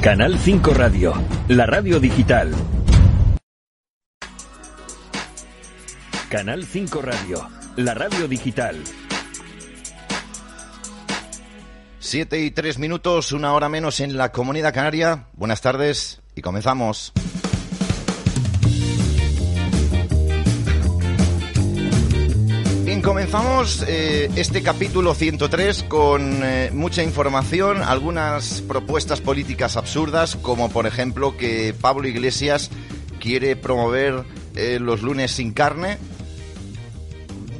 Canal 5 Radio, la radio digital. Canal 5 Radio, la radio digital. Siete y tres minutos, una hora menos en la comunidad canaria. Buenas tardes y comenzamos. Comenzamos eh, este capítulo 103 con eh, mucha información, algunas propuestas políticas absurdas, como por ejemplo que Pablo Iglesias quiere promover eh, los lunes sin carne.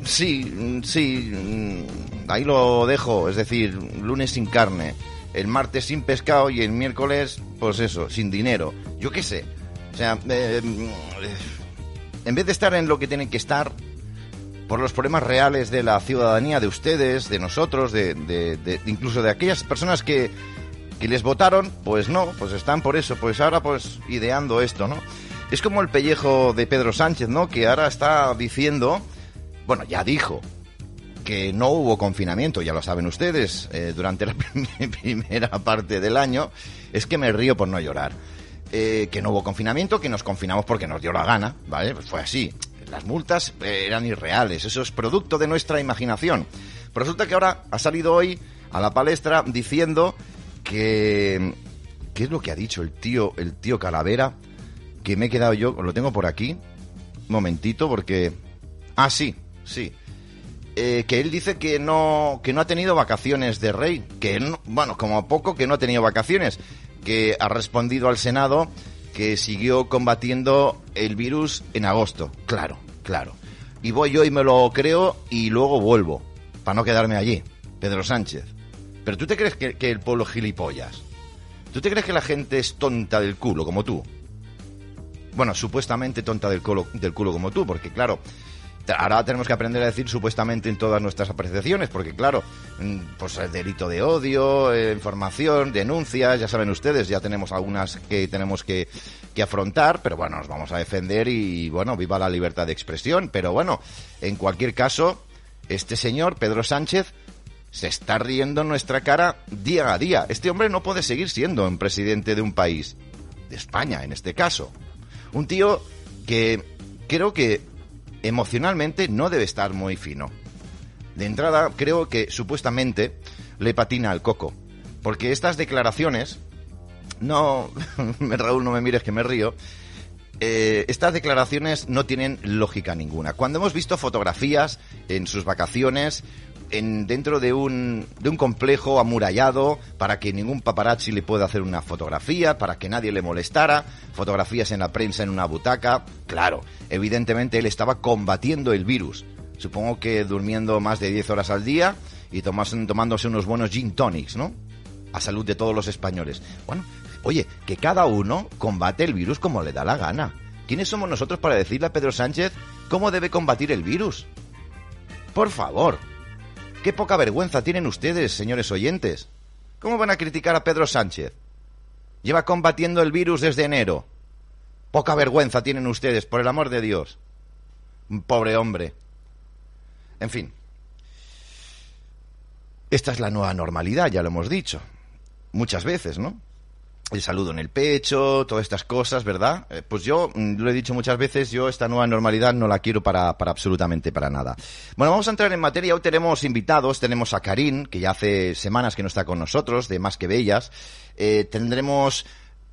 Sí, sí, mm, ahí lo dejo, es decir, lunes sin carne, el martes sin pescado y el miércoles, pues eso, sin dinero. Yo qué sé. O sea, mm, en vez de estar en lo que tienen que estar, por los problemas reales de la ciudadanía, de ustedes, de nosotros, de, incluso de aquellas personas que, que les votaron, pues no, pues están por eso, pues ahora pues ideando esto, ¿no? Es como el pellejo de Pedro Sánchez, ¿no? Que ahora está diciendo, bueno, ya dijo que no hubo confinamiento, ya lo saben ustedes, eh, durante la prim- primera parte del año, es que me río por no llorar. Eh, que no hubo confinamiento, que nos confinamos porque nos dio la gana, ¿vale? Pues fue así. Las multas eh, eran irreales, eso es producto de nuestra imaginación. Pero resulta que ahora ha salido hoy a la palestra diciendo que... ¿Qué es lo que ha dicho el tío, el tío Calavera? Que me he quedado yo, lo tengo por aquí, un momentito, porque... Ah, sí, sí. Eh, que él dice que no, que no ha tenido vacaciones de rey, que no- bueno, como poco que no ha tenido vacaciones, que ha respondido al Senado que siguió combatiendo el virus en agosto. Claro, claro. Y voy yo y me lo creo y luego vuelvo, para no quedarme allí, Pedro Sánchez. Pero tú te crees que, que el pueblo es gilipollas? ¿Tú te crees que la gente es tonta del culo, como tú? Bueno, supuestamente tonta del culo, del culo como tú, porque claro, ahora tenemos que aprender a decir supuestamente en todas nuestras apreciaciones, porque claro, mm, pues el delito de odio, eh, información, denuncias, ya saben ustedes, ya tenemos algunas que tenemos que, que afrontar, pero bueno, nos vamos a defender y bueno, viva la libertad de expresión, pero bueno, en cualquier caso, este señor, Pedro Sánchez, se está riendo en nuestra cara día a día. Este hombre no puede seguir siendo un presidente de un país, de España en este caso. Un tío que creo que emocionalmente no debe estar muy fino. De entrada, creo que supuestamente le patina al coco. Porque estas declaraciones, no, Raúl, no me mires que me río, eh, estas declaraciones no tienen lógica ninguna. Cuando hemos visto fotografías en sus vacaciones, en, dentro de un, de un complejo amurallado, para que ningún paparazzi le pueda hacer una fotografía, para que nadie le molestara, fotografías en la prensa en una butaca, claro, evidentemente él estaba combatiendo el virus. Supongo que durmiendo más de 10 horas al día y tomas- tomándose unos buenos gin tonics, ¿no? a salud de todos los españoles. Bueno, oye, que cada uno combate el virus como le da la gana. ¿Quiénes somos nosotros para decirle a Pedro Sánchez cómo debe combatir el virus? Por favor, qué poca vergüenza tienen ustedes, señores oyentes. ¿Cómo van a criticar a Pedro Sánchez? Lleva combatiendo el virus desde enero. Poca vergüenza tienen ustedes, por el amor de Dios. Pobre hombre. En fin. Esta es la nueva normalidad, ya lo hemos dicho. Muchas veces, ¿no? El saludo en el pecho, todas estas cosas, ¿verdad? Eh, pues yo, mm, lo he dicho muchas veces, yo esta nueva normalidad no la quiero para, para absolutamente para nada. Bueno, vamos a entrar en materia. Hoy tenemos invitados, tenemos a Karim, que ya hace semanas que no está con nosotros, de Más que Bellas. Eh, tendremos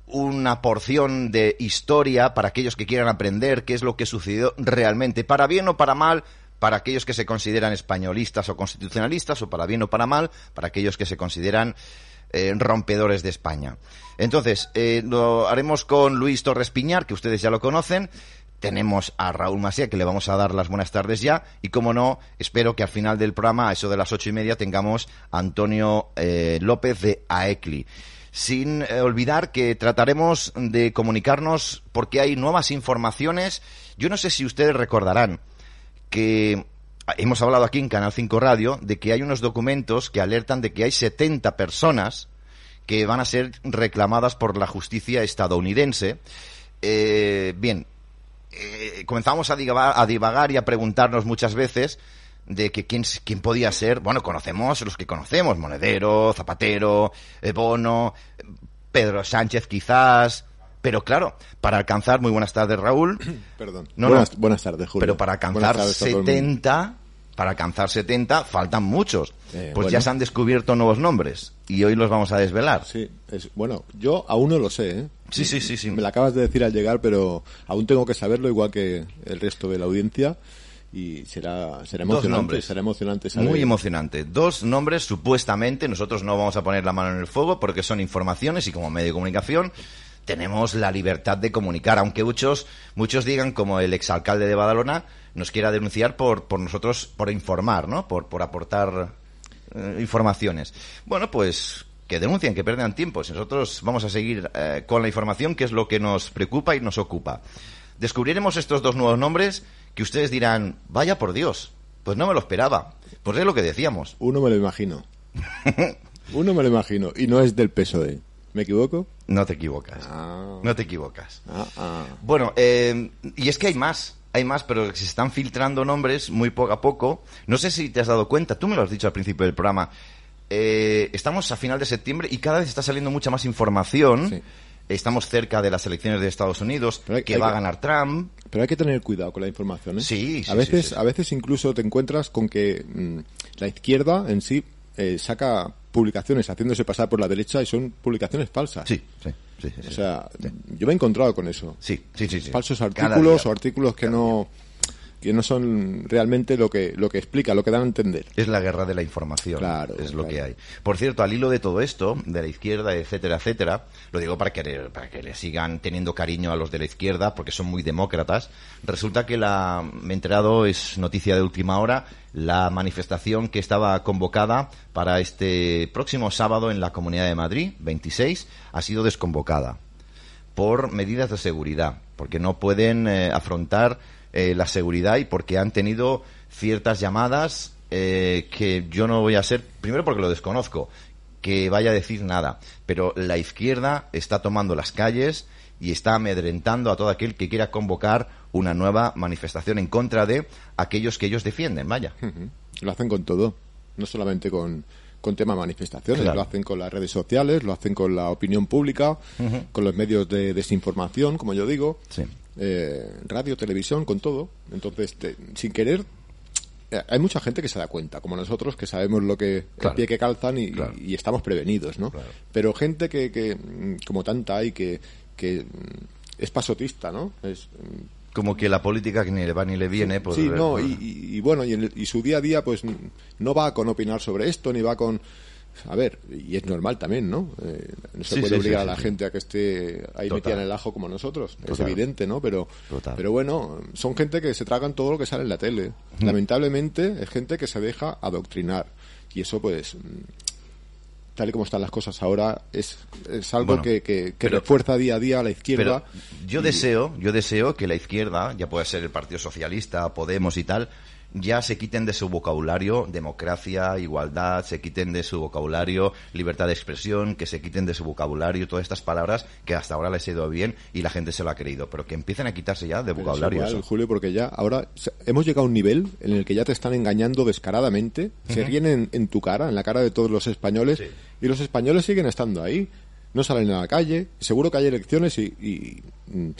una porción de historia para aquellos que quieran aprender qué es lo que sucedió realmente, para bien o para mal, para aquellos que se consideran españolistas o constitucionalistas, o para bien o para mal, para aquellos que se consideran eh, rompedores de España. Entonces, eh, lo haremos con Luis Torres Piñar, que ustedes ya lo conocen. Tenemos a Raúl Masía, que le vamos a dar las buenas tardes ya. Y como no, espero que al final del programa, a eso de las ocho y media, tengamos a Antonio eh, López de AECLI. Sin olvidar que trataremos de comunicarnos porque hay nuevas informaciones. Yo no sé si ustedes recordarán que hemos hablado aquí en Canal 5 Radio de que hay unos documentos que alertan de que hay 70 personas que van a ser reclamadas por la justicia estadounidense. Eh, bien, eh, comenzamos a divagar, a divagar y a preguntarnos muchas veces de que quién, quién podía ser. Bueno, conocemos los que conocemos, Monedero, Zapatero, Bono, Pedro Sánchez quizás, pero claro, para alcanzar, muy buenas tardes Raúl, Perdón. No, buenas, no. buenas tardes, Julio. pero para alcanzar tardes a todo el mundo. 70, para alcanzar 70 faltan muchos. Eh, pues bueno. ya se han descubierto nuevos nombres y hoy los vamos a desvelar. Sí, es, bueno, yo aún no lo sé, ¿eh? Sí, sí, sí, sí. Me lo acabas de decir al llegar, pero aún tengo que saberlo igual que el resto de la audiencia y será será Dos emocionante, nombres. será emocionante saber. Muy emocionante. Dos nombres, supuestamente, nosotros no vamos a poner la mano en el fuego porque son informaciones y como medio de comunicación tenemos la libertad de comunicar, aunque muchos, muchos digan, como el exalcalde de Badalona, nos quiera denunciar por, por nosotros, por informar, ¿no? Por, por aportar eh, informaciones. Bueno, pues que denuncien, que pierdan tiempo. Si nosotros vamos a seguir eh, con la información, que es lo que nos preocupa y nos ocupa. Descubriremos estos dos nuevos nombres que ustedes dirán, vaya por Dios, pues no me lo esperaba. Pues es lo que decíamos. Uno me lo imagino. Uno me lo imagino y no es del PSOE. ¿Me equivoco? No te equivocas. Ah. No te equivocas. Ah, ah. Bueno, eh, y es que hay más. Hay más, pero se están filtrando nombres muy poco a poco. No sé si te has dado cuenta, tú me lo has dicho al principio del programa. Eh, estamos a final de septiembre y cada vez está saliendo mucha más información. Sí. Estamos cerca de las elecciones de Estados Unidos, hay- que hay va a ganar Trump. Pero hay que tener cuidado con la información, ¿eh? Sí, sí, a veces, sí, a veces incluso te encuentras con que mm, la izquierda en sí eh, saca publicaciones haciéndose pasar por la derecha y son publicaciones falsas. Sí, sí, sí. sí, O sí. sea, yo me he encontrado con eso. sí, sí, sí. Falsos artículos o artículos que no que no son realmente lo que lo que explica, lo que dan a entender. Es la guerra de la información. Claro, es lo claro. que hay. Por cierto, al hilo de todo esto, de la izquierda, etcétera, etcétera, lo digo para que, le- para que le sigan teniendo cariño a los de la izquierda, porque son muy demócratas. Resulta que la, me he enterado, es noticia de última hora, la manifestación que estaba convocada para este próximo sábado en la Comunidad de Madrid, 26, ha sido desconvocada por medidas de seguridad, porque no pueden eh, afrontar eh, la seguridad y porque han tenido ciertas llamadas eh, que yo no voy a ser, primero porque lo desconozco, que vaya a decir nada, pero la izquierda está tomando las calles y está amedrentando a todo aquel que quiera convocar una nueva manifestación en contra de aquellos que ellos defienden, vaya. Lo hacen con todo, no solamente con, con tema manifestaciones, Claro. lo hacen con las redes sociales, lo hacen con la opinión pública, con los medios de desinformación, como yo digo, Sí. Eh, radio, televisión, con todo. Entonces, te- sin querer, eh, hay mucha gente que se da cuenta, como nosotros, que sabemos lo que Claro. el pie que calzan y, Claro. y estamos prevenidos, ¿no? Claro. Pero gente que, que, mm, como tanta hay, que, que mm, es pasotista, ¿no? Es, mm, Como que la política que ni le va ni le viene, pues... sí, no, y, y- y bueno, y, en el- y su día a día, pues no va con opinar sobre esto, ni va con. A ver, y es normal también, ¿no? Eh, no se Sí, puede sí, obligar sí, a la gente a que esté ahí Total. metida en el ajo como nosotros. Es evidente, ¿no? Pero, Total. pero bueno, son gente que se tragan todo lo que sale en la tele. Lamentablemente, es gente que se deja adoctrinar. Y eso, pues. Tal y como están las cosas ahora, es, es algo Bueno, que, que, que pero- refuerza día a día a la izquierda. Pero yo deseo, yo deseo que la izquierda, ya puede ser el Partido Socialista, Podemos y tal, ya se quiten de su vocabulario democracia, igualdad, se quiten de su vocabulario libertad de expresión, que se quiten de su vocabulario todas estas palabras que hasta ahora les ha ido bien y la gente se lo ha creído, pero que empiecen a quitarse ya de Pero es vocabulario igual, eso. Julio, porque ya ahora hemos llegado a un nivel en el que ya te están engañando descaradamente, se ríen en, en tu cara, en la cara de todos los españoles, Sí. y los españoles siguen estando ahí, no salen a la calle, seguro que hay elecciones y, y, mm,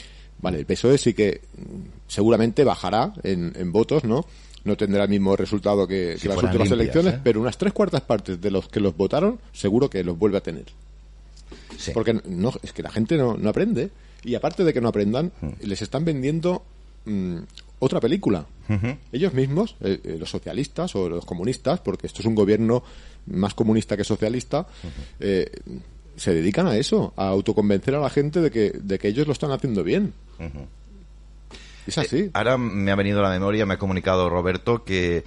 vale, el PSOE sí que mm, seguramente bajará en, en votos, ¿no? No tendrá el mismo resultado que, Si que las últimas limpias, elecciones, ¿eh? pero unas tres cuartas partes de los que los votaron, seguro que los vuelve a tener. Sí. Porque no, es que la gente no, no aprende. Y aparte de que no aprendan, les están vendiendo mm, otra película. Ellos mismos, eh, eh, los socialistas o los comunistas, porque esto es un gobierno más comunista que socialista, eh, se dedican a eso, a autoconvencer a la gente de que, de que ellos lo están haciendo bien. Es así. Ahora me ha venido a la memoria, me ha comunicado Roberto que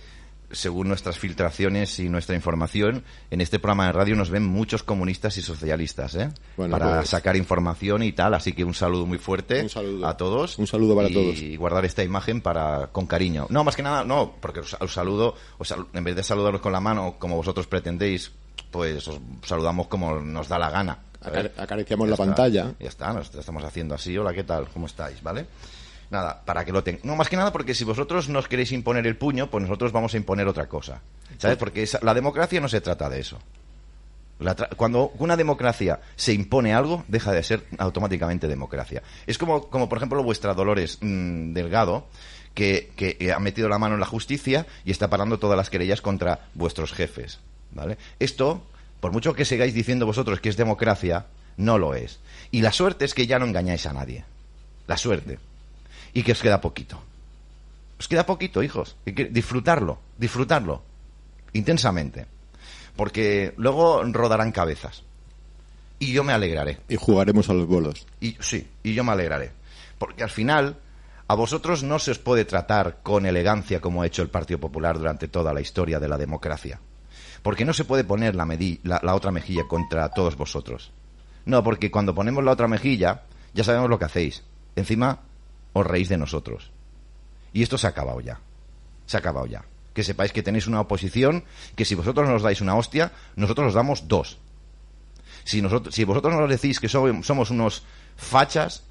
según nuestras filtraciones y nuestra información, en este programa de radio nos ven muchos comunistas y socialistas, ¿eh? Bueno, para pues- sacar información y tal, así que un saludo muy fuerte Un saludo. a todos. Un saludo para y todos. Y guardar esta imagen para con cariño. No, más que nada, no, porque os, os saludo, os sal- en vez de saludaros con la mano como vosotros pretendéis, pues os saludamos como nos da la gana. Acar- acariciamos Ya la está, pantalla. Ya está, nos estamos haciendo así. Hola, ¿qué tal? ¿Cómo estáis? ¿Vale? Nada, para que lo tengan. No, más que nada porque si vosotros nos queréis imponer el puño, pues nosotros vamos a imponer otra cosa. ¿Sabes? Porque esa- la democracia no se trata de eso. La tra- cuando una democracia se impone algo, deja de ser automáticamente democracia. Es como, como por ejemplo, vuestra Dolores mm, Delgado, que, que, ha metido la mano en la justicia y está parando todas las querellas contra vuestros jefes. ¿vale? Esto, por mucho que sigáis diciendo vosotros que es democracia, no lo es. Y la suerte es que ya no engañáis a nadie. La suerte. Y que os queda poquito. Os queda poquito, hijos. Hay que disfrutarlo, disfrutarlo. Intensamente. Porque luego rodarán cabezas. Y yo me alegraré. Y jugaremos a los bolos. Y sí, y yo me alegraré. Porque al final, a vosotros no se os puede tratar con elegancia como ha hecho el Partido Popular durante toda la historia de la democracia. Porque no se puede poner la, la, la otra mejilla contra todos vosotros. No, porque cuando ponemos la otra mejilla, ya sabemos lo que hacéis. Encima, os reís de nosotros. Y esto se ha acabado ya. Se ha acabado ya. Que sepáis que tenéis una oposición que si vosotros nos dais una hostia, nosotros os damos dos. Si, nosotros, si vosotros nos decís que so- somos unos fachas,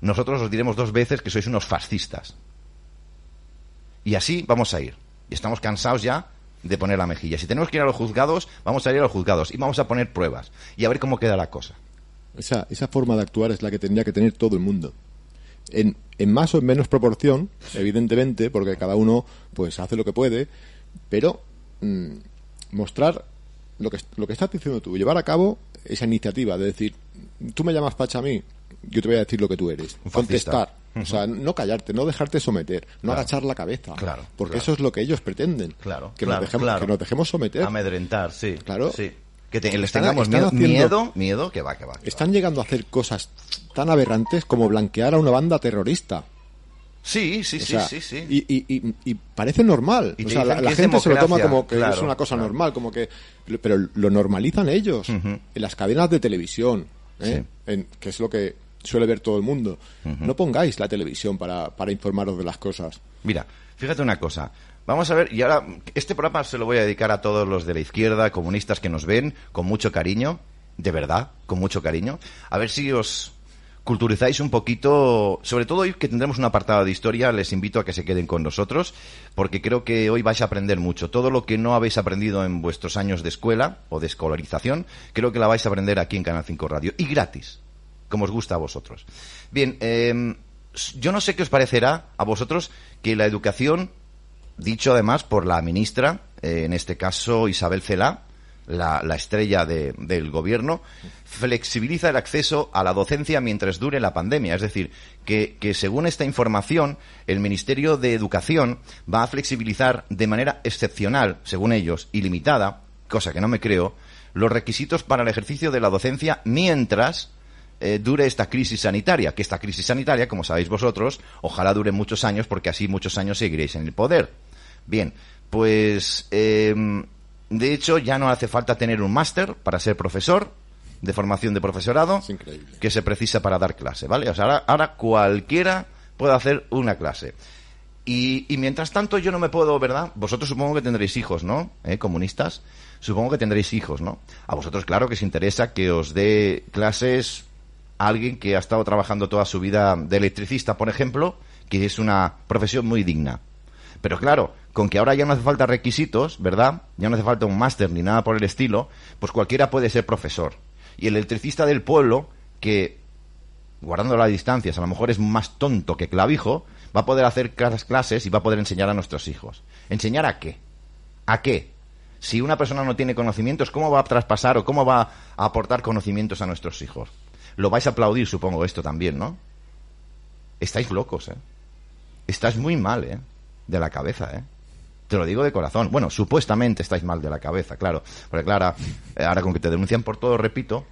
nosotros os diremos dos veces que sois unos fascistas. Y así vamos a ir. Y estamos cansados ya de poner la mejilla. Si tenemos que ir a los juzgados, vamos a ir a los juzgados y vamos a poner pruebas y a ver cómo queda la cosa. Esa, esa forma de actuar es la que tendría que tener todo el mundo. En, en más o en menos proporción, evidentemente, porque cada uno pues hace lo que puede, pero mm, mostrar lo que, lo que estás diciendo tú, llevar a cabo esa iniciativa de decir, tú me llamas Pacha a mí, yo te voy a decir lo que tú eres. Contestar. O sea, no callarte, no dejarte someter, no Claro. agachar la cabeza. Claro, Porque claro. eso es lo que ellos pretenden. Claro, que, claro, nos dejemos, que nos dejemos someter. Amedrentar, sí. Claro. Sí. Que te- les Están- tengamos miedo, haciendo- miedo, miedo, que va, que va. que va. Están llegando a hacer cosas tan aberrantes como blanquear a una banda terrorista. Sí, sí, O sí, sea, sí, sí. Y, y, y, y parece normal. O sea, la, la gente se lo toma como que claro, es una cosa claro. normal, como que. Pero lo normalizan ellos. Ujú. En las cadenas de televisión, ¿eh? En- que es lo que suele ver todo el mundo. No pongáis la televisión para, para informaros de las cosas. Mira, fíjate una cosa. Vamos a ver, y ahora, este programa se lo voy a dedicar a todos los de la izquierda, comunistas que nos ven, con mucho cariño, de verdad, con mucho cariño. A ver si os culturizáis un poquito, sobre todo hoy que tendremos un apartado de historia, les invito a que se queden con nosotros, porque creo que hoy vais a aprender mucho. Todo lo que no habéis aprendido en vuestros años de escuela o de escolarización, creo que la vais a aprender aquí en Canal 5 Radio. Y gratis, como os gusta a vosotros. Bien, eh, yo no sé qué os parecerá a vosotros que la educación dicho además por la ministra, eh, en este caso Isabel Celá, la, la estrella de- del gobierno, flexibiliza el acceso a la docencia mientras dure la pandemia. Es decir, que, que según esta información, el Ministerio de Educación va a flexibilizar de manera excepcional, según ellos, y limitada, cosa que no me creo, los requisitos para el ejercicio de la docencia mientras eh, dure esta crisis sanitaria, que esta crisis sanitaria, como sabéis vosotros, ojalá dure muchos años, porque así muchos años seguiréis en el poder. Bien, pues eh, de hecho ya no hace falta tener un máster para ser profesor de formación de profesorado que se precisa para dar clase, ¿vale? O sea, ahora, ahora cualquiera puede hacer una clase. Y, y mientras tanto yo no me puedo, ¿verdad? Vosotros supongo que tendréis hijos, ¿no? ¿Eh? Comunistas. Supongo que tendréis hijos, ¿no? A vosotros, claro, que os interesa que os dé clases a alguien que ha estado trabajando toda su vida de electricista, por ejemplo, que es una profesión muy digna. Pero claro, con que ahora ya no hace falta requisitos, ¿verdad? Ya no hace falta un máster ni nada por el estilo, pues cualquiera puede ser profesor. Y el electricista del pueblo, que guardando las distancias, a lo mejor es más tonto que clavijo, va a poder hacer clas- clases y va a poder enseñar a nuestros hijos. ¿Enseñar a qué? ¿A qué? Si una persona no tiene conocimientos, ¿cómo va a traspasar o cómo va a aportar conocimientos a nuestros hijos? Lo vais a aplaudir, supongo, esto también, ¿no? Estáis locos, ¿eh? Estáis muy mal, ¿eh? De la cabeza, ¿eh? Te lo digo de corazón. Bueno, supuestamente estáis mal de la cabeza, claro. Porque, claro, eh, ahora con que te denuncian por todo, repito,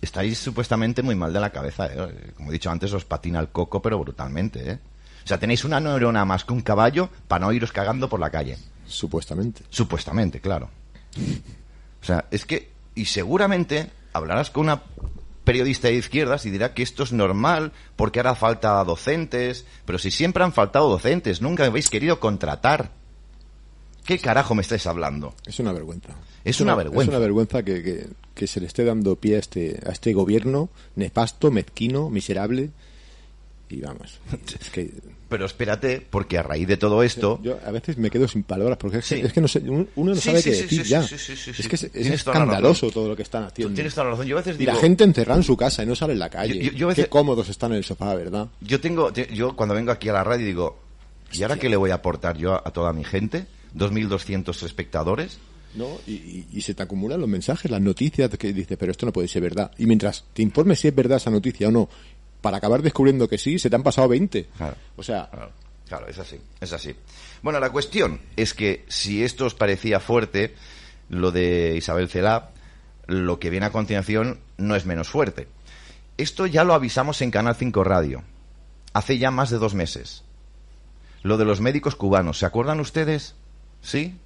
estáis supuestamente muy mal de la cabeza, ¿eh? Como he dicho antes, os patina el coco, pero brutalmente, ¿eh? O sea, tenéis una neurona más que un caballo para no iros cagando por la calle. Supuestamente. Supuestamente, claro. O sea, es que, y seguramente hablarás con una periodista de izquierdas y dirá que esto es normal porque ahora falta docentes, pero si siempre han faltado docentes, nunca habéis querido contratar. ¿Qué carajo me estáis hablando? Es una vergüenza. Es una vergüenza. Es una vergüenza que, que- que se le esté dando pie a este, a este gobierno nefasto, mezquino, miserable Y vamos, es que Pero espérate, porque a raíz de todo esto... yo a veces me quedo sin palabras porque es, que- es que no sé, uno no Sí, sabe sí, qué decir ya. Es que es, es escandaloso todo lo que están haciendo. Tú tienes toda la razón. Yo a veces Y la gente encerrada en su casa y no sale en la calle. Yo- yo- yo a veces- Qué cómodos están en el sofá, ¿verdad? Yo tengo, te- yo cuando vengo aquí a la radio digo, ¿y ahora qué le voy a aportar yo a, a toda mi gente? 2.200 espectadores. ¿no? Y, y- y se te acumulan los mensajes, las noticias que dices, pero esto no puede ser verdad. Y mientras te informes si es verdad esa noticia o no, para acabar descubriendo que sí, se te han pasado 20. Claro. O sea, Claro, claro, es así, es así. Bueno, la cuestión es que si esto os parecía fuerte, lo de Isabel Celá, lo que viene a continuación no es menos fuerte. Esto ya lo avisamos en Canal 5 Radio, hace ya más de dos meses. Lo de los médicos cubanos, ¿se acuerdan ustedes? ¿Sí?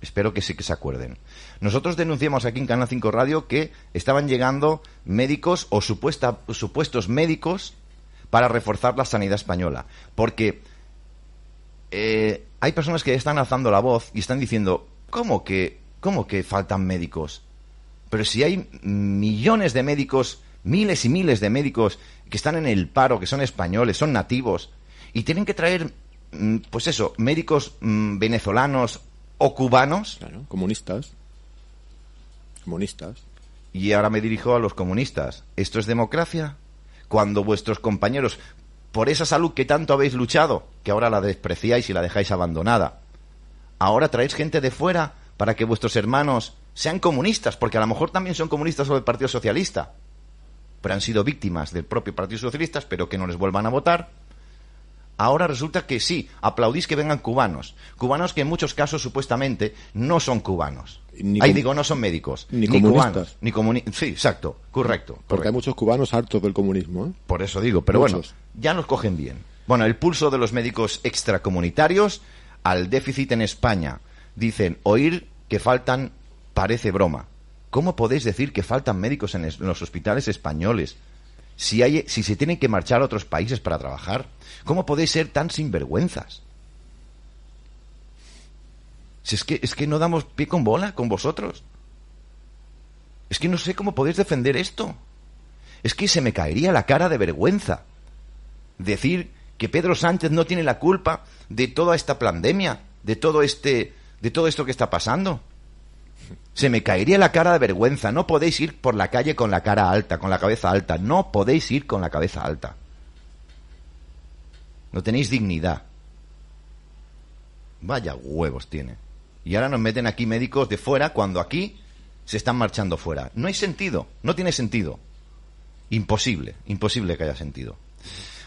Espero que sí que se acuerden. Nosotros denunciamos aquí en Canal 5 Radio que estaban llegando médicos o supuesta, supuestos médicos para reforzar la sanidad española. Porque eh, hay personas que están alzando la voz y están diciendo, ¿cómo que, cómo que faltan médicos? Pero si hay millones de médicos, miles y miles de médicos que están en el paro, que son españoles, son nativos, y tienen que traer, pues eso, médicos mm, venezolanos o cubanos, claro, comunistas. Comunistas. y ahora me dirijo a los comunistas. ¿Esto es democracia? Cuando vuestros compañeros, por esa salud que tanto habéis luchado, que ahora la despreciáis y la dejáis abandonada, ahora traéis gente de fuera para que vuestros hermanos sean comunistas, porque a lo mejor también son comunistas o del Partido Socialista, pero han sido víctimas del propio Partido Socialista, pero que no les vuelvan a votar. Ahora resulta que sí, aplaudís que vengan cubanos. Cubanos que en muchos casos supuestamente no son cubanos. Ni Ahí digo, no son médicos. ni comunistas. cubanos. Ni comuni sí, exacto. Correcto. Porque hay muchos cubanos hartos del comunismo. ¿eh? Por eso digo, pero Muchos. bueno, ya nos cogen bien. Bueno, el pulso de los médicos extracomunitarios al déficit en España. Dicen, oír que faltan parece broma. ¿Cómo podéis decir que faltan médicos en los hospitales españoles? Si, hay, si se tienen que marchar a otros países para trabajar, ¿cómo podéis ser tan sinvergüenzas? Si es que, es que no damos pie con bola con vosotros. Es que no sé cómo podéis defender esto. Es que se me caería la cara de vergüenza. Decir que Pedro Sánchez no tiene la culpa de toda esta pandemia, de todo este, de todo esto que está pasando. Se me caería la cara de vergüenza. No podéis ir por la calle con la cara alta, con la cabeza alta. No podéis ir con la cabeza alta. No tenéis dignidad. Vaya huevos tiene. Y ahora nos meten aquí médicos de fuera cuando aquí se están marchando fuera. No hay sentido, no tiene sentido. Imposible, imposible que haya sentido.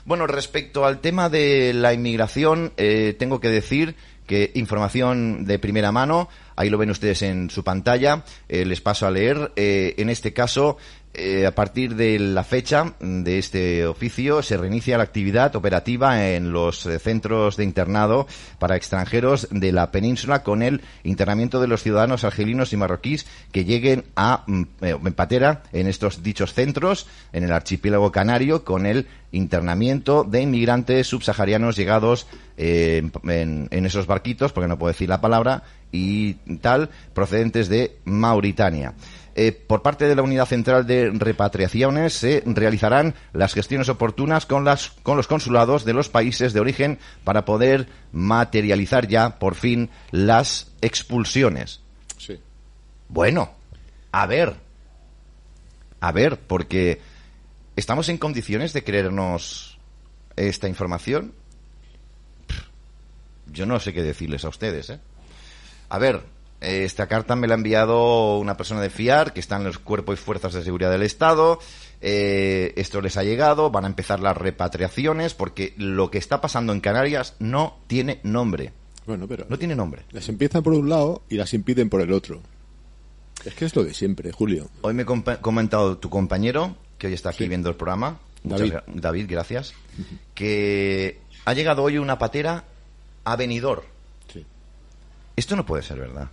Bueno, respecto al tema de la inmigración, eh, tengo que decir que información de primera mano, ahí lo ven ustedes en su pantalla, eh, les paso a leer. Eh, en este caso, eh, a partir de la fecha de este oficio, se reinicia la actividad operativa en los centros de internado para extranjeros de la península con el internamiento de los ciudadanos argelinos y marroquíes que lleguen a mm, eh, Patera en estos dichos centros, en el archipiélago canario, con el internamiento de inmigrantes subsaharianos llegados en, en esos barquitos, porque no puedo decir la palabra, y tal, procedentes de Mauritania. Eh, por parte de la Unidad Central de Repatriaciones se realizarán las gestiones oportunas con, las, con los consulados de los países de origen para poder materializar ya, por fin, las expulsiones. Sí. Bueno, a ver. A ver, porque ¿estamos en condiciones de creernos esta información? Yo no sé qué decirles a ustedes, ¿eh? A ver, eh, esta carta me la ha enviado una persona de fiar que está en los cuerpos y fuerzas de seguridad del Estado. Eh, esto les ha llegado, van a empezar las repatriaciones porque lo que está pasando en Canarias no tiene nombre. Bueno, pero No tiene nombre. las empiezan por un lado y las impiden por el otro. Es que es lo de siempre, Julio. Hoy me ha comentado tu compañero, que hoy está aquí Sí. viendo el programa, Muchas David. David, gracias, que ha llegado hoy una patera a Benidorm. Esto no puede ser verdad.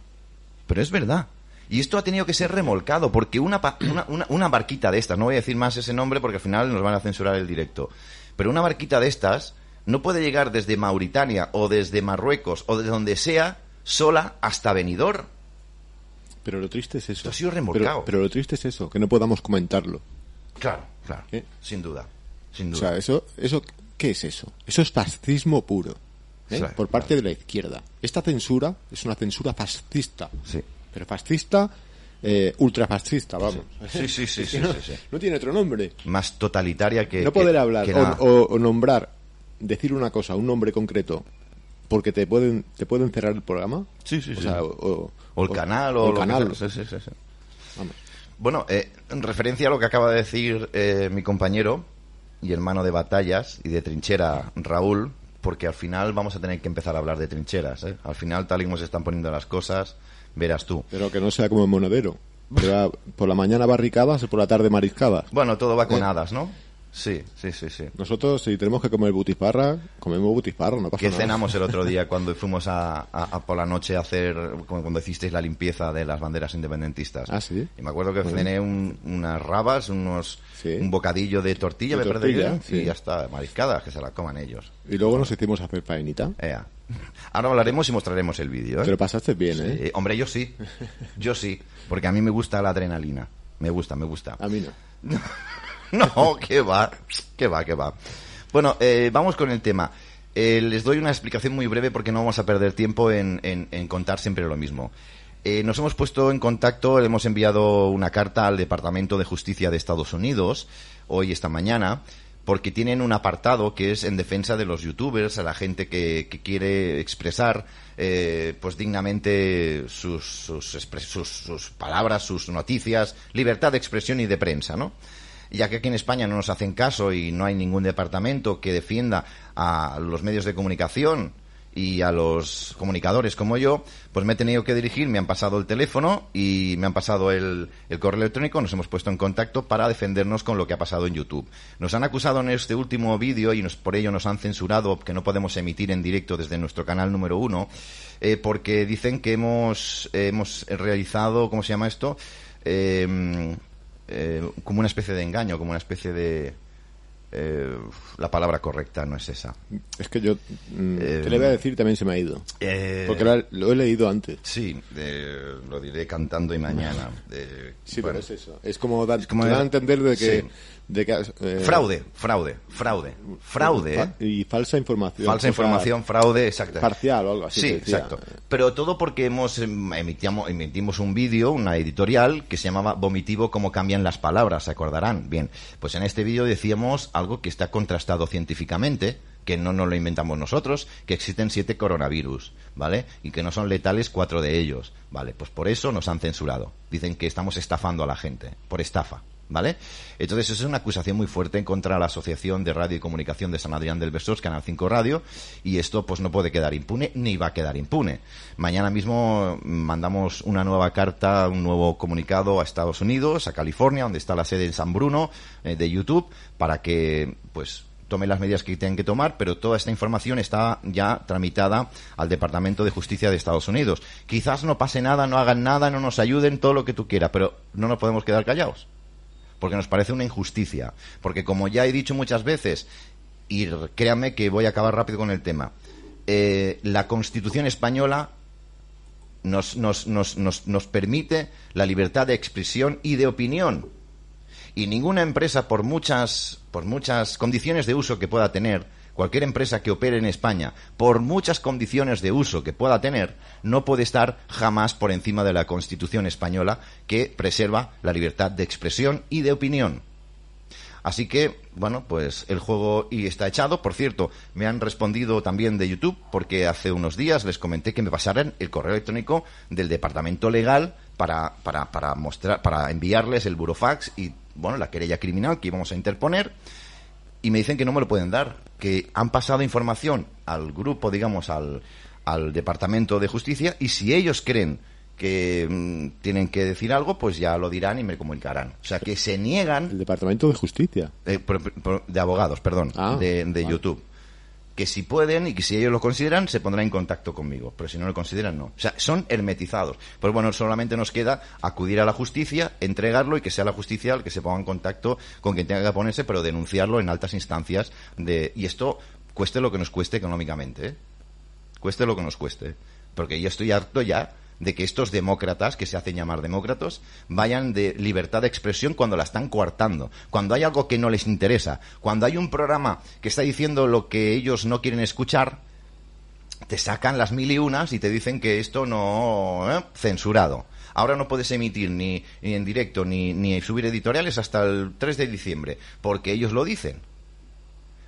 Pero es verdad. Y esto ha tenido que ser remolcado, porque una, pa- una, una- una barquita de estas, no voy a decir más ese nombre porque al final nos van a censurar el directo, pero una barquita de estas no puede llegar desde Mauritania o desde Marruecos o de donde sea sola hasta Benidorm. Pero lo triste es eso. Esto ha sido remolcado. Pero, pero lo triste es eso, que no podamos comentarlo. Claro, claro, ¿Eh? sin duda, Sin O duda. sea, eso, eso, ¿qué es eso? Eso es fascismo puro. ¿Eh? Sí, por parte de la izquierda. Esta censura es una censura fascista. Sí. Pero fascista, eh, ultrafascista, vamos. Sí, sí, sí, sí, que no, no tiene otro nombre. Más totalitaria que... no que- poder hablar que o, o- o nombrar, decir una cosa, un nombre concreto, porque te pueden te pueden cerrar el programa. Sí, sí, O sí. sea, o, el canal, o, el que canal. sí, sí, sí. Vamos. Bueno, eh, en referencia a lo que acaba de decir eh, mi compañero y hermano de batallas y de trinchera, Raúl, porque al final vamos a tener que empezar a hablar de trincheras. ¿eh? Al final, tal y como se están poniendo las cosas, verás tú. Pero que no sea como en Monedero. Por la mañana barricadas y por la tarde mariscadas. Bueno, todo va con hadas, ¿no? Sí, sí, sí, sí. Nosotros, si tenemos que comer butisparra, comemos butisparra, no pasa ¿Qué nada. cenamos el otro día cuando fuimos a, a- a por la noche a hacer, cuando cuando hicisteis la limpieza de las banderas independentistas? Ah, ¿sí? Y me acuerdo que Bueno. cené un- unas rabas, unos, Sí. un bocadillo de tortilla, De me tortilla, era, y sí. ya está, mariscadas, que se la coman ellos. Y luego nos hicimos a hacer faenita. Ea. Ahora hablaremos y mostraremos el vídeo, Te ¿eh? lo pasaste bien, ¿eh? Eh, hombre, yo sí. Yo sí. Porque a mí me gusta la adrenalina. Me gusta, me gusta. A mí no. No, que va, que va, que va. Bueno, eh, vamos con el tema. Eh, les doy una explicación muy breve porque no vamos a perder tiempo en, contar siempre lo mismo. Eh, nos hemos puesto en contacto, le hemos enviado una carta al Departamento de Justicia de Estados Unidos, hoy, esta mañana, porque tienen un apartado que es en defensa de los youtubers, a la gente que, quiere expresar eh, pues dignamente sus, sus, sus palabras, sus noticias, libertad de expresión y de prensa, ¿no? Ya que aquí en España no nos hacen caso y no hay ningún departamento que defienda a los medios de comunicación y a los comunicadores como yo, pues me he tenido que dirigir, me han pasado el teléfono y me han pasado el, correo electrónico, nos hemos puesto en contacto para defendernos con lo que ha pasado en YouTube. Nos han acusado en este último vídeo y nos, por ello nos han censurado que no podemos emitir en directo desde nuestro canal número uno, eh, porque dicen que hemos, hemos realizado, ¿cómo se llama esto? Eh, eh, como una especie de engaño, como una especie de... eh, la palabra correcta no es esa. Es que yo, mm, Eh, ¿qué le voy a decir? También se me ha ido. Eh, Porque lo, he- lo he leído antes. Sí, lo diré cantando y mañana. Sí, bueno. pero es eso. Es como, dar, Es como te dan a de- entender de que... sí. De que eh, Fraude, fraude, fraude, fraude. fa- Y falsa información. Falsa información, fraude, exacto. Parcial o algo así. Sí, exacto. Pero todo porque hemos em, emitíamos, emitimos un vídeo, una editorial que se llamaba Vomitivo cómo cambian las palabras, se acordarán. Bien, pues en este vídeo decíamos algo que está contrastado científicamente, que no nos lo inventamos nosotros, que existen siete coronavirus, ¿vale? Y que no son letales cuatro de ellos, ¿vale? Pues por eso nos han censurado. Dicen que estamos estafando a la gente, por estafa. ¿Vale? Entonces, eso es una acusación muy fuerte en contra de la Asociación de Radio y Comunicación de San Adrián del Besós, Canal 5 Radio, y esto pues no puede quedar impune ni va a quedar impune. Mañana mismo mandamos una nueva carta, un nuevo comunicado a Estados Unidos, a California, donde está la sede en San Bruno eh, de YouTube, para que pues tome las medidas que tienen que tomar, pero toda esta información está ya tramitada al Departamento de Justicia de Estados Unidos. Quizás no pase nada, no hagan nada, no nos ayuden, todo lo que tú quieras, pero no nos podemos quedar callados porque nos parece una injusticia. Porque como ya he dicho muchas veces, y créanme que voy a acabar rápido con el tema, eh, la Constitución española nos, nos, nos, nos, nos permite la libertad de expresión y de opinión. Y ninguna empresa, por muchas, por muchas condiciones de uso que pueda tener, cualquier empresa que opere en España, por muchas condiciones de uso que pueda tener, no puede estar jamás por encima de la Constitución española que preserva la libertad de expresión y de opinión. Así que, bueno, pues el juego y está echado. Por cierto, me han respondido también de YouTube porque hace unos días les comenté que me pasaran el correo electrónico del departamento legal para, para, para mostrar, para enviarles el burofax y, bueno, la querella criminal que íbamos a interponer. Y me dicen que no me lo pueden dar, que han pasado información al grupo, digamos, al, al departamento de justicia y si ellos creen que mm, tienen que decir algo, pues ya lo dirán y me comunicarán. O sea, que se niegan El Departamento de Justicia. eh, por- de abogados, perdón, Ah, de, de vale. YouTube. Que si pueden y que si ellos lo consideran, se pondrán en contacto conmigo. Pero si no lo consideran, no. O sea, son hermetizados. Pues bueno, solamente nos queda acudir a la justicia, entregarlo y que sea la justicia el que se ponga en contacto con quien tenga que ponerse, pero denunciarlo en altas instancias. de Y esto cueste lo que nos cueste económicamente. ¿eh? Cueste lo que nos cueste. Porque yo estoy harto ya de que estos demócratas, que se hacen llamar demócratas, vayan de libertad de expresión cuando la están coartando, cuando hay algo que no les interesa, cuando hay un programa que está diciendo lo que ellos no quieren escuchar, te sacan las mil y unas y te dicen que esto no ¿eh? censurado. Ahora no puedes emitir ni, en directo ni, ni subir editoriales hasta el 3 de diciembre, porque ellos lo dicen,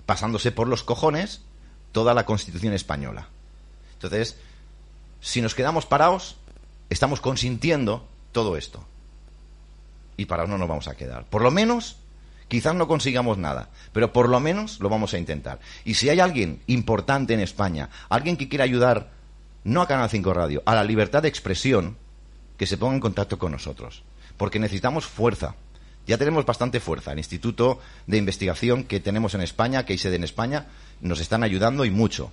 pasándose por los cojones toda la Constitución española. Entonces, si nos quedamos parados, estamos consintiendo todo esto. Y parados no nos vamos a quedar. Por lo menos, quizás no consigamos nada, pero por lo menos lo vamos a intentar. Y si hay alguien importante en España, alguien que quiera ayudar, no a Canal 5 Radio, a la libertad de expresión, que se ponga en contacto con nosotros. Porque necesitamos fuerza. Ya tenemos bastante fuerza. El Instituto de Investigación que tenemos en España, que hay sede en España, nos están ayudando y mucho.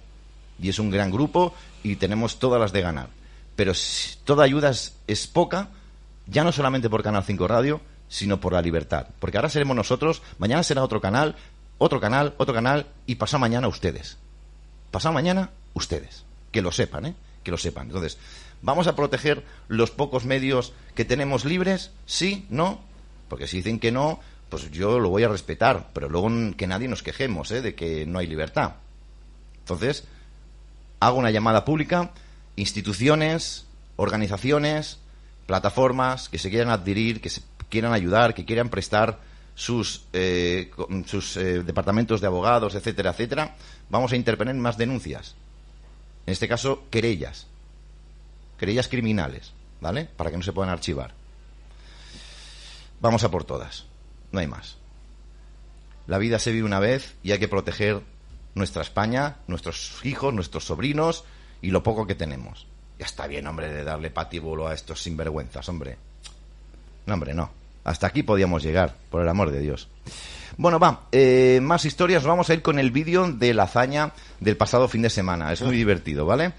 Y es un gran grupo y tenemos todas las de ganar. Pero toda ayuda es, es poca, ya no solamente por Canal 5 Radio, sino por la libertad. Porque ahora seremos nosotros, mañana será otro canal, otro canal, otro canal, y pasado mañana ustedes. Pasado mañana ustedes. Que lo sepan, ¿eh? Que lo sepan. Entonces, ¿vamos a proteger los pocos medios que tenemos libres? ¿Sí? ¿No? Porque si dicen que no, pues yo lo voy a respetar, pero luego que nadie nos quejemos ¿eh? de que no hay libertad. Entonces, hago una llamada pública, instituciones, organizaciones, plataformas que se quieran adherir, que se quieran ayudar, que quieran prestar sus, eh, sus eh, departamentos de abogados, etcétera, etcétera, vamos a interponer más denuncias. En este caso, querellas. Querellas criminales, ¿vale? Para que no se puedan archivar. Vamos a por todas. No hay más. La vida se vive una vez y hay que proteger nuestra España, nuestros hijos, nuestros sobrinos y lo poco que tenemos. Ya está bien, hombre, de darle patíbulo a estos sinvergüenzas, hombre. No, hombre, no. Hasta aquí podíamos llegar, por el amor de Dios. Bueno, va, eh, más historias. Vamos a ir con el vídeo de la hazaña del pasado fin de semana. Es muy divertido, ¿vale?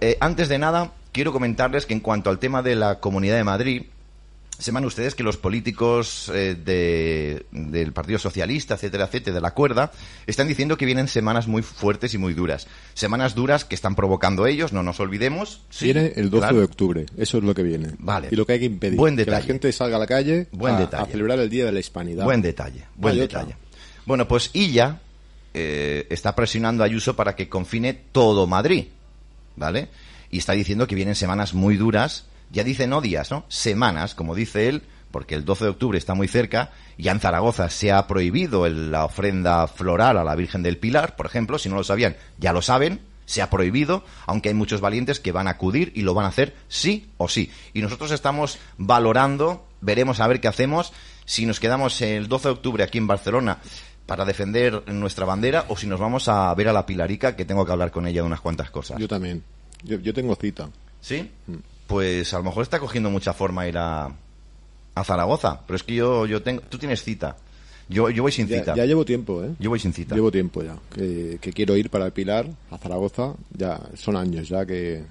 Eh, antes de nada, quiero comentarles que en cuanto al tema de la Comunidad de Madrid, sepan ustedes que los políticos eh, de, del Partido Socialista, etcétera, etcétera, de la cuerda, están diciendo que vienen semanas muy fuertes y muy duras. Semanas duras que están provocando ellos, no nos olvidemos. Sí, viene el 12 claro. de octubre, eso es lo que viene. Vale. Y lo que hay que impedir, Buen que la gente salga a la calle Buen a, detalle. a celebrar el Día de la Hispanidad. Buen detalle, buen otra. detalle. Bueno, pues Illa eh, está presionando a Ayuso para que confine todo Madrid, ¿vale? Y está diciendo que vienen semanas muy duras, ya dice no días, ¿no? Semanas, como dice él, porque el 12 de octubre está muy cerca, ya en Zaragoza se ha prohibido el- la ofrenda floral a la Virgen del Pilar, por ejemplo, si no lo sabían, ya lo saben, se ha prohibido, aunque hay muchos valientes que van a acudir y lo van a hacer sí o sí. Y nosotros estamos valorando, veremos a ver qué hacemos, si nos quedamos el 12 de octubre aquí en Barcelona para defender nuestra bandera o si nos vamos a ver a la Pilarica, que tengo que hablar con ella de unas cuantas cosas. Yo también. Yo, yo tengo cita. ¿Sí? Pues a lo mejor está cogiendo mucha forma ir a, a Zaragoza, pero es que yo, yo tengo, tú tienes cita. Yo, yo voy sin cita. ya llevo tiempo, ¿eh? Yo voy sin cita. Llevo tiempo ya. Que, que quiero ir para el Pilar, a Zaragoza. Ya son años ya que,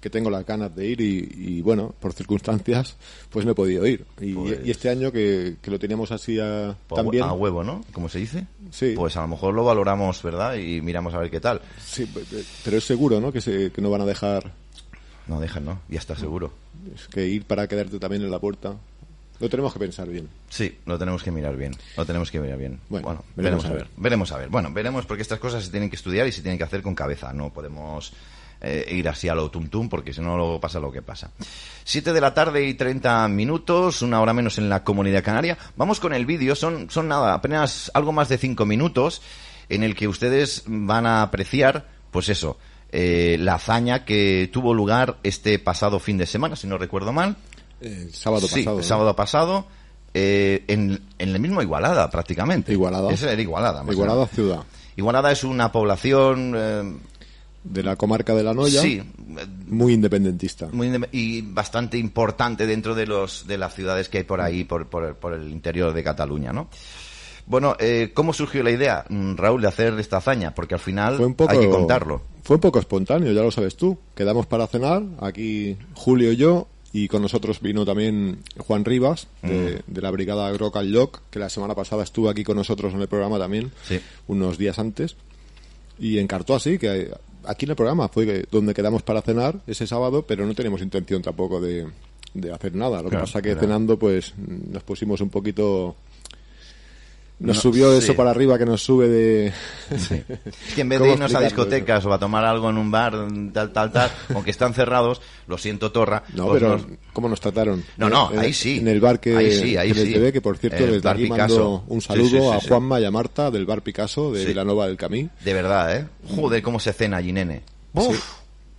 que tengo las ganas de ir y, y, bueno, por circunstancias, pues no he podido ir. Y, Pues- y este año que, que lo teníamos así a, Pues también. A huevo, ¿no? Como se dice. Sí. Pues a lo mejor lo valoramos, ¿verdad? Y miramos a ver qué tal. Sí, pe- pe- pero es seguro, ¿no? Que, se, que no van a dejar No, dejan, ¿no? Ya está seguro. es que ir para quedarte también en la puerta. Lo tenemos que pensar bien. Sí, lo tenemos que mirar bien. Lo tenemos que mirar bien. Bueno, Bueno, veremos veremos, a ver. ver. Veremos a ver. Bueno, veremos porque estas cosas se tienen que estudiar y se tienen que hacer con cabeza. No podemos eh, ir así a lo tum tum porque si no luego pasa lo que pasa. Siete de la tarde y 30 minutos, una hora menos en la comunidad canaria. Vamos con el vídeo. Son, son nada, apenas algo más de cinco minutos en el que ustedes van a apreciar, pues eso, eh, la hazaña que tuvo lugar este pasado fin de semana, si no recuerdo mal. El sábado Sí, pasado. el ¿no? sábado pasado, eh, en, en el mismo Igualada, prácticamente. Igualada. Es el Igualada. más Igualada ciudad. Igualada es una población, eh, De la comarca de la Noya. sí, eh, Muy independentista. muy y bastante importante dentro de los de las ciudades que hay por ahí, por, por, por el interior de Cataluña, ¿no? Bueno, eh, ¿cómo surgió la idea, mm, Raúl, de hacer esta hazaña? Porque al final Fue un poco, hay que contarlo. Fue un poco espontáneo, ya lo sabes tú. Quedamos para cenar, aquí Julio y yo, y con nosotros vino también Juan Rivas, de, Mm. de la brigada Rock and Lock, que la semana pasada estuvo aquí con nosotros en el programa también, Sí. unos días antes. Y encartó así, que aquí en el programa fue donde quedamos para cenar ese sábado, pero no teníamos intención tampoco de, de hacer nada. Lo que pasa que claro. cenando, pues nos pusimos un poquito. Nos No, subió sí. eso para arriba que nos sube de. Es que en vez ¿Cómo de irnos a discotecas o a tomar algo en un bar, tal, tal, tal, aunque están cerrados, lo siento, Torra. No, pues pero nos- ¿cómo nos trataron? No, no, En- ahí sí. En el bar que, Ahí sí, ahí en el sí. TV, que por cierto, El desde bar aquí Picasso. mando un Sí, saludo sí, sí, a sí. Juanma y a Marta del bar Picasso de Sí. Vilanova del Camí. De verdad, ¿eh? Joder, cómo se cena allí, nene. Uf,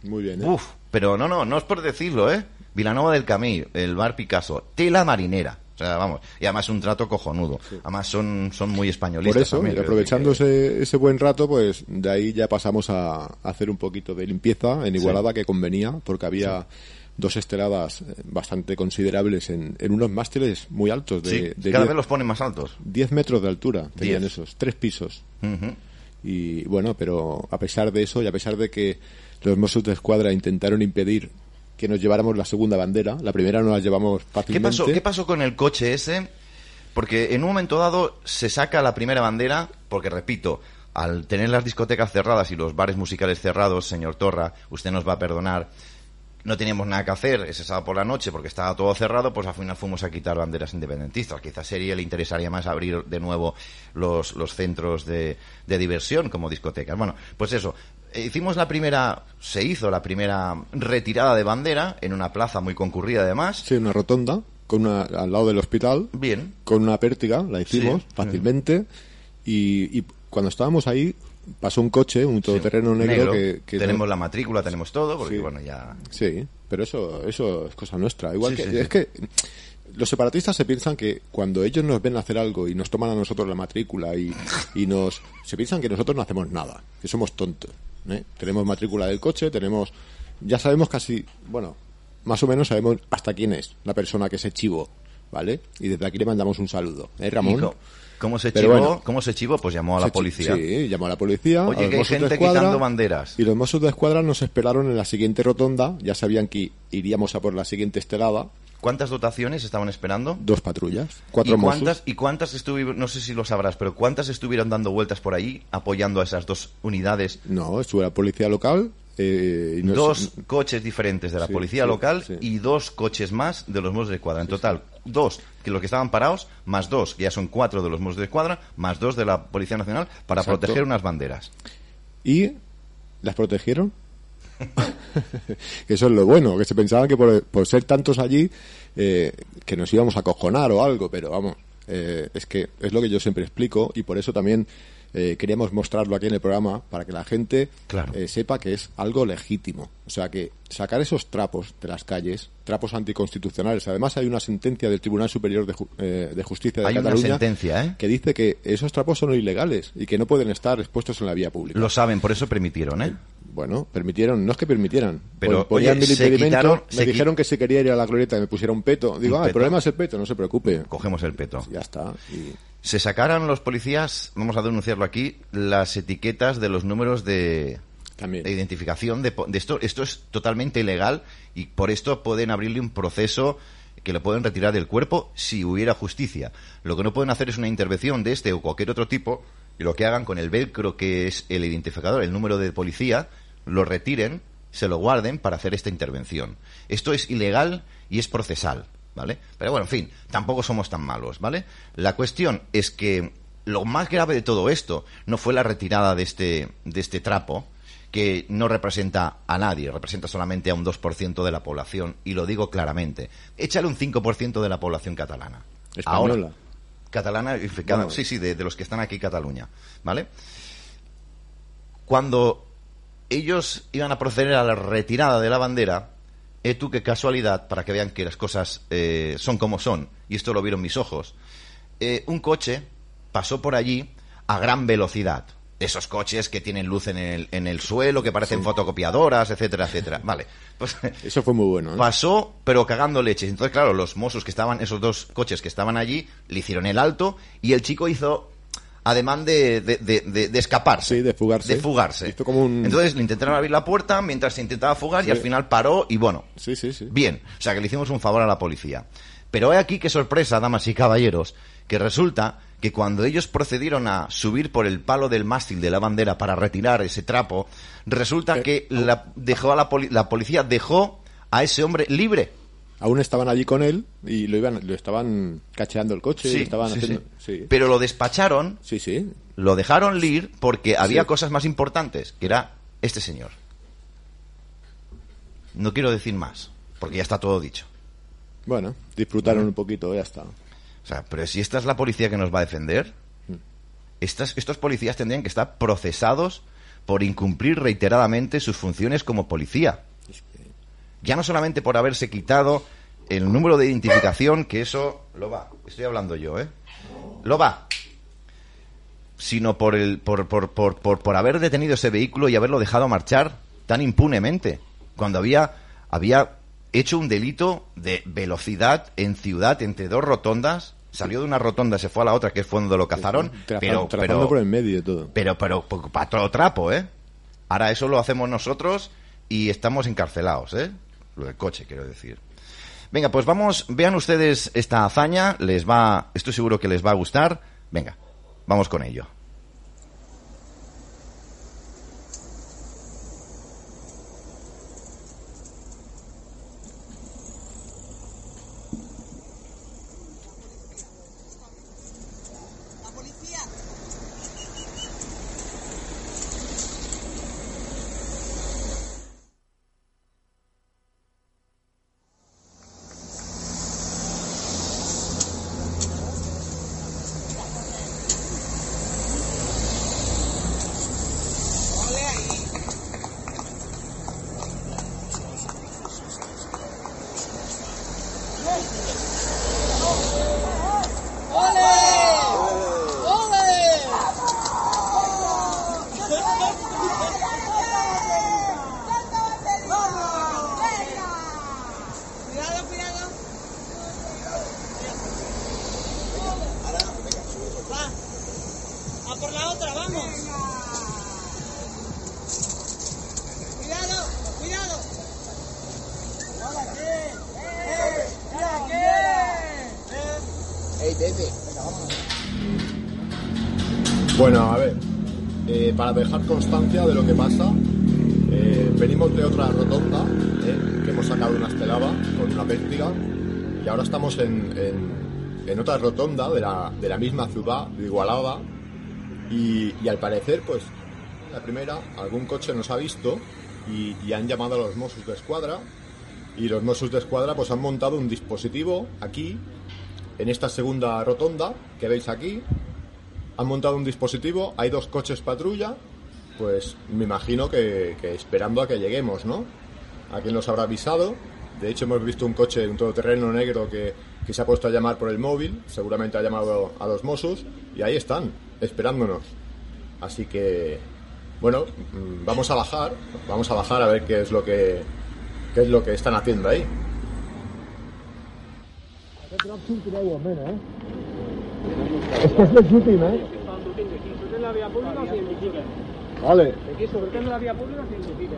Muy bien, ¿eh? uf. Pero no, no, no es por decirlo, ¿eh? Vilanova del Camí, el bar Picasso, tela marinera. O sea, vamos, y además un trato cojonudo. Además son, son muy españolistas. Por eso, también, aprovechando ese, ese buen rato, pues de ahí ya pasamos a, hacer un poquito de limpieza en Igualada que convenía, porque había dos esteladas eh, bastante considerables en, en unos mástiles muy altos, de, Sí, de cada 10, vez los ponen más altos. 10 metros de altura, tenían Diez. esos, tres pisos. Y bueno, pero a pesar de eso y a pesar de que los Mossos de Escuadra intentaron impedir que nos lleváramos la segunda bandera, la primera no la llevamos ¿Qué fácilmente. pasó, ¿Qué pasó con el coche ese? Porque en un momento dado se saca la primera bandera, porque repito, al tener las discotecas cerradas y los bares musicales cerrados, señor Torra, usted nos va a perdonar, no teníamos nada que hacer ese sábado por la noche porque estaba todo cerrado, pues al final fuimos a quitar banderas independentistas. Quizás sería le interesaría más abrir de nuevo los, los centros de, de diversión como discotecas. Bueno, pues eso. Eh, Hicimos la primera, se hizo la primera retirada de bandera en una plaza muy concurrida además. Sí, una rotonda con una, al lado del hospital, Bien. con una pértiga, la hicimos Sí. fácilmente. Y, y cuando estábamos ahí, pasó un coche, un todoterreno Sí, negro, que, que tenemos no- la matrícula, tenemos todo, porque Sí. bueno, ya... Sí, pero eso, eso es cosa nuestra. Igual que, es que los separatistas se piensan que cuando ellos nos ven hacer algo y nos toman a nosotros la matrícula y, y nos, se piensan que nosotros no hacemos nada, que somos tontos. ¿Eh? Tenemos matrícula del coche, tenemos, ya sabemos casi, bueno, más o menos sabemos hasta quién es la persona que se chivo, ¿vale? Y desde aquí le mandamos un saludo. ¿Eh, ¿Y Ramón? ¿Cómo se Pero chivó? bueno. ¿Cómo se chivó? Pues llamó a la policía. Sí, llamó a la policía. Oye, a que hay gente Escuadra, quitando banderas. Y los Mossos de Escuadra nos esperaron en la siguiente rotonda. Ya sabían que iríamos a por la siguiente estelada. ¿Cuántas dotaciones estaban esperando? Dos patrullas, cuatro ¿Y cuántas, ¿Y cuántas estuvieron, no sé si lo sabrás, pero cuántas estuvieron dando vueltas por ahí apoyando a esas dos unidades? No, estuvo la policía local. eh, y dos coches diferentes de la Sí, policía sí, local sí. y dos coches más de los Mossos de Escuadra. En total, dos que los que estaban parados, más dos, que ya son cuatro de los Mossos de Escuadra, más dos de la Policía Nacional para Exacto. proteger unas banderas. y las protegieron. eso es lo bueno, que se pensaban que por, por ser tantos allí eh, que nos íbamos a cojonar o algo, pero vamos, eh, es que es lo que yo siempre explico y por eso también eh, queríamos mostrarlo aquí en el programa para que la gente Claro. eh, sepa que es algo legítimo. O sea, que sacar esos trapos de las calles, trapos anticonstitucionales, además hay una sentencia del Tribunal Superior de, Ju- eh, de Justicia de Hay una Cataluña sentencia, ¿eh? que dice que esos trapos son ilegales y que no pueden estar expuestos en la vía pública. Lo saben, por eso permitieron, ¿eh? Bueno, permitieron, no es que permitieron. Pero, oye, se quitaron- me se dijeron que si quería ir a la glorieta y me pusiera un peto. Digo, ¿Un ah, el problema es el peto, no se preocupe. Cogemos el peto. Ya está. Y- Se sacaron los policías, vamos a denunciarlo aquí, las etiquetas de los números de, También. de identificación de, de esto. Esto es totalmente ilegal y por esto pueden abrirle un proceso que le pueden retirar del cuerpo si hubiera justicia. Lo que no pueden hacer es una intervención de este o cualquier otro tipo y lo que hagan con el velcro que es el identificador, el número de policía, lo retiren, se lo guarden para hacer esta intervención. Esto es ilegal y es procesal, ¿vale? Pero bueno, en fin, tampoco somos tan malos, ¿vale? La cuestión es que lo más grave de todo esto no fue la retirada de este, de este trapo, que no representa a nadie, representa solamente a un 2% de la población, y lo digo claramente. Échale un 5% de la población catalana. Española. Ahora, catalana, Bueno. sí, sí, de, de los que están aquí en Cataluña, ¿vale? Cuando ellos iban a proceder a la retirada de la bandera, eh, tú qué casualidad, para que vean que las cosas eh, son como son, y esto lo vieron mis ojos, eh, un coche pasó por allí a gran velocidad. Esos coches que tienen luz en el, en el suelo, que parecen fotocopiadoras, etcétera, etcétera. Vale, pues Eso fue muy bueno. ¿eh? pasó, pero cagando leches. Entonces, claro, los mozos que estaban, esos dos coches que estaban allí, le hicieron el alto y el chico hizo ademán de, de, de- de- escaparse. Sí, de fugarse. De fugarse. Hizo como un- Entonces le intentaron abrir la puerta mientras se intentaba fugar y al final paró y bueno, Sí, sí, sí. Bien, o sea que le hicimos un favor a la policía. Pero he aquí qué sorpresa, damas y caballeros, que resulta que cuando ellos procedieron a subir por el palo del mástil de la bandera para retirar ese trapo, resulta que la, dejó a la, poli- la policía dejó a ese hombre libre. Aún estaban allí con él y lo iban, lo estaban cacheando el coche, y lo estaban sí, haciendo. sí. Sí, Pero lo despacharon, sí, sí. lo dejaron ir porque había cosas más importantes, que era este señor. No quiero decir más, porque ya está todo dicho. Bueno, disfrutaron un poquito, ya está. Sea, pero si esta es la policía que nos va a defender, estas, estos policías tendrían que estar procesados por incumplir reiteradamente sus funciones como policía. Ya no solamente por haberse quitado el número de identificación, que eso lo va, estoy hablando yo, ¿eh? Lo va. Sino por, el, por, por, por, por, por haber detenido ese vehículo y haberlo dejado marchar tan impunemente, cuando había, había hecho un delito de velocidad en ciudad entre dos rotondas, salió de una rotonda, se fue a la otra, que fue donde lo cazaron, pero, pero, por el medio todo. pero, pero, para todo trapo, ¿eh? Ahora eso lo hacemos nosotros y estamos encarcelados, ¿eh? Lo del coche, quiero decir. Venga, pues vamos, vean ustedes esta hazaña, les va, estoy seguro que les va a gustar. Venga, vamos con ello. La policía. Ole ahí. ¡Ole! ¡Ole! Cuidado, cuidado. Va. A por la otra, vamos. Cuidado, cuidado. Bueno, a ver, eh, para dejar constancia de lo que pasa, eh, venimos de otra rotonda, eh, que hemos sacado una estelada con una pértiga, y ahora estamos en, en- en otra rotonda de la, de la misma ciudad, de Igualada, y, al parecer, pues, la primera, algún coche nos ha visto y, y han llamado a los Mossos de Escuadra, y los Mossos de Escuadra pues han montado un dispositivo aquí, en esta segunda rotonda que veis aquí, han montado un dispositivo, hay dos coches patrulla, pues me imagino que, que esperando a que lleguemos, ¿no? A quien nos habrá avisado. De hecho, hemos visto un coche, un todoterreno negro que, que se ha puesto a llamar por el móvil, seguramente ha llamado a los Mossos, y ahí están, esperándonos. Así que, bueno, mm, vamos a bajar, vamos a bajar a ver qué es lo que, qué es lo que están haciendo ahí. Esto es legítimo, ¿eh? Surten la vía pública o se identifiquen. Vale. Aquí surten la vía pública o se identifiquen.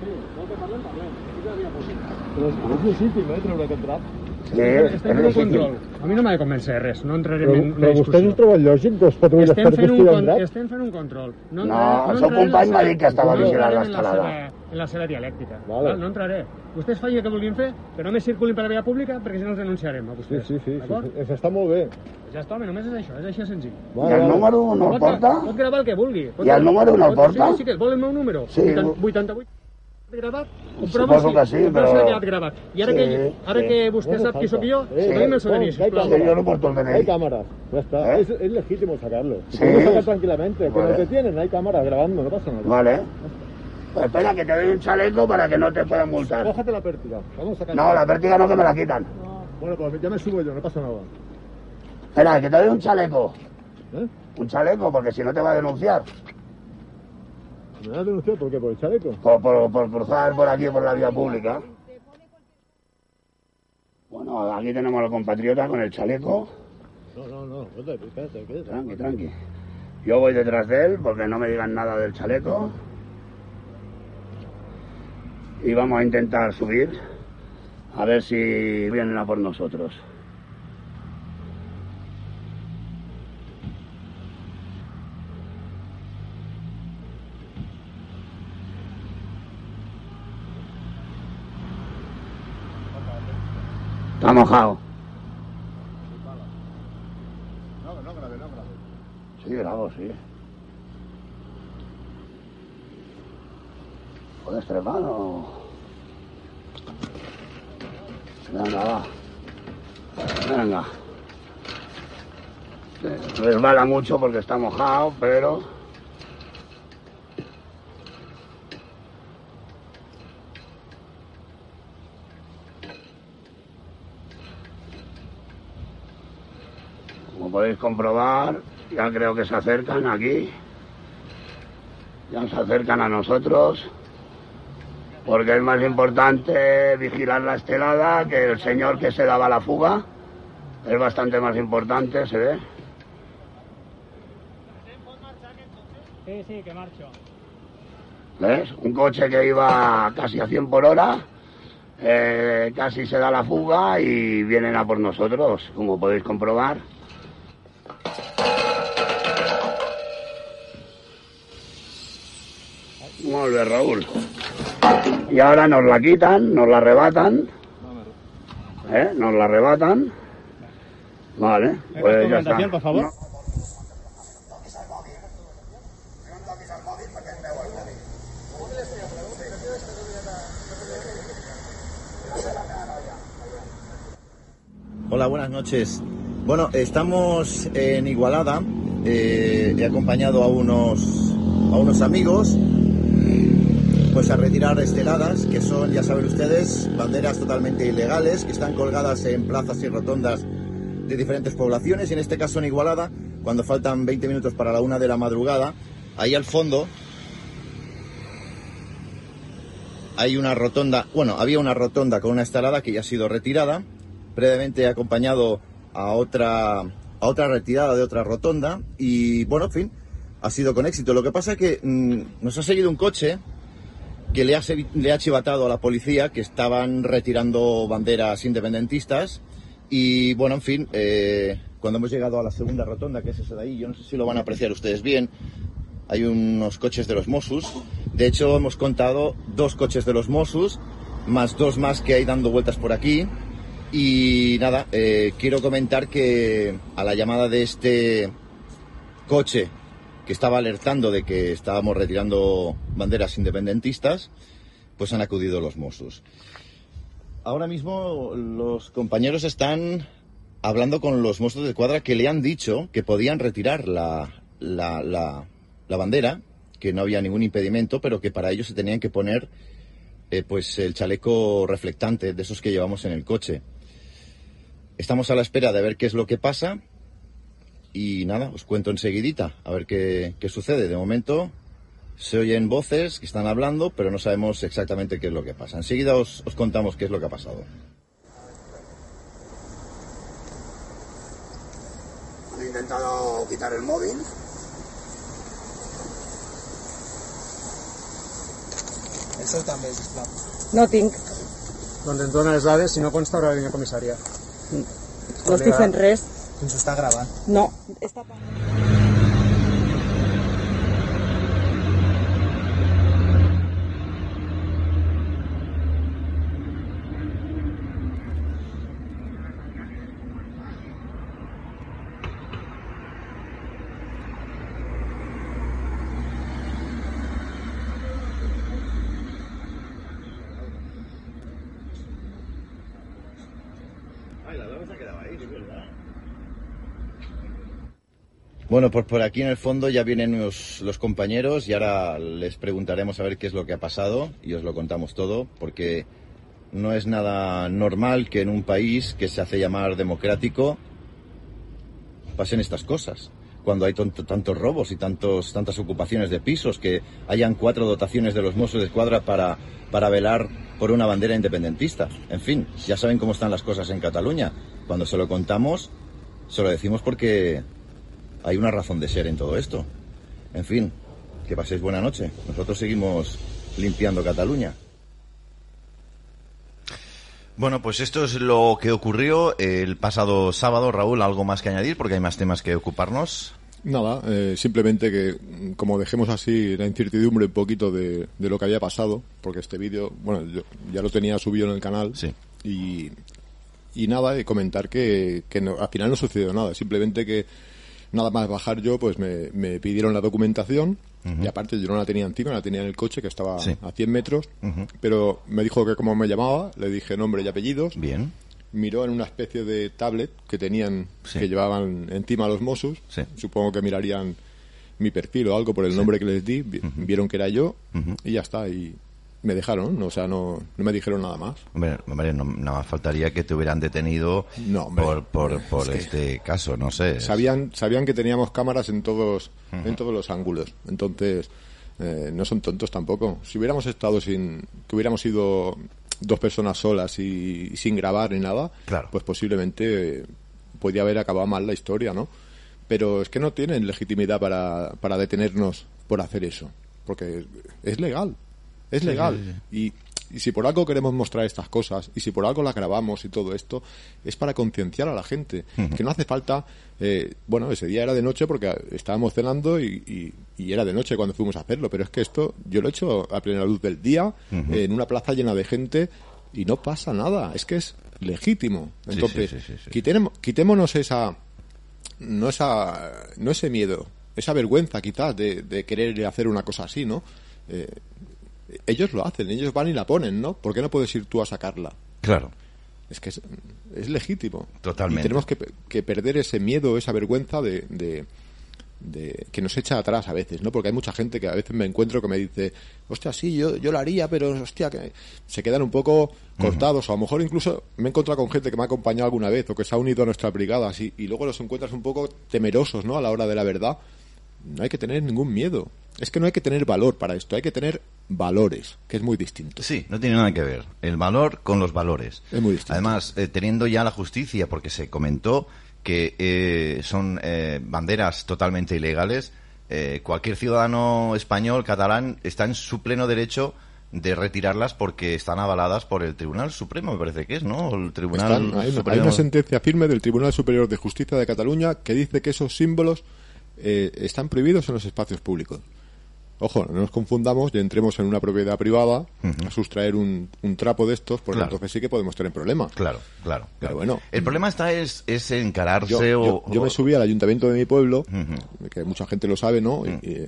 Però... No? Sí, no que parlem, parlem. Aquí. Però és legítim, eh, treure aquest drap. Sí, Estem fent un control. A mi no m'ha de convèncer res, no entrarem en una discussió. troben lògic dos patrulles Estem fent, un con estem fent un control. No, entraré- el seu entraré company la m'ha dit que estava no vigilant entrarem en la l'escalada. seva- En la seva dialèctica. Vale. Val? No entraré. Vostès facin el que vulguin fer, però només circulin per la via pública perquè si no els denunciarem a vostès. D'acord? Això està molt bé. Ja està, home, només és això, és així de senzill. I el número no el porta? pot gravar el que vulgui. Pot I el número no el porta? Sí, sí que vol el meu número. Sí. 88 gravat? Comprova Suposo que sí, si però- l'ha quedat gravat. I ara, Sí, que, ara sí. que vostè sap qui sóc jo, Eh, doni'm el seu DNI, hay sisplau. Sí, yo no porto el Hay DNI. cámaras, ya está. ¿Eh? Es, es legítimo sacarlo. Sí. Puedes sacar tranquilamente. Vale. lo que tienen, hay cámaras grabando, no pasa nada. Vale. Pues espera, que te doy un chaleco para que no te puedan multar. Cójate la pértiga. Vamos a sacar. No, la pértiga no, que me la quitan. Bueno, pues ya me subo yo, no pasa nada. Espera, que te doy un chaleco. ¿Eh? Un chaleco, porque si no te va a denunciar. ¿Me vas a denunciar por qué? ¿Por el chaleco? Por, por, por cruzar por aquí, por la vía pública. Bueno, aquí tenemos al compatriota con el chaleco. No, no, no. Espérate, espérate. Tranqui, tranqui. Yo voy detrás de él porque no me digan nada del chaleco. Y vamos a intentar subir A ver si vienen a por nosotros. Está mojado. No, no grave, no grave. Sí, grabo, sí. ¿Puedes trepar o...? Venga, va. Venga. Resbala mucho porque está mojado, pero... podéis comprobar, ya creo que se acercan aquí. Ya se acercan a nosotros. Porque es más importante vigilar la estelada que el señor que se daba la fuga. Es bastante más importante, se ve. Sí, sí, que marcho. ¿Ves? Un coche que iba casi a 100 por hora, eh, casi se da la fuga y vienen a por nosotros, como podéis comprobar. Raúl. Y ahora nos la quitan, nos la arrebatan. ¿Eh? Nos la arrebatan. Vale, ¿Me pues ya está. por favor? No. Hola, buenas noches. Bueno, estamos en Igualada. eh, he acompañado a unos, a unos amigos pues a retirar esteladas, que son, ya saben ustedes, banderas totalmente ilegales, que están colgadas en plazas y rotondas de diferentes poblaciones, y en este caso en Igualada, cuando faltan 20 minutos para la una de la madrugada, ahí al fondo hay una rotonda, bueno, había una rotonda con una estelada que ya ha sido retirada, previamente acompañado a otra, a otra retirada de otra rotonda, y bueno, en fin, ha sido con éxito. Lo que pasa es que mm, nos ha seguido un coche que le ha, le ha chivatado a la policía que estaban retirando banderas independentistas y bueno, en fin, eh, cuando hemos llegado a la segunda rotonda, que es esa de ahí, yo no sé si lo van a apreciar ustedes bien, hay unos coches de los Mossos, de hecho hemos contado dos coches de los Mossos, más dos más que hay dando vueltas por aquí. Y nada, eh, quiero comentar que a la llamada de este coche que estaba alertando de que estábamos retirando banderas independentistas, pues han acudido los Mossos. Ahora mismo los compañeros están hablando con los Mossos de Cuadra que le han dicho que podían retirar la, la, la- bandera, que no había ningún impedimento, pero que para ello se tenían que poner eh, pues el chaleco reflectante de esos que llevamos en el coche. Estamos a la espera de ver qué es lo que pasa y nada, os cuento enseguidita a ver qué, qué sucede. De momento se oyen voces que están hablando, pero no sabemos exactamente qué es lo que pasa. Enseguida os, os contamos qué es lo que ha pasado. Han intentado quitar el móvil. Això també, sisplau. No tinc, Doncs ens dona les dades, si no consta haurà de venir a comissària. no estic fent res. Ens està gravant. No. Està... Bueno, pues por aquí en el fondo ya vienen los, compañeros y ahora les preguntaremos a ver qué es lo que ha pasado y os lo contamos todo, porque no es nada normal que en un país que se hace llamar democrático pasen estas cosas. Cuando hay tantos robos y tantas ocupaciones de pisos, que hayan cuatro dotaciones de los Mossos de Escuadra para, para velar por una bandera independentista. En fin, ya saben cómo están las cosas en Cataluña. Cuando se lo contamos, se lo decimos porque hay una razón de ser en todo esto. En fin, que paséis buena noche. Nosotros seguimos limpiando Cataluña. Bueno, pues esto es lo que ocurrió el pasado sábado. Raúl, ¿algo más que añadir? Porque hay más temas que ocuparnos. Nada, eh, simplemente que como dejemos así la incertidumbre un poquito de, de lo que había pasado, porque este vídeo, bueno, yo ya lo tenía subido en el canal Sí. y, y nada, de comentar que, que no- al final no sucedió nada, simplemente que nada más bajar yo, pues me, me pidieron la documentación y aparte yo no la tenía encima, la tenía en el coche que estaba Sí. a 100 metros, pero me dijo que como me llamaba, le dije nombre y apellidos, Bien. miró en una especie de tablet que tenían, Sí. que llevaban encima los Mossos. Sí. Supongo que mirarían mi perfil o algo por el nombre que les di, vi- vieron que era yo y ya está. Y me dejaron, o sea, no, no me dijeron nada más. Hombre, hombre, no, nada más faltaría que te hubieran detenido No, hombre. por, por, por Es que- este caso, no sé. Sabían, sabían que teníamos cámaras en todos, en todos los ángulos. Entonces, eh, no son tontos tampoco. Si hubiéramos estado sin, que hubiéramos sido dos personas solas y, y sin grabar ni nada, Claro. pues posiblemente podía haber acabado mal la historia, ¿no? Pero es que no tienen legitimidad para, para detenernos por hacer eso. Porque es legal. Es legal. Y, y si por algo queremos mostrar estas cosas, y si por algo las grabamos y todo esto, es para concienciar a la gente. Que no hace falta. eh, bueno, ese día era de noche porque estábamos cenando y, y- y era de noche cuando fuimos a hacerlo. Pero es que esto yo lo he hecho a plena luz del día, en una plaza llena de gente, y no pasa nada. Es que es legítimo. Entonces, sí, quitémonos esa no esa no ese miedo esa vergüenza quizás de, de querer hacer una cosa así no Eh, ellos lo hacen ellos van y la ponen no ¿por qué no puedes ir tú a sacarla? Claro. es que es, es legítimo. Totalmente. y tenemos que, que perder ese miedo esa vergüenza de, de, de- que nos echa atrás a veces no porque hay mucha gente que a veces me encuentro que me dice hostia sí yo yo lo haría pero hostia que se quedan un poco cortados. O a lo mejor incluso me he encontrado con gente que me ha acompañado alguna vez o que se ha unido a nuestra brigada así y luego los encuentras un poco temerosos no a la hora de la verdad. No hay que tener ningún miedo. Es que no hay que tener valor para esto. Hay que tener valores que es muy distinto Sí, no tiene nada que ver. El valor con los valores. Es muy distinto. Además, eh, teniendo ya la justicia, porque se comentó que eh, son eh, banderas totalmente ilegales, eh, cualquier ciudadano español, catalán, está en su pleno derecho de retirarlas porque están avaladas por el Tribunal Supremo, me parece que es, ¿no? El Tribunal Están- hay, una, hay Supremo. una sentencia firme del Tribunal Superior de Justicia de Cataluña que dice que esos símbolos eh, están prohibidos en los espacios públicos. Ojo, no nos confundamos y entremos en una propiedad privada a sustraer un, un trapo de estos, porque Claro. entonces sí que podemos tener problemas. Claro, claro. Pero claro. bueno. El problema está es, es encararse Yo, o... yo me subí al ayuntamiento de mi pueblo, que mucha gente lo sabe, ¿no? Y,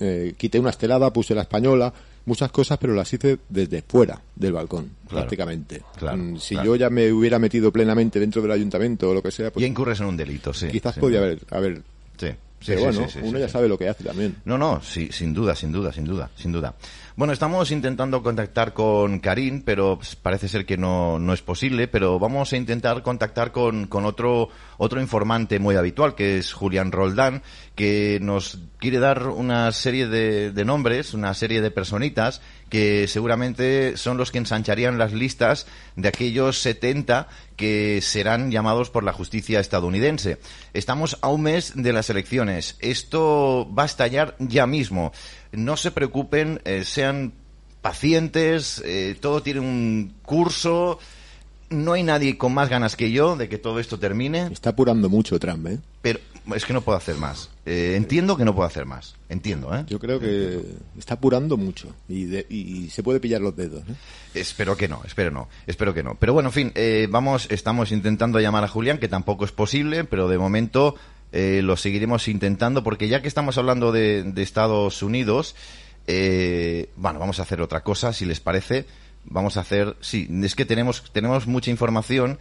eh, quité una estelada, puse la española, muchas cosas, pero las hice desde fuera del balcón, Claro. prácticamente. Claro, Mm, si yo ya me hubiera metido plenamente dentro del ayuntamiento o lo que sea, pues Ya incurres en un delito, sí. quizás sí. podía haber, haber sí, pero sí, bueno, sí, sí, uno ya sabe lo que hace también. No, no, sí, sin duda, sin duda, sin duda, sin duda. Bueno, estamos intentando contactar con Karim, pero pues, parece ser que no, no es posible, pero vamos a intentar contactar con, con otro, otro informante muy habitual, que es Julián Roldán, que nos quiere dar una serie de, de nombres, una serie de personitas, que seguramente son los que ensancharían las listas de aquellos 70 que serán llamados por la justicia estadounidense. Estamos a un mes de las elecciones. Esto va a estallar ya mismo. No se preocupen, eh, sean pacientes, eh, todo tiene un curso. No hay nadie con más ganas que yo de que todo esto termine, Está apurando mucho Trump, ¿eh? pero es que no puedo hacer más. Eh, entiendo que no puedo hacer más. Entiendo, ¿eh? Yo creo que está apurando mucho y, de- y- se puede pillar los dedos. ¿eh? Espero que no, espero no, espero que no. Pero bueno, en fin, vamos, estamos intentando llamar a Julián, que tampoco es posible, pero de momento eh, lo seguiremos intentando, porque ya que estamos hablando de, Estados Unidos, eh, bueno, vamos a hacer otra cosa, si les parece. Vamos a hacer, sí, es que tenemos, tenemos mucha información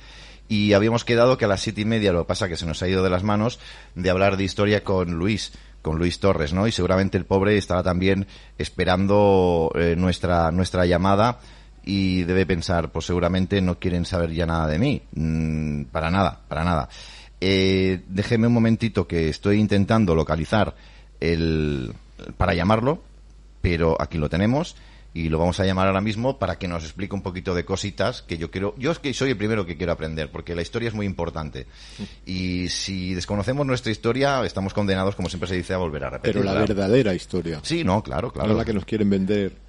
y habíamos quedado que a las siete y media, lo que pasa que se nos ha ido de las manos, de hablar de historia con Luis, con Luis Torres, ¿no? Y seguramente el pobre estará también esperando eh, nuestra, nuestra llamada y debe pensar, pues seguramente no quieren saber ya nada de mí. Mm, para nada, para nada. Eh, déjeme un momentito que estoy intentando localizar el, para llamarlo, pero aquí lo tenemos y lo vamos a llamar ahora mismo para que nos explique un poquito de cositas que yo quiero. Yo es que soy el primero que quiero aprender porque la historia es muy importante y si desconocemos nuestra historia estamos condenados, como siempre se dice, a volver a repetirla. Pero la verdadera historia. Sí, no, claro, claro. No la que nos quieren vender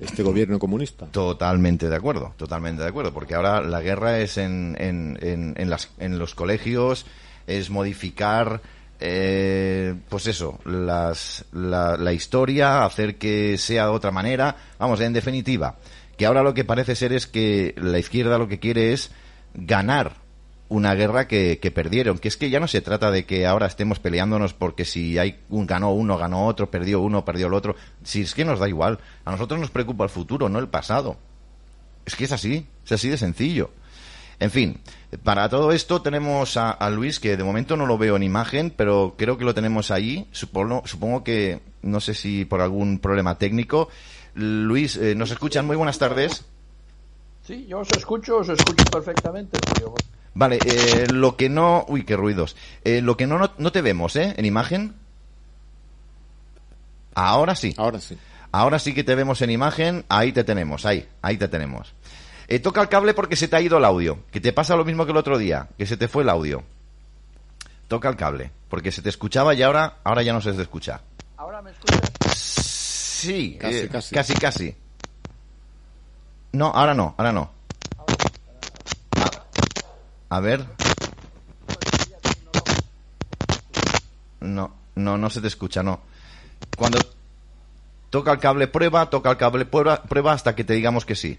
este gobierno comunista. Totalmente de acuerdo, totalmente de acuerdo, porque ahora la guerra es en, en, en, las, en los colegios, es modificar, eh, pues eso, las, la, la historia, hacer que sea de otra manera, vamos, en definitiva, que ahora lo que parece ser es que la izquierda lo que quiere es ganar una guerra que, que perdieron, que es que ya no se trata de que ahora estemos peleándonos porque si hay un ganó uno, ganó otro, perdió uno, perdió el otro, si es que nos da igual, a nosotros nos preocupa el futuro, no el pasado. Es que es así, es así de sencillo. En fin, para todo esto tenemos a, Luis, que de momento no lo veo en imagen, pero creo que lo tenemos ahí. Supongo, supongo que, no sé si por algún problema técnico. Luis, eh, ¿nos escuchan? Muy buenas tardes. Sí, yo os escucho, os escucho perfectamente. Vale, eh, lo que no... Uy, qué ruidos. Eh, lo que no, no, no te vemos, ¿eh? En imagen. Ahora sí. Ahora sí. Ahora sí que te vemos en imagen. Ahí te tenemos, ahí, ahí te tenemos. Eh, toca el cable porque se te ha ido el audio. Que te pasa lo mismo que el otro día, que se te fue el audio. Toca el cable, porque se te escuchaba y ahora, ahora ya no se te escucha. ¿Ahora me escuchas? Sí, Casi, eh, casi. casi, casi. No, ahora no, ahora no. A, ver. No, no, no se te escucha, no. Cuando toca el cable prueba, toca el cable prueba, prueba hasta que te digamos que sí.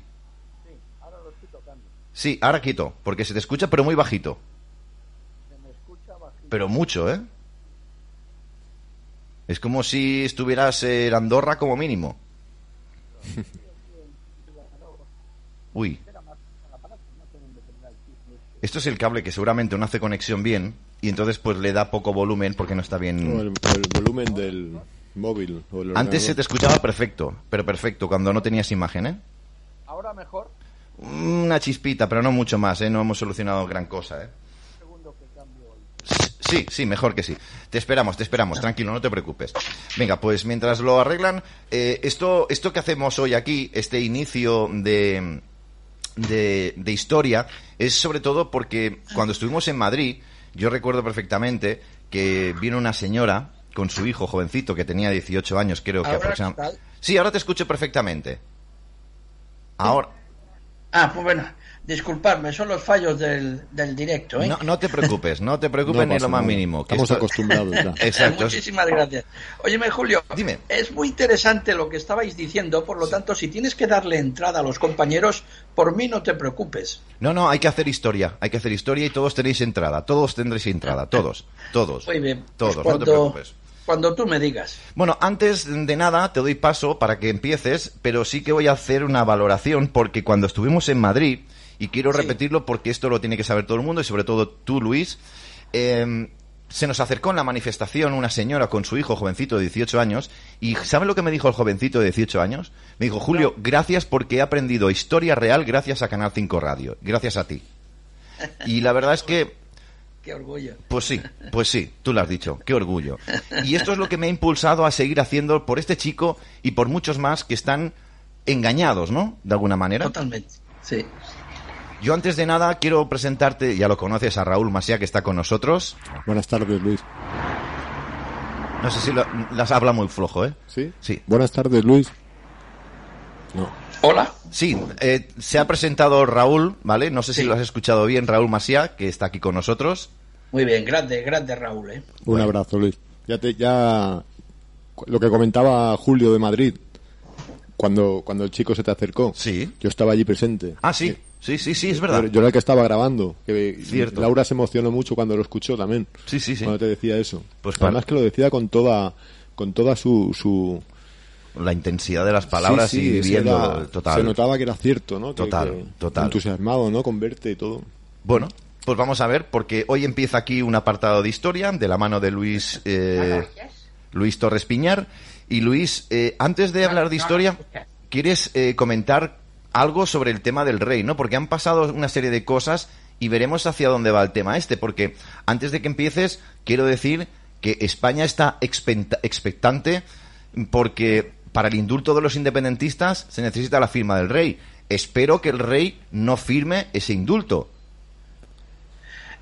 Sí, ahora quito, porque se te escucha pero muy bajito. Pero mucho, ¿eh? Es como si estuvieras en Andorra como mínimo. Uy. Esto es el cable que seguramente no hace conexión bien y entonces pues le da poco volumen porque no está bien. el, volumen del móvil. o el Antes se te escuchaba perfecto, pero perfecto, cuando no tenías imagen, ¿eh? ¿Ahora mejor? Una chispita, pero no mucho más, ¿eh? No hemos solucionado gran cosa, ¿eh? Sí, sí, mejor que sí. Te esperamos, te esperamos, tranquilo, no te preocupes. Venga, pues mientras lo arreglan, eh, esto, esto que hacemos hoy aquí, este inicio de, de, de historia, es sobre todo porque cuando estuvimos en Madrid, yo recuerdo perfectamente que vino una señora con su hijo jovencito que tenía 18 años, creo que aproximadamente. Sí, ahora te escucho perfectamente. Ahora. Ah, pues bueno, disculpadme, son los fallos del, del directo, ¿eh? No, no te preocupes, no te preocupes No ni lo más mínimo. que Estamos esto- acostumbrados ya. Exacto. Muchísimas gracias. Óyeme, Julio, Dime. es muy interesante lo que estabais diciendo, por lo tanto, si tienes que darle entrada a los compañeros, por mí no te preocupes. No, no, hay que hacer historia, hay que hacer historia y todos tenéis entrada, todos tendréis entrada, todos, todos. Muy bien. pues Todos, no te cuando, preocupes. Cuando tú me digas. Bueno, antes de nada te doy paso para que empieces, pero sí que voy a hacer una valoración porque cuando estuvimos en Madrid, y quiero Sí. repetirlo porque esto lo tiene que saber todo el mundo y sobre todo tú, Luis, eh, se nos acercó en la manifestación una señora con su hijo jovencito de 18 años y ¿sabe lo que me dijo el jovencito de 18 años? Me dijo, Julio, gracias porque he aprendido historia real gracias a Canal 5 Radio, gracias a ti. Y la verdad es que Qué orgullo. pues sí, pues sí, tú lo has dicho, qué orgullo. Y esto es lo que me ha impulsado a seguir haciendo por este chico y por muchos más que están engañados, ¿no? De alguna manera. Totalmente. Sí. Yo antes de nada quiero presentarte, ya lo conoces, a Raúl Masía que está con nosotros. Buenas tardes, Luis. No sé si lo- las habla muy flojo, ¿eh? ¿Sí? Sí. Buenas tardes, Luis. No. Hola. Sí, eh, se ha presentado Raúl, ¿vale? No sé si lo has escuchado bien, Raúl Masía, que está aquí con nosotros. Muy bien, grande, grande Raúl, ¿eh? Un abrazo, Luis. Ya te, ya lo que comentaba Julio de Madrid, cuando, cuando el chico se te acercó. Sí. Yo estaba allí presente. Ah, sí, sí, sí, sí, es verdad. yo era el que estaba grabando. Que Cierto. Laura se emocionó mucho cuando lo escuchó también. Sí, sí, sí. Cuando te decía eso. Pues para- Además que lo decía con toda, con toda su, su La intensidad de las palabras Sí, sí, y viviendo era- total. Se notaba que era cierto, ¿no? Que- Total, que- total. Entusiasmado, ¿no? Con verte y todo. Bueno, pues vamos a ver, porque hoy empieza aquí un apartado de historia de la mano de Luis, eh, Luis Torres Piñar. Y Luis, eh, antes de hablar de historia, ¿quieres eh, comentar algo sobre el tema del rey, no? Porque han pasado una serie de cosas y veremos hacia dónde va el tema este. Porque antes de que empieces, quiero decir que España está expectante porque para el indulto de los independentistas se necesita la firma del rey. Espero que el rey no firme ese indulto.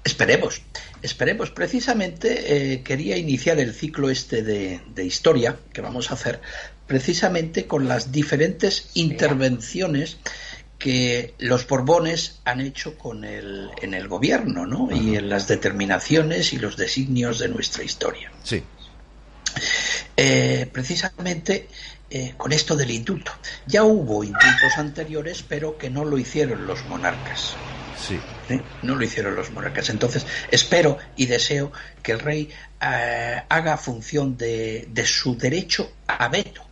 Esperemos, esperemos. Precisamente eh, quería iniciar el ciclo este de, historia que vamos a hacer precisamente con las diferentes intervenciones que los Borbones han hecho con el, en el gobierno, ¿no? Y en las determinaciones y los designios de nuestra historia. Sí. Eh, precisamente eh, con esto del indulto. Ya hubo indultos anteriores, pero que no lo hicieron los monarcas. Sí. ¿Eh? No lo hicieron los monarcas. Entonces, espero y deseo que el rey eh, haga función de, de, su derecho a veto.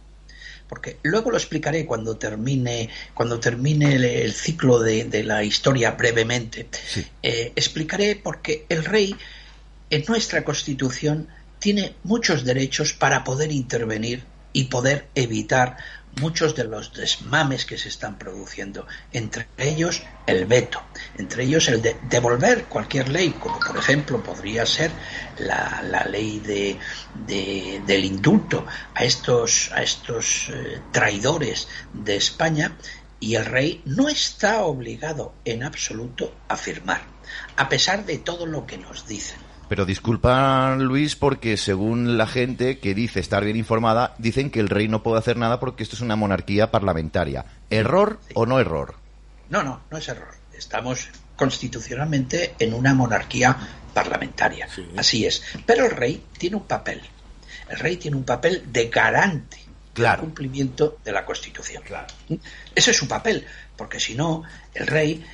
Porque luego lo explicaré cuando termine, cuando termine el, el ciclo de, de, la historia brevemente. Sí. Eh, explicaré porque el rey en nuestra constitución tiene muchos derechos para poder intervenir y poder evitar muchos de los desmames que se están produciendo, entre ellos el veto, entre ellos el de devolver cualquier ley, como por ejemplo podría ser la, ley de, de, del indulto a estos, a estos eh, traidores de España, y el rey no está obligado en absoluto a firmar, a pesar de todo lo que nos dicen. Pero disculpa, Luis, porque según la gente que dice estar bien informada, dicen que el rey no puede hacer nada porque esto es una monarquía parlamentaria. ¿Error sí. o no error? No, no, no es error. Estamos constitucionalmente en una monarquía parlamentaria. Sí. Así es. Pero el rey tiene un papel. El rey tiene un papel de garante claro. del cumplimiento de la Constitución. Claro. Ese es su papel, porque si no, el rey,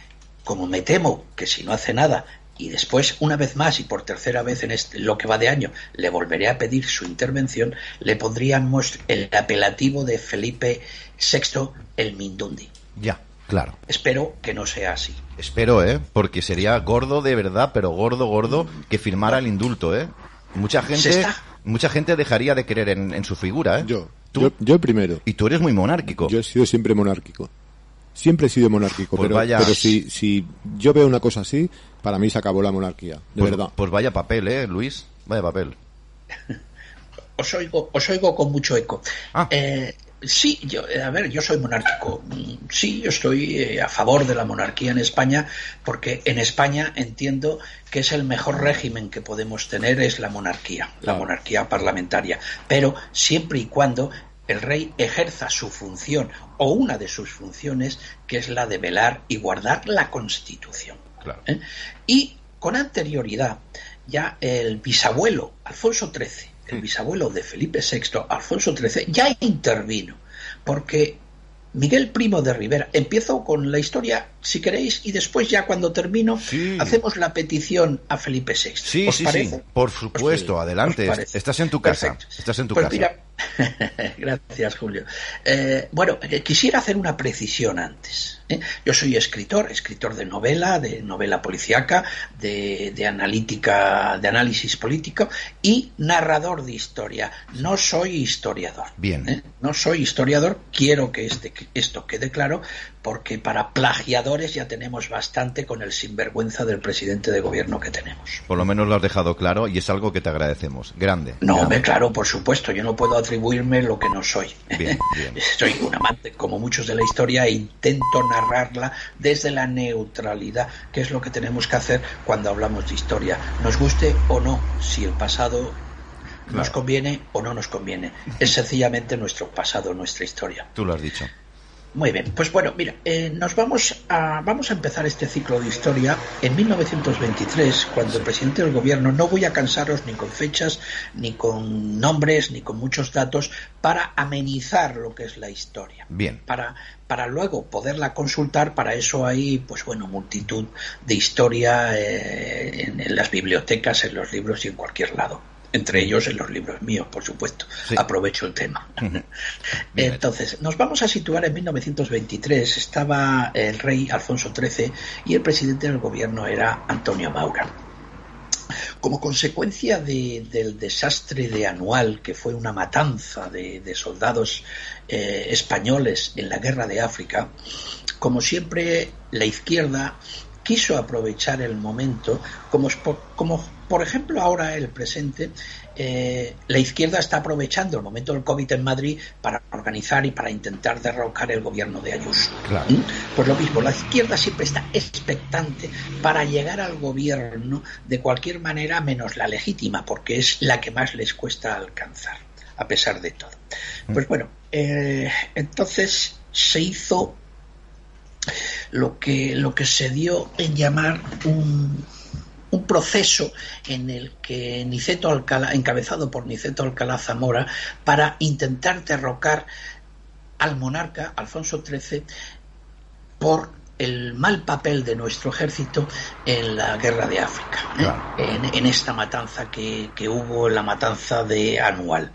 como me temo que si no hace nada, y después, una vez más y por tercera vez en este, lo que va de año, le volveré a pedir su intervención, le pondríamos el apelativo de Felipe VI el Mindundi. Ya, claro. Espero que no sea así. Espero, ¿eh? Porque sería gordo de verdad, pero gordo, gordo, que firmara el indulto, ¿eh? Mucha gente, mucha gente dejaría de creer en, en su figura, ¿eh? Yo, ¿Tú? yo, yo primero. Y tú eres muy monárquico. Yo he sido siempre monárquico siempre he sido monárquico, pues pero, vaya... pero si, si yo veo una cosa así, para mí se acabó la monarquía, de pues, verdad. Pues vaya papel, ¿eh, Luis? Vaya papel. Os oigo, os oigo con mucho eco. Ah. Eh, sí, yo, a ver, yo soy monárquico. Sí, yo estoy eh, a favor de la monarquía en España, porque en España entiendo que es el mejor régimen que podemos tener, es la monarquía, la monarquía parlamentaria. Pero siempre y cuando el rey ejerza su función o una de sus funciones, que es la de velar y guardar la Constitución. Claro. ¿Eh? Y con anterioridad, ya el bisabuelo Alfonso XIII, el bisabuelo de Felipe VI, Alfonso XIII, ya intervino, porque Miguel Primo de Rivera, empiezo con la historia, si queréis, y después ya cuando termino, sí. hacemos la petición a Felipe VI. Sí, ¿Os sí, parece? sí, por supuesto, adelante, estás en tu casa. Perfecto. Estás en tu pues casa. Mira, Gracias, Julio. Eh, bueno, eh, quisiera hacer una precisión antes. ¿eh? Yo soy escritor, escritor de novela, de novela policíaca, de, de, analítica, de análisis político y narrador de historia. No soy historiador. Bien. No soy historiador. Quiero que este, esto quede claro, porque para plagiadores ya tenemos bastante con el sinvergüenza del presidente de gobierno que tenemos. Por lo menos lo has dejado claro y es algo que te agradecemos. Grande. No, grande. me claro, por supuesto. Yo no puedo atribuirme lo que no soy. Bien, bien. soy un amante, como muchos de la historia, e intento narrarla desde la neutralidad, que es lo que tenemos que hacer cuando hablamos de historia. Nos guste o no, si el pasado claro. nos conviene o no nos conviene. Es sencillamente nuestro pasado, nuestra historia. Tú lo has dicho. Muy bien, pues bueno, mira, eh, nos vamos a, vamos a empezar este ciclo de historia en 1923, cuando el presidente del gobierno, no voy a cansaros ni con fechas, ni con nombres, ni con muchos datos, para amenizar lo que es la historia. Bien. Para, para luego poderla consultar, para eso hay, pues bueno, multitud de historia eh, en, en las bibliotecas, en los libros y en cualquier lado entre ellos en los libros míos, por supuesto. Sí. Aprovecho el tema. Entonces, nos vamos a situar en 1923. Estaba el rey Alfonso XIII y el presidente del gobierno era Antonio Maura. Como consecuencia de, del desastre de Anual, que fue una matanza de, de soldados eh, españoles en la guerra de África, como siempre, la izquierda quiso aprovechar el momento, como, como por ejemplo ahora el presente, eh, la izquierda está aprovechando el momento del COVID en Madrid para organizar y para intentar derrocar el gobierno de Ayuso. Claro. ¿Mm? Pues lo mismo, la izquierda siempre está expectante para llegar al gobierno de cualquier manera menos la legítima, porque es la que más les cuesta alcanzar, a pesar de todo. Pues bueno, eh, entonces se hizo lo que, lo que se dio en llamar un, un proceso en el que Niceto Alcalá, encabezado por Niceto Alcalá Zamora, para intentar derrocar al monarca Alfonso XIII por el mal papel de nuestro ejército en la guerra de África, ¿eh? Claro. en, en esta matanza que, que hubo, la matanza de Anual.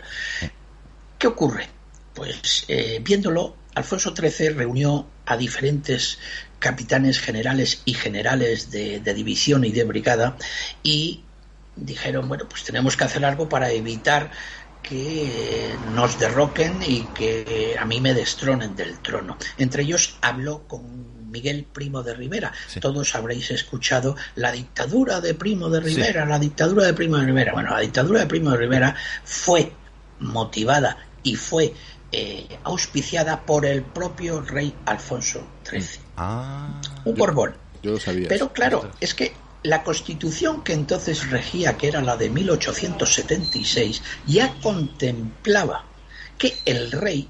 ¿Qué ocurre? Pues eh, viéndolo, Alfonso XIII reunió a diferentes capitanes generales y generales de, de división y de brigada y dijeron, bueno, pues tenemos que hacer algo para evitar que nos derroquen y que a mí me destronen del trono. Entre ellos habló con Miguel Primo de Rivera. Todos habréis escuchado la dictadura de Primo de Rivera, la dictadura de Primo de Rivera. Bueno, la dictadura de Primo de Rivera fue motivada y fue eh, auspiciada por el propio rey Alfonso XIII. Ah. Un Borbón. Yo lo sabía. Pero claro, es que la constitución que entonces regía, que era la de 1876, ya contemplaba que el rey,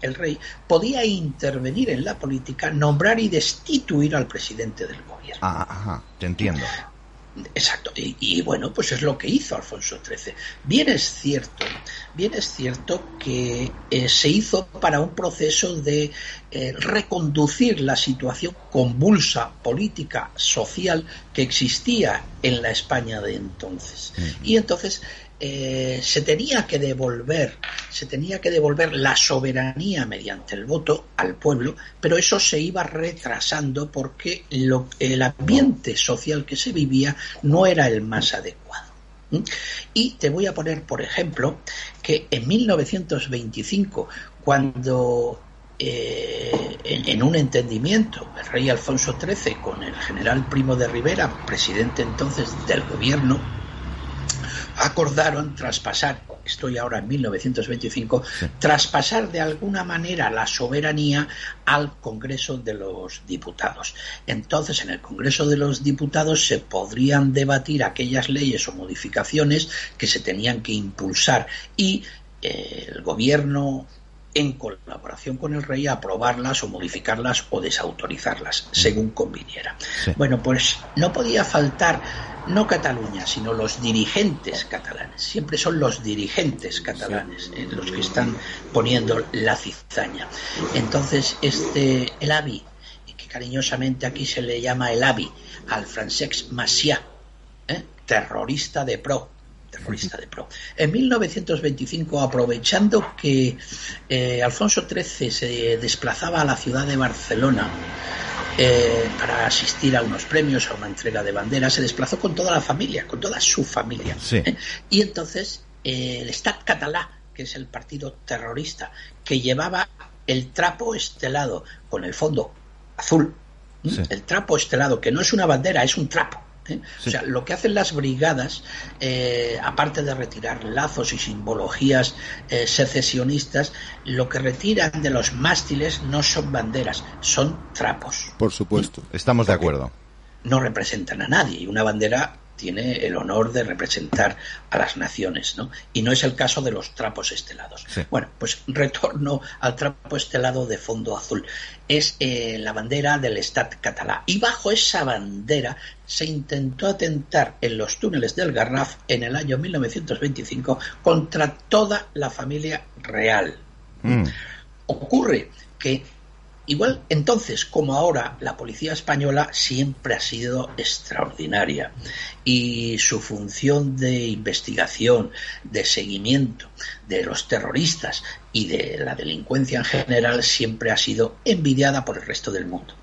el rey podía intervenir en la política, nombrar y destituir al presidente del gobierno. Ah, ajá, te entiendo. Exacto. Y, y, bueno, pues es lo que hizo Alfonso XIII. Bien es cierto, bien es cierto que eh, se hizo para un proceso de eh, reconducir la situación convulsa política, social que existía en la España de entonces. Y entonces eh, se tenía que devolver, se tenía que devolver la soberanía mediante el voto al pueblo, pero eso se iba retrasando porque lo, el ambiente social que se vivía no era el más adecuado. Y te voy a poner, por ejemplo, que en 1925, cuando eh, en, en, un entendimiento el rey Alfonso XIII con el general Primo de Rivera, presidente entonces del gobierno, acordaron traspasar, estoy ahora en 1925, sí. traspasar de alguna manera la soberanía al Congreso de los Diputados. Entonces, en el Congreso de los Diputados se podrían debatir aquellas leyes o modificaciones que se tenían que impulsar y eh, el gobierno en colaboración con el rey aprobarlas o modificarlas o desautorizarlas según conviniera. Sí. Bueno, pues no podía faltar no Cataluña, sino los dirigentes catalanes. Siempre son los dirigentes catalanes sí. eh, los que están poniendo la cizaña. Entonces, este el AVI, que cariñosamente aquí se le llama el AVI, al Francesc Macià, ¿eh? terrorista de pro, terrorista de pro. En 1925, aprovechando que eh, Alfonso XIII se desplazaba a la ciudad de Barcelona eh, para asistir a unos premios, a una entrega de banderas, se desplazó con toda la familia, con toda su familia. Sí. ¿eh? Y entonces el Estat Català, que es el partido terrorista, que llevaba el trapo estelado con el fondo azul, sí. el trapo estelado, que no es una bandera, es un trapo. ¿Eh? Sí. O sea, lo que hacen las brigadas, eh, aparte de retirar lazos y simbologías eh, secesionistas, lo que retiran de los mástiles no son banderas, son trapos. Por supuesto. Estamos de acuerdo. No representan a nadie y una bandera tiene el honor de representar a las naciones, ¿no? Y no es el caso de los trapos estelados. Sí. Bueno, pues retorno al trapo estelado de fondo azul. Es eh, la bandera del Estat catalá. Y bajo esa bandera se intentó atentar en los túneles del Garraf en el año 1925 contra toda la familia real. Mm. Ocurre que Igual entonces como ahora, la policía española siempre ha sido extraordinaria y su función de investigación, de seguimiento de los terroristas y de la delincuencia en general siempre ha sido envidiada por el resto del mundo.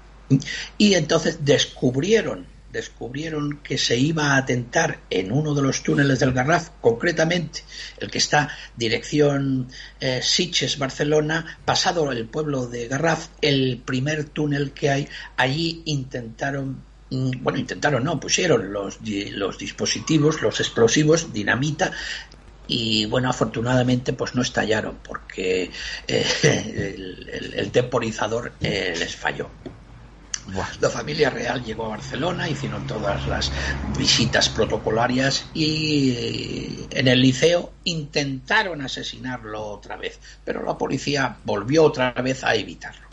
Y entonces descubrieron descubrieron que se iba a atentar en uno de los túneles del Garraf, concretamente el que está dirección eh, Sitges, Barcelona, pasado el pueblo de Garraf, el primer túnel que hay, allí intentaron mm, bueno, intentaron, no, pusieron los, los dispositivos, los explosivos, dinamita, y bueno, afortunadamente pues no estallaron porque eh, el, el- el temporizador eh, les falló. La familia real llegó a Barcelona, hicieron todas las visitas protocolarias y eh, en el liceo intentaron asesinarlo otra vez, pero la policía volvió otra vez a evitarlo.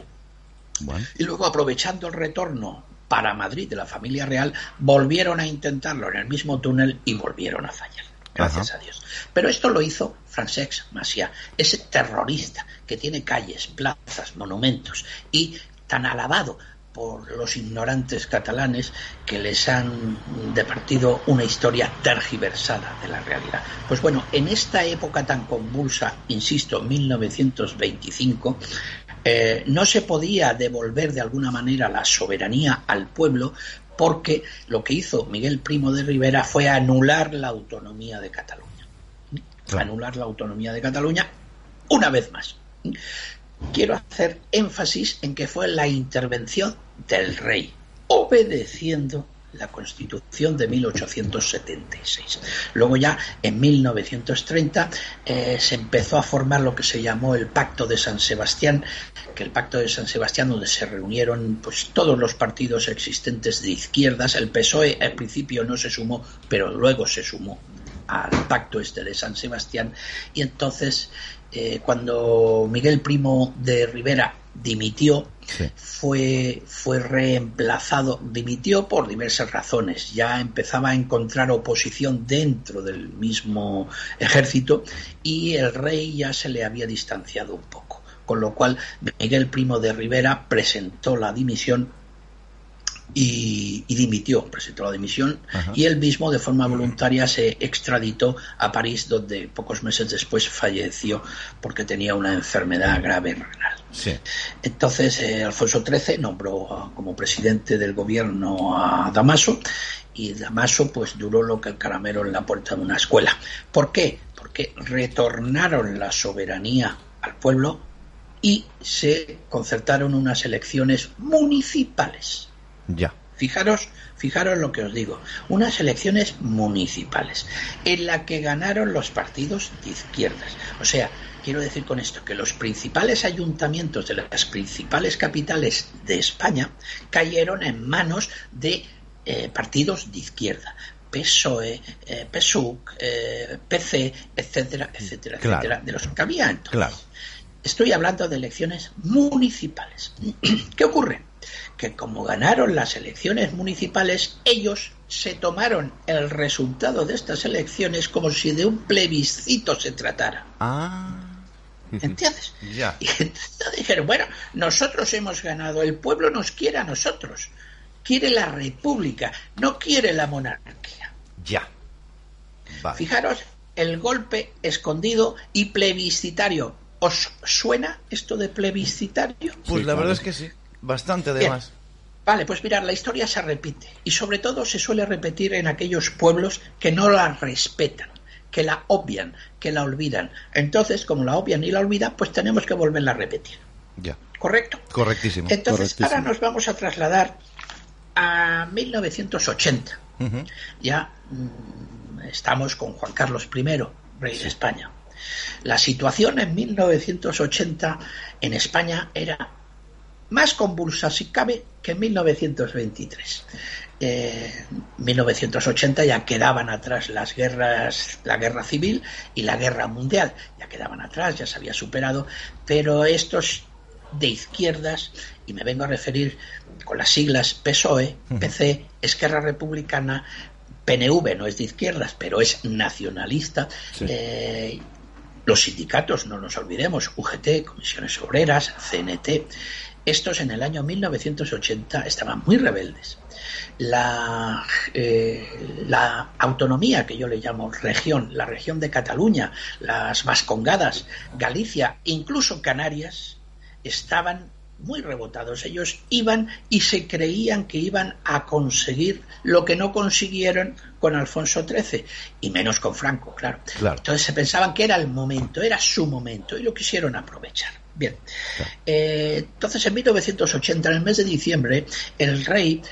Y luego, aprovechando el retorno para Madrid de la familia real, volvieron a intentarlo en el mismo túnel y volvieron a fallar. Gracias a Dios. Pero esto lo hizo Francesc Macià, ese terrorista que tiene calles, plazas, monumentos y tan alabado por los ignorantes catalanes que les han departido una historia tergiversada de la realidad. Pues bueno, en esta época tan convulsa, insisto, 1925, eh, no se podía devolver de alguna manera la soberanía al pueblo porque lo que hizo Miguel Primo de Rivera fue anular la autonomía de Cataluña. Anular la autonomía de Cataluña una vez más. Quiero hacer énfasis en que fue la intervención del rey, obedeciendo la Constitución de 1876. Luego ya en 1930 eh, se empezó a formar lo que se llamó el Pacto de San Sebastián, que el Pacto de San Sebastián donde se reunieron pues todos los partidos existentes de izquierdas. El PSOE al principio no se sumó, pero luego se sumó al pacto este de San Sebastián y entonces eh, cuando Miguel Primo de Rivera dimitió fue, fue reemplazado, dimitió por diversas razones, ya empezaba a encontrar oposición dentro del mismo ejército y el rey ya se le había distanciado un poco, con lo cual Miguel Primo de Rivera presentó la dimisión y, y dimitió, presentó la dimisión Ajá. y él mismo de forma voluntaria se extraditó a París donde pocos meses después falleció porque tenía una enfermedad grave renal. Sí. Entonces eh, Alfonso XIII nombró como presidente del gobierno a Damaso y Damaso pues duró lo que el caramelo en la puerta de una escuela. ¿Por qué? Porque retornaron la soberanía al pueblo y se concertaron unas elecciones municipales. Ya. Fijaros, fijaros lo que os digo, unas elecciones municipales en la que ganaron los partidos de izquierdas. O sea, quiero decir con esto que los principales ayuntamientos de las principales capitales de España cayeron en manos de eh, partidos de izquierda. PSOE, eh, PSUC, eh, PC, etcétera, etcétera, Claro. etcétera, de los que había entonces. Claro. Estoy hablando de elecciones municipales. ¿Qué ocurre? Que como ganaron las elecciones municipales, ellos se tomaron el resultado de estas elecciones como si de un plebiscito se tratara. Ah. ¿Entiendes? Ya. Y entonces dijeron, bueno, nosotros hemos ganado, el pueblo nos quiere a nosotros, quiere la república, no quiere la monarquía. Ya. Vale. Fijaros el golpe escondido y plebiscitario. ¿Os suena esto de plebiscitario? Pues la verdad es que sí. Bastante Bien. además. Vale, pues mirad, la historia se repite y sobre todo se suele repetir en aquellos pueblos que no la respetan, que la obvian, que la olvidan. Entonces, como la obvian y la olvidan, pues tenemos que volverla a repetir. Ya. ¿Correcto? Correctísimo. Entonces, ahora nos vamos a trasladar a 1980. Ujú. Ya mm, estamos con Juan Carlos I, rey de España. La situación en 1980 en España era más convulsa, si cabe, que en 1923. Eh, 1980 ya quedaban atrás las guerras, la guerra civil y la guerra mundial, ya quedaban atrás, ya se había superado, pero estos de izquierdas, y me vengo a referir con las siglas PSOE, PC, Esquerra Republicana, PNV no es de izquierdas, pero es nacionalista. eh, los sindicatos, no nos olvidemos, UGT, Comisiones Obreras, CNT, estos en el año 1980 estaban muy rebeldes. La, eh, la autonomía que yo le llamo región, la región de Cataluña, las Vascongadas, Galicia, incluso Canarias, estaban muy rebotados. Ellos iban y se creían que iban a conseguir lo que no consiguieron con Alfonso XIII y menos con Franco, claro. Claro. Entonces se pensaban que era el momento, era su momento y lo quisieron aprovechar. Bien. Eh, entonces en 1980, en el mes de diciembre, el rey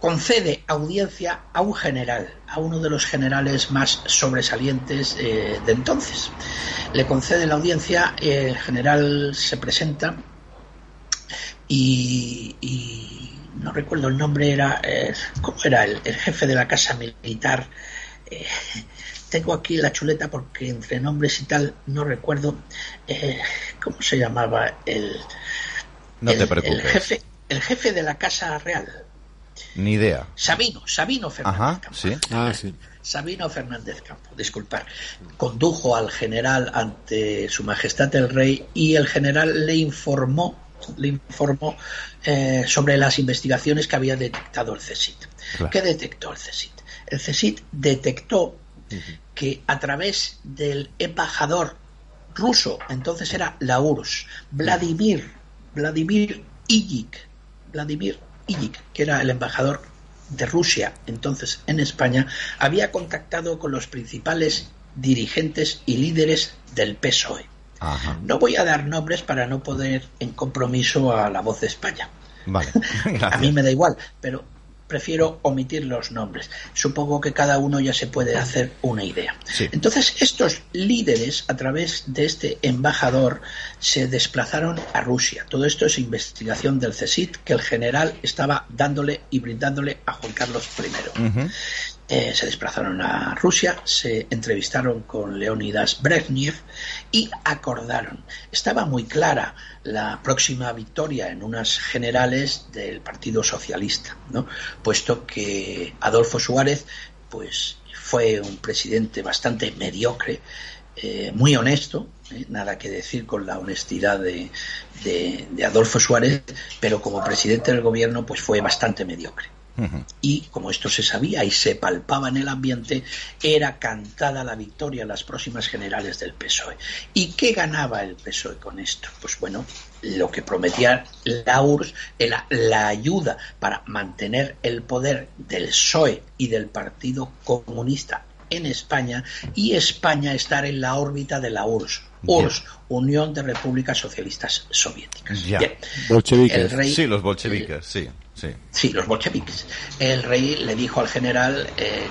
concede audiencia a un general, a uno de los generales más sobresalientes eh, de entonces. Le concede la audiencia, el general se presenta y, y no recuerdo el nombre, era, eh, ¿cómo era? El, el jefe de la casa militar. Tengo aquí la chuleta porque entre nombres y tal no recuerdo eh, cómo se llamaba el, No el- te el preocupes. jefe, el jefe de la casa real. Ni idea. Sabino, Sabino Fernández Ajá, Campo. sí. Ah, sí. Sabino Fernández Campo, disculpar, condujo al general ante su majestad el rey y el general le informó, le informó eh, sobre las investigaciones que había detectado el CSIC. Claro. ¿Qué detectó el CSIC? El CSIC detectó que a través del embajador ruso, entonces era la URSS, Vladimir, Vladimir Ilyich, Vladimir Ilyich, que era el embajador de Rusia entonces en España, había contactado con los principales dirigentes y líderes del PSOE. Ajá. No voy a dar nombres para no poner en compromiso a la voz de España. Vale. A mí me da igual, pero prefiero omitir los nombres. Supongo que cada uno ya se puede hacer una idea. Sí. Entonces, estos líderes, a través de este embajador, se desplazaron a Rusia. Todo esto es investigación del CSIC que el general estaba dándole y brindándole a Juan Carlos I. Eh, se desplazaron a Rusia, se entrevistaron con Leonidas Brezhnev y acordaron. Estaba muy clara la próxima victoria en unas generales del Partido Socialista, ¿no? puesto que Adolfo Suárez pues, fue un presidente bastante mediocre, eh, muy honesto, eh, nada que decir con la honestidad de, de- de Adolfo Suárez, pero como presidente del gobierno pues fue bastante mediocre Y como esto se sabía y se palpaba en el ambiente, era cantada la victoria en las próximas generales del PSOE. ¿Y qué ganaba el PSOE con esto? Pues bueno, lo que prometía la URSS era la ayuda para mantener el poder del PSOE y del Partido Comunista en España y España estar en la órbita de la URSS. URSS, Unión de Repúblicas Socialistas Soviéticas. Ya. Bien. Bolcheviques. El rey- Sí, los bolcheviques, sí, sí. Sí, los bolcheviques. El rey le dijo al general, eh,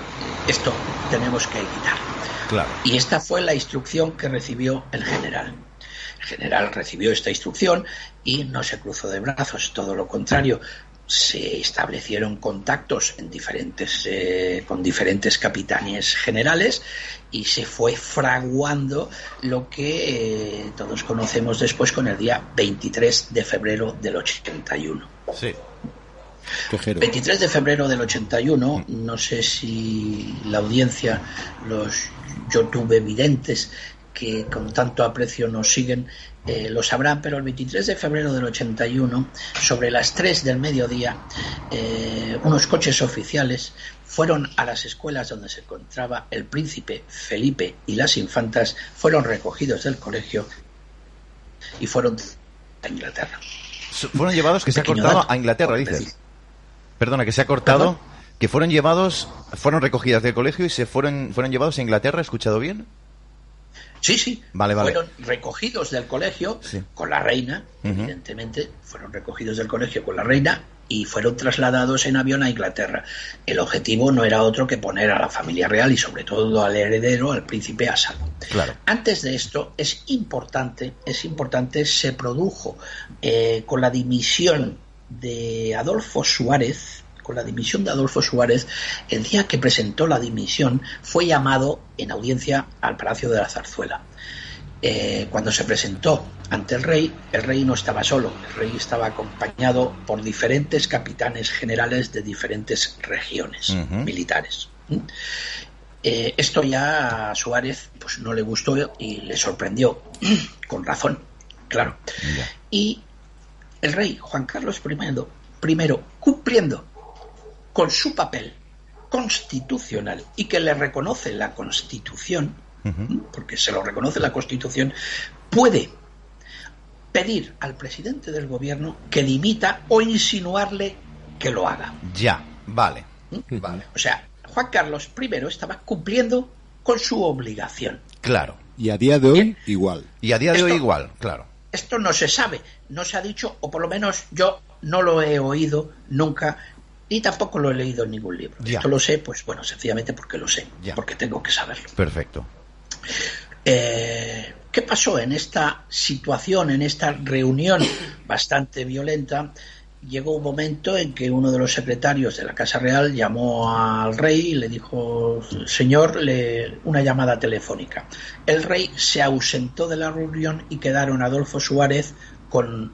esto tenemos que evitar. Claro. Y esta fue la instrucción que recibió el general. El general recibió esta instrucción y no se cruzó de brazos, todo lo contrario. Se establecieron contactos en diferentes, eh, con diferentes capitanes generales y se fue fraguando lo que eh, todos conocemos después con el día 23 de febrero del 81. Sí. Tejero. 23 de febrero del 81, no sé si la audiencia, los YouTube videntes que con tanto aprecio nos siguen, eh, lo sabrán, pero el 23 de febrero del 81, sobre las 3 del mediodía, eh, unos coches oficiales fueron a las escuelas donde se encontraba el príncipe Felipe y las infantas, fueron recogidos del colegio y fueron a Inglaterra. Fueron llevados que se ha cortado dato. a Inglaterra, dices. Perdona, que se ha cortado. ¿Perdón? Que fueron llevados, fueron recogidas del colegio y se fueron, fueron llevados a Inglaterra, ¿he escuchado bien? Sí, sí. Vale, vale. Fueron recogidos del colegio Sí. con la reina, evidentemente, fueron recogidos del colegio con la reina y fueron trasladados en avión a Inglaterra. El objetivo no era otro que poner a la familia real y sobre todo al heredero, al príncipe, a salvo. Claro. Antes de esto, es importante, es importante, se produjo eh, con la dimisión de Adolfo Suárez, con la dimisión de Adolfo Suárez, el día que presentó la dimisión fue llamado en audiencia al Palacio de la Zarzuela. Eh, cuando se presentó ante el rey, el rey no estaba solo, el rey estaba acompañado por diferentes capitanes generales de diferentes regiones militares. ¿Mm? Eh, esto ya a Suárez pues no le gustó y le sorprendió, con razón, claro. Y el rey Juan Carlos I, primero cumpliendo con su papel constitucional y que le reconoce la Constitución, porque se lo reconoce la Constitución, puede pedir al presidente del gobierno que dimita o insinuarle que lo haga. Ya, vale. Vale. O sea, Juan Carlos I estaba cumpliendo con su obligación. Claro. Y a día de hoy, igual. Y a día de hoy igual, claro. Esto no se sabe, no se ha dicho, o por lo menos yo no lo he oído nunca Ni tampoco lo he leído en ningún libro. Ya. Esto lo sé, pues bueno, sencillamente porque lo sé, Ya. porque tengo que saberlo. Perfecto. Eh, ¿Qué pasó en esta situación, en esta reunión bastante violenta? Llegó un momento en que uno de los secretarios de la Casa Real llamó al rey y le dijo, señor, le- una llamada telefónica. El rey se ausentó de la reunión y quedaron Adolfo Suárez con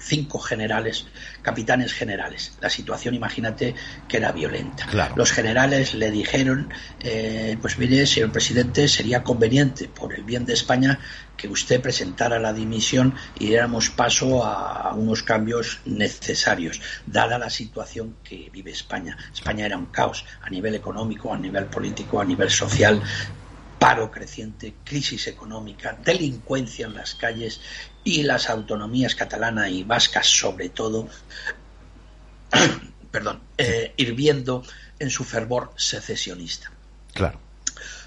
cinco generales, capitanes generales. La situación, imagínate, que era violenta. Claro. Los generales le dijeron, eh, pues mire, señor presidente, sería conveniente, por el bien de España, que usted presentara la dimisión y diéramos paso a unos cambios necesarios, dada la situación que vive España. España era un caos a nivel económico, a nivel político, a nivel social, paro creciente, crisis económica, delincuencia en las calles y las autonomías catalana y vasca sobre todo, perdón, eh, hirviendo en su fervor secesionista. Claro.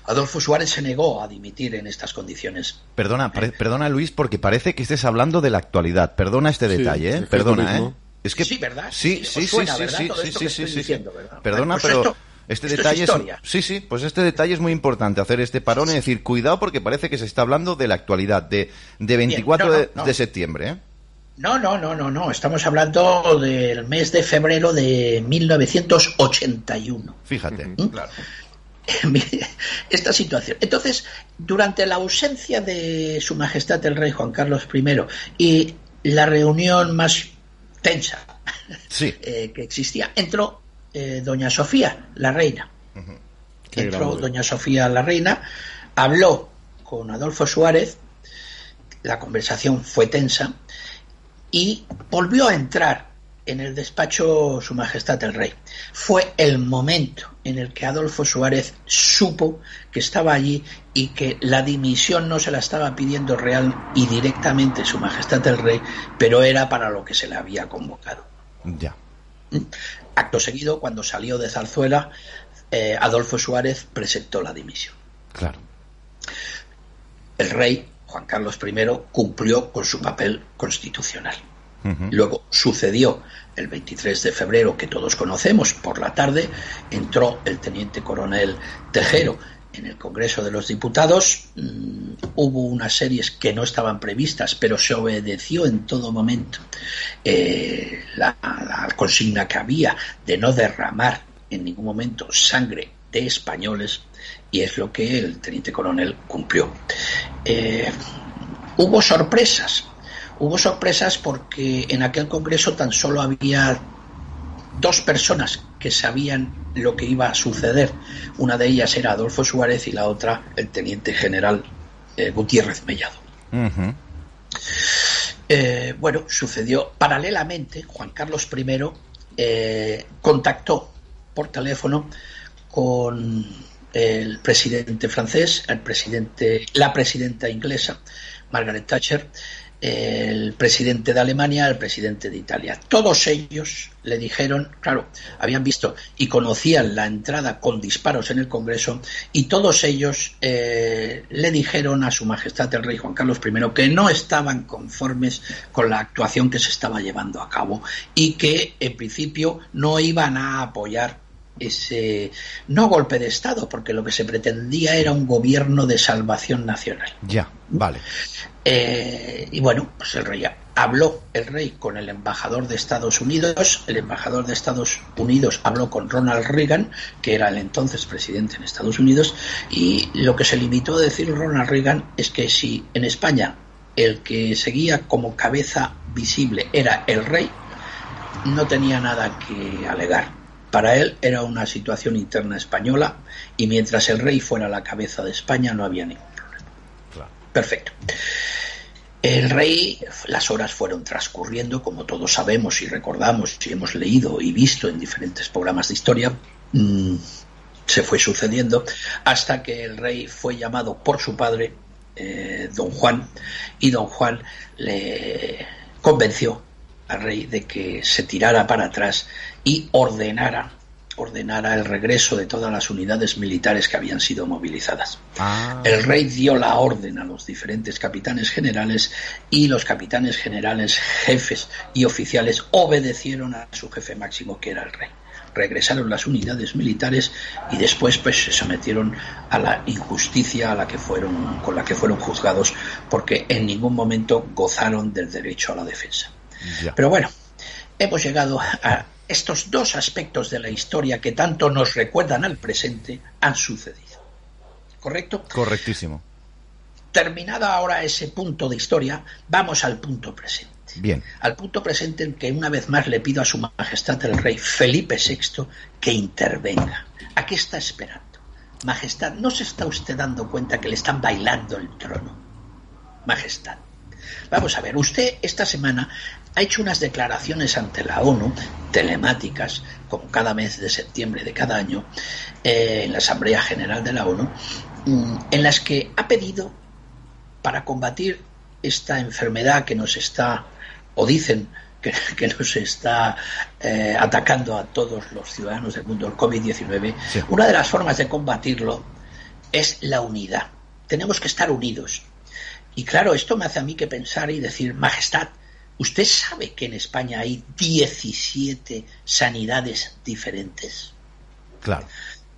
Adolfo Suárez se negó a dimitir en estas condiciones. Perdona, perdona Luis, porque parece que estés hablando de la actualidad. Perdona este Sí, detalle, es ¿eh? es Perdona, ¿eh? Es que Sí, ¿verdad? Sí, Sí, sí, sí, sí, sí, sí, sí, sí, sí. Perdona, Pues pero esto- este esto es detalle historia. sí, sí, pues este detalle es muy importante hacer este parón y decir cuidado porque parece que se está hablando de la actualidad de de 24 no, no, de, no. de septiembre, ¿eh? No, no, no, no, no. Estamos hablando del mes de febrero de 1981. Fíjate, ¿Mm? claro. esta situación. Entonces, durante la ausencia de Su Majestad el Rey Juan Carlos I y la reunión más tensa Sí. eh, que existía, entró eh, Doña Sofía, la reina. Entró grande. Doña Sofía, la reina, habló con Adolfo Suárez, la conversación fue tensa y volvió a entrar en el despacho Su Majestad el Rey. Fue el momento en el que Adolfo Suárez supo que estaba allí y que la dimisión no se la estaba pidiendo real y directamente Su Majestad el Rey, pero era para lo que se le había convocado. Ya. Acto seguido, cuando salió de Zarzuela, eh, Adolfo Suárez presentó la dimisión. Claro. El rey, Juan Carlos I, cumplió con su papel constitucional. Luego sucedió el 23 de febrero, que todos conocemos, por la tarde, entró el teniente coronel Tejero en el Congreso de los Diputados. Mm, hubo unas series que no estaban previstas, pero se obedeció en todo momento eh, la, la consigna que había de no derramar en ningún momento sangre de españoles y es lo que el teniente coronel cumplió. Eh, hubo sorpresas, hubo sorpresas porque en aquel congreso tan solo había dos personas que sabían lo que iba a suceder. Una de ellas era Adolfo Suárez y la otra el teniente general eh, Gutiérrez Mellado. Eh, bueno, sucedió paralelamente, Juan Carlos I eh, contactó por teléfono con el presidente francés, el presidente, la presidenta inglesa, Margaret Thatcher, el presidente de Alemania, el presidente de Italia. Todos ellos le dijeron, claro, habían visto y conocían la entrada con disparos en el Congreso y todos ellos eh, le dijeron a Su Majestad el Rey Juan Carlos I que no estaban conformes con la actuación que se estaba llevando a cabo y que en principio no iban a apoyar ese no golpe de Estado, porque lo que se pretendía era un gobierno de salvación nacional. Ya, vale. Eh, y bueno, pues el rey habló el rey con el embajador de Estados Unidos, el embajador de Estados Unidos habló con Ronald Reagan, que era el entonces presidente en Estados Unidos, y lo que se limitó a decir Ronald Reagan es que si en España el que seguía como cabeza visible era el rey, no tenía nada que alegar. Para él era una situación interna española y mientras el rey fuera la cabeza de España no había ningún problema. Perfecto. El rey, las horas fueron transcurriendo, como todos sabemos y recordamos y hemos leído y visto en diferentes programas de historia, mmm, se fue sucediendo hasta que el rey fue llamado por su padre, eh, don Juan, y don Juan le convenció al rey de que se tirara para atrás y ordenara ordenara el regreso de todas las unidades militares que habían sido movilizadas. Ah. El rey dio la orden a los diferentes capitanes generales y los capitanes generales, jefes y oficiales obedecieron a su jefe máximo, que era el rey. regresaron las unidades militares y después pues se sometieron a la injusticia a la que fueron con la que fueron juzgados porque en ningún momento gozaron del derecho a la defensa. Ya. Pero bueno, hemos llegado a estos dos aspectos de la historia que tanto nos recuerdan al presente han sucedido. ¿Correcto? Correctísimo. Terminada ahora ese punto de historia, vamos al punto presente. Bien. Al punto presente en que una vez más le pido a su majestad el rey Felipe VI que intervenga. ¿A qué está esperando? Majestad, ¿no se está usted dando cuenta que le están bailando el trono? Majestad. Vamos a ver, usted esta semana ha hecho unas declaraciones ante la ONU, telemáticas, como cada mes de septiembre de cada año, eh, en la Asamblea General de la ONU, mm, en las que ha pedido para combatir esta enfermedad que nos está, o dicen que, que nos está eh, atacando a todos los ciudadanos del mundo, el COVID-19, Sí. una de las formas de combatirlo es la unidad. Tenemos que estar unidos. Y claro, esto me hace a mí que pensar y decir, Majestad, ¿usted sabe que en España hay 17 sanidades diferentes? Claro.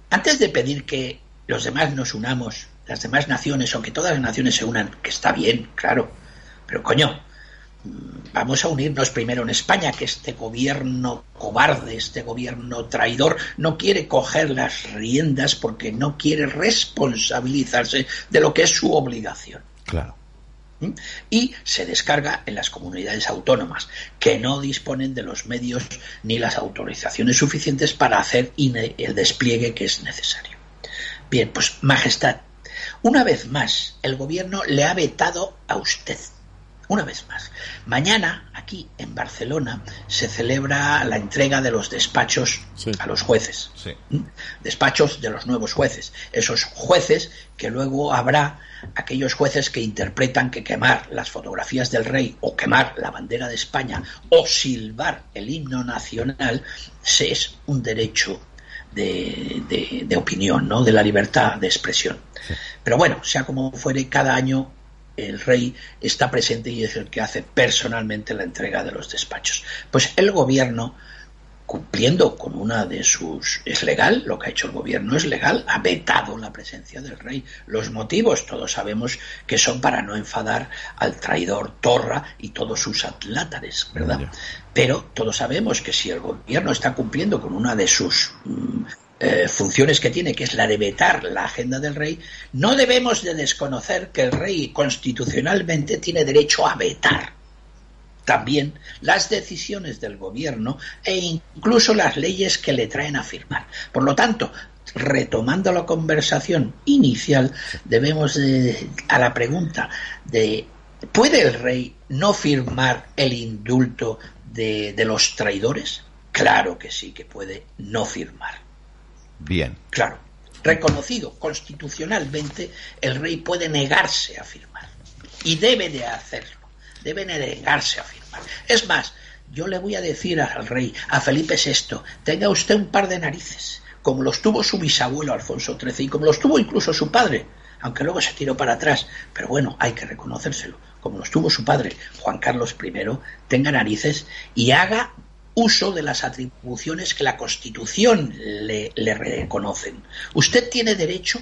Antes de pedir que los demás nos unamos, las demás naciones, o que todas las naciones se unan, que está bien, claro, pero coño, mm, vamos a unirnos primero en España, que este gobierno cobarde, este gobierno traidor, no quiere coger las riendas porque no quiere responsabilizarse de lo que es su obligación. Claro. Y se descarga en las comunidades autónomas que no disponen de los medios ni las autorizaciones suficientes para hacer el despliegue que es necesario. Bien, pues Majestad, una vez más el gobierno le ha vetado a usted. Una vez más. Mañana, aquí en Barcelona, se celebra la entrega de los despachos Sí. a los jueces Sí. despachos de los nuevos jueces. Esos jueces que luego habrá aquellos jueces que interpretan que quemar las fotografías del rey o quemar la bandera de España o silbar el himno nacional se- es un derecho de, de- de opinión, ¿no? de la libertad de expresión. Pero bueno, sea como fuere, cada año el rey está presente y es el que hace personalmente la entrega de los despachos. Pues el gobierno cumpliendo con una de sus... Es legal, lo que ha hecho el gobierno es legal, ha vetado la presencia del rey. Los motivos todos sabemos que son para no enfadar al traidor Torra y todos sus atlátares, ¿verdad? Pero todos sabemos que si el gobierno está cumpliendo con una de sus mm, eh, funciones que tiene, que es la de vetar la agenda del rey, no debemos de desconocer que el rey constitucionalmente tiene derecho a vetar también las decisiones del gobierno e incluso las leyes que le traen a firmar. Por lo tanto, retomando la conversación inicial, debemos de, a la pregunta de ¿puede el rey no firmar el indulto de los traidores? Claro que sí que puede no firmar. Bien. Claro, reconocido constitucionalmente, el rey puede negarse a firmar. Y debe de hacerlo. Debe negarse a firmar. Es más, yo le voy a decir al rey, a Felipe VI, tenga usted un par de narices, como los tuvo su bisabuelo Alfonso XIII y como los tuvo incluso su padre, aunque luego se tiró para atrás. Pero bueno, hay que reconocérselo. Como los tuvo su padre, Juan Carlos I, tenga narices y haga uso de las atribuciones que la Constitución le, le reconocen. Usted tiene derecho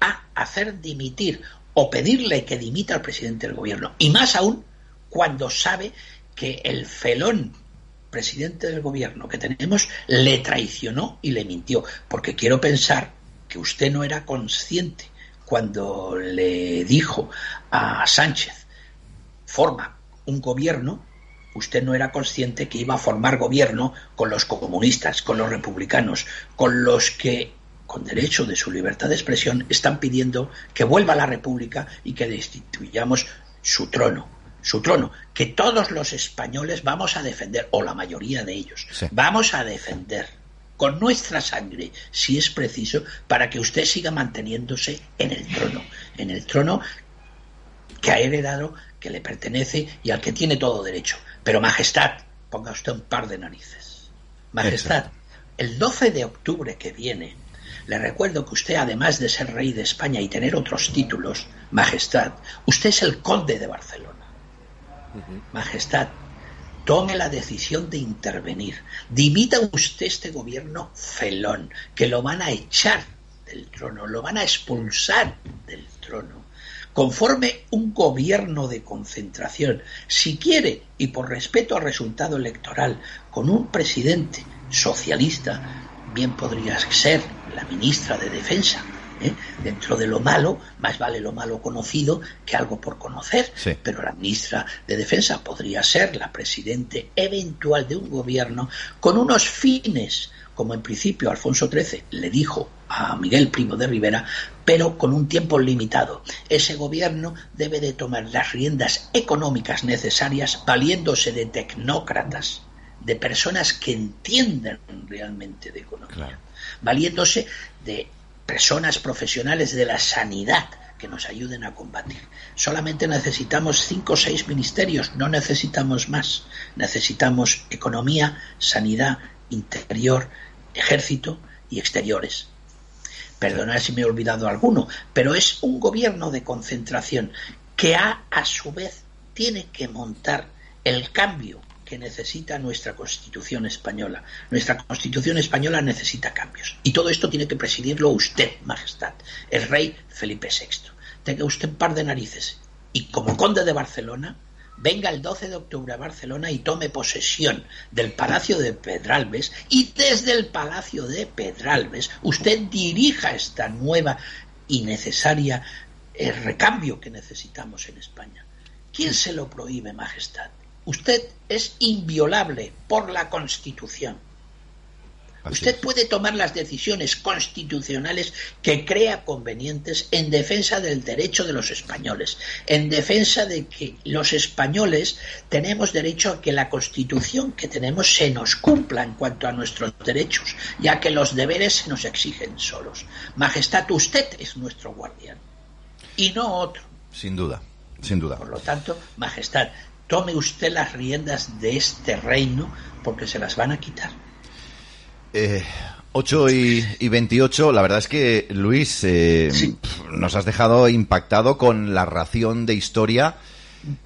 a hacer dimitir o pedirle que dimita al presidente del gobierno. Y más aún cuando sabe que el felón presidente del gobierno que tenemos le traicionó y le mintió. Porque quiero pensar que usted no era consciente cuando le dijo a Sánchez, forma un gobierno, usted no era consciente que iba a formar gobierno con los comunistas, con los republicanos, con los que, con derecho de su libertad de expresión, están pidiendo que vuelva la República y que destituyamos su trono. Su trono, que todos los españoles vamos a defender, o la mayoría de ellos, Sí. vamos a defender con nuestra sangre, si es preciso, para que usted siga manteniéndose en el trono, en el trono que ha heredado, que le pertenece y al que tiene todo derecho. Pero Majestad, ponga usted un par de narices. Majestad, Exacto. el 12 de octubre que viene, le recuerdo que usted, además de ser rey de España y tener otros títulos, Majestad, usted es el conde de Barcelona. Majestad, tome la decisión de intervenir. Dimita usted este gobierno felón, que lo van a echar del trono, lo van a expulsar del trono. Conforme un gobierno de concentración, si quiere, y por respeto al resultado electoral, con un presidente socialista, bien podría ser la ministra de Defensa, ¿eh? Dentro de lo malo, más vale lo malo conocido que algo por conocer. Sí. Pero la ministra de Defensa podría ser la presidente eventual de un gobierno con unos fines, como en principio Alfonso XIII le dijo a Miguel Primo de Rivera, pero con un tiempo limitado. Ese gobierno debe de tomar las riendas económicas necesarias valiéndose de tecnócratas, de personas que entiendan realmente de economía, valiéndose de personas profesionales de la sanidad que nos ayuden a combatir. Solamente necesitamos cinco o seis ministerios, no necesitamos más. Necesitamos economía, sanidad, interior, ejército y exteriores. Perdonad si me he olvidado alguno, pero es un gobierno de concentración que a, a su vez tiene que montar el cambio que necesita nuestra Constitución española. Nuestra Constitución española necesita cambios. Y todo esto tiene que presidirlo usted, Majestad, el rey Felipe VI. Tenga usted un par de narices. Y como conde de Barcelona, venga el 12 de octubre a Barcelona y tome posesión del Palacio de Pedralbes y desde el Palacio de Pedralbes usted dirija esta nueva y necesaria eh, recambio que necesitamos en España. ¿Quién se lo prohíbe, Majestad? Usted es inviolable por la Constitución. Usted puede tomar las decisiones constitucionales que crea convenientes en defensa del derecho de los españoles, en defensa de que los españoles tenemos derecho a que la Constitución que tenemos se nos cumpla en cuanto a nuestros derechos, ya que los deberes se nos exigen solos. Majestad, usted es nuestro guardián y no otro. Sin duda, sin duda. Por lo tanto, Majestad, tome usted las riendas de este reino porque se las van a quitar. Eh, 8 y, y 28, la verdad es que, Luis, eh, nos has dejado impactado con la ración de historia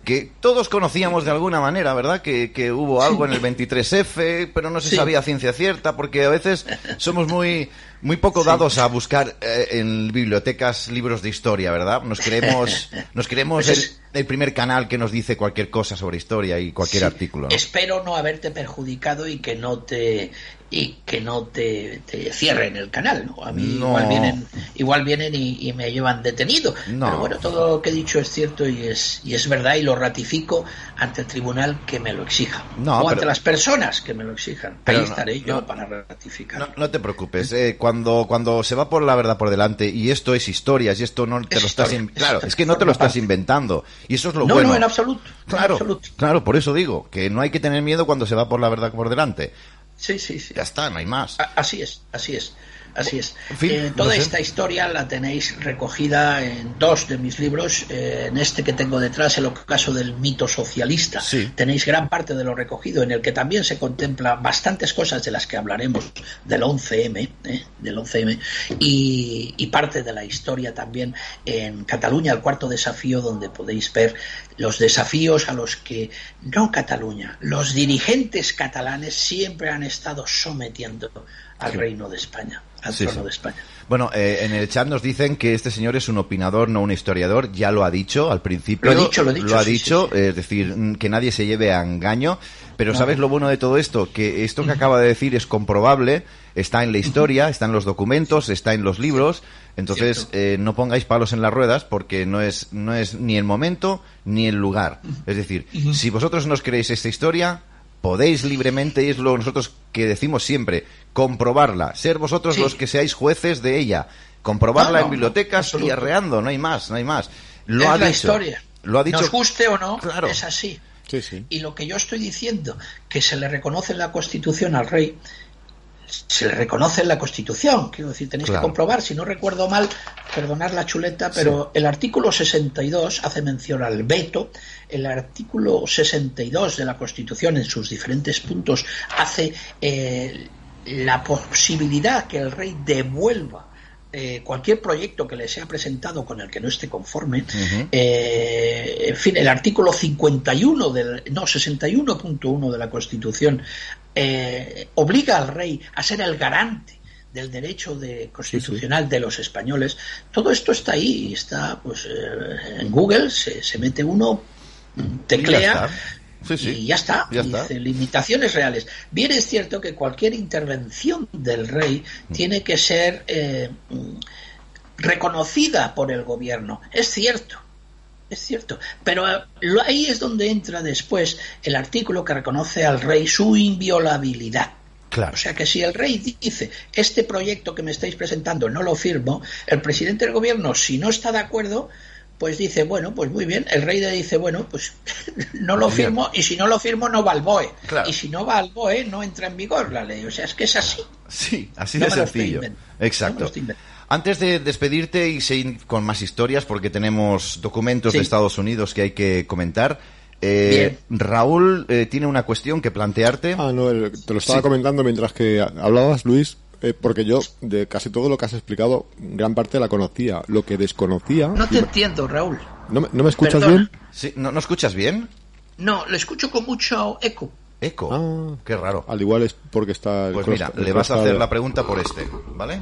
que todos conocíamos de alguna manera, ¿verdad? Que, que hubo algo en el 23F, pero no se Sí. sabía ciencia cierta, porque a veces somos muy, muy poco dados a buscar eh, en bibliotecas libros de historia, ¿verdad? Nos creemos, nos creemos Pues el, primer canal que nos dice cualquier cosa sobre historia y cualquier Sí. artículo. ¿no? Espero no haberte perjudicado y que no te y que no te, te cierren el canal, ¿no? A mí No. igual vienen, igual vienen y, y me llevan detenido. No. Pero bueno, todo lo que he dicho es cierto y es, y es verdad y lo ratifico ante el tribunal que me lo exija. O pero- ante las personas que me lo exijan. Ahí estaré yo para ratificar. No, no te preocupes, eh, cuando, cuando se va por la verdad por delante y esto es historias y esto no te Es lo estás historia, in- es claro, es que no te lo estás parte. inventando y eso es lo no, bueno. no, en absoluto. en Claro, absoluto. claro, por eso digo que no hay que tener miedo cuando se va por la verdad por delante. Sí, sí, sí. Ya está, no hay más. Así es, así es, así es. En fin, Eh, no toda sé. esta historia la tenéis recogida en dos de mis libros. eh, en este que tengo detrás, el ocaso del mito socialista. Sí. Tenéis gran parte de lo recogido, en el que también se contempla bastantes cosas de las que hablaremos del 11M, eh, del 11M, y, y parte de la historia también en Cataluña, el cuarto desafío, donde podéis ver los desafíos a los que no Cataluña, los dirigentes catalanes siempre han estado sometiendo al Sí. reino de España, al Sí, trono sí. de España. Bueno, eh, en el chat nos dicen que este señor es un opinador, no un historiador. Ya lo ha dicho al principio. Lo dicho, lo dicho, ha sí, dicho, sí. es decir, que nadie se lleve a engaño. Pero No. ¿sabes lo bueno de todo esto? Que esto que acaba de decir es comprobable, está en la historia, está en los documentos, está en los libros. Entonces, eh, no pongáis palos en las ruedas porque no es, no es ni el momento ni el lugar. Es decir, si vosotros nos creéis esta historia, podéis libremente, y es lo nosotros que decimos siempre, comprobarla, ser vosotros Sí. los que seáis jueces de ella, comprobarla No, no, en bibliotecas y arreando, no hay más, no hay más. Lo es ha la dicho. historia. Lo ha dicho. Nos guste o no, Claro. es así. Sí, sí. Y lo que yo estoy diciendo, que se le reconoce en la Constitución al rey, se le reconoce en la Constitución. Quiero decir, tenéis Claro. que comprobar, si no recuerdo mal, perdonar la chuleta, pero el artículo 62 hace mención al veto. El artículo 62 de la Constitución, en sus diferentes puntos, hace eh, la posibilidad que el rey devuelva eh, cualquier proyecto que le sea presentado con el que no esté conforme, eh, en fin, el artículo 51 del, no, 61.1 de la Constitución eh, obliga al rey a ser el garante del derecho de, constitucional de los españoles. Todo esto está ahí, está pues eh, en Google, se, se mete uno, teclea Sí, sí. y ya está. Ya está. Dice, limitaciones reales. Bien es cierto que cualquier intervención del rey Mm. tiene que ser eh, reconocida por el gobierno. Es cierto. Es cierto, pero eh, ahí es donde entra después el artículo que reconoce al rey su inviolabilidad. Claro. O sea que si el rey dice, este proyecto que me estáis presentando no lo firmo, el presidente del gobierno, si no está de acuerdo, pues dice, bueno, pues muy bien, el rey le dice, bueno, pues no lo Bien. firmo y si no lo firmo no va al BOE. Claro. Y si no va al BOE no entra en vigor la ley. O sea, es que es así. Sí, así No de sencillo. No Antes de despedirte y seguir con más historias, porque tenemos documentos Sí. de Estados Unidos que hay que comentar, eh, Raúl eh, tiene una cuestión que plantearte. Ah, no, el- te lo estaba Sí. comentando mientras que hablabas, Luis, eh, porque yo de casi todo lo que has explicado, gran parte la conocía. Lo que desconocía... No te entiendo, Raúl. ¿No, me- no me escuchas Perdona. bien? Sí, ¿no, ¿No escuchas bien? No, lo escucho con mucho eco. Eco. Ah. Qué raro. Al igual es porque está... el Pues mira, le vas a hacer la pregunta por este, ¿vale?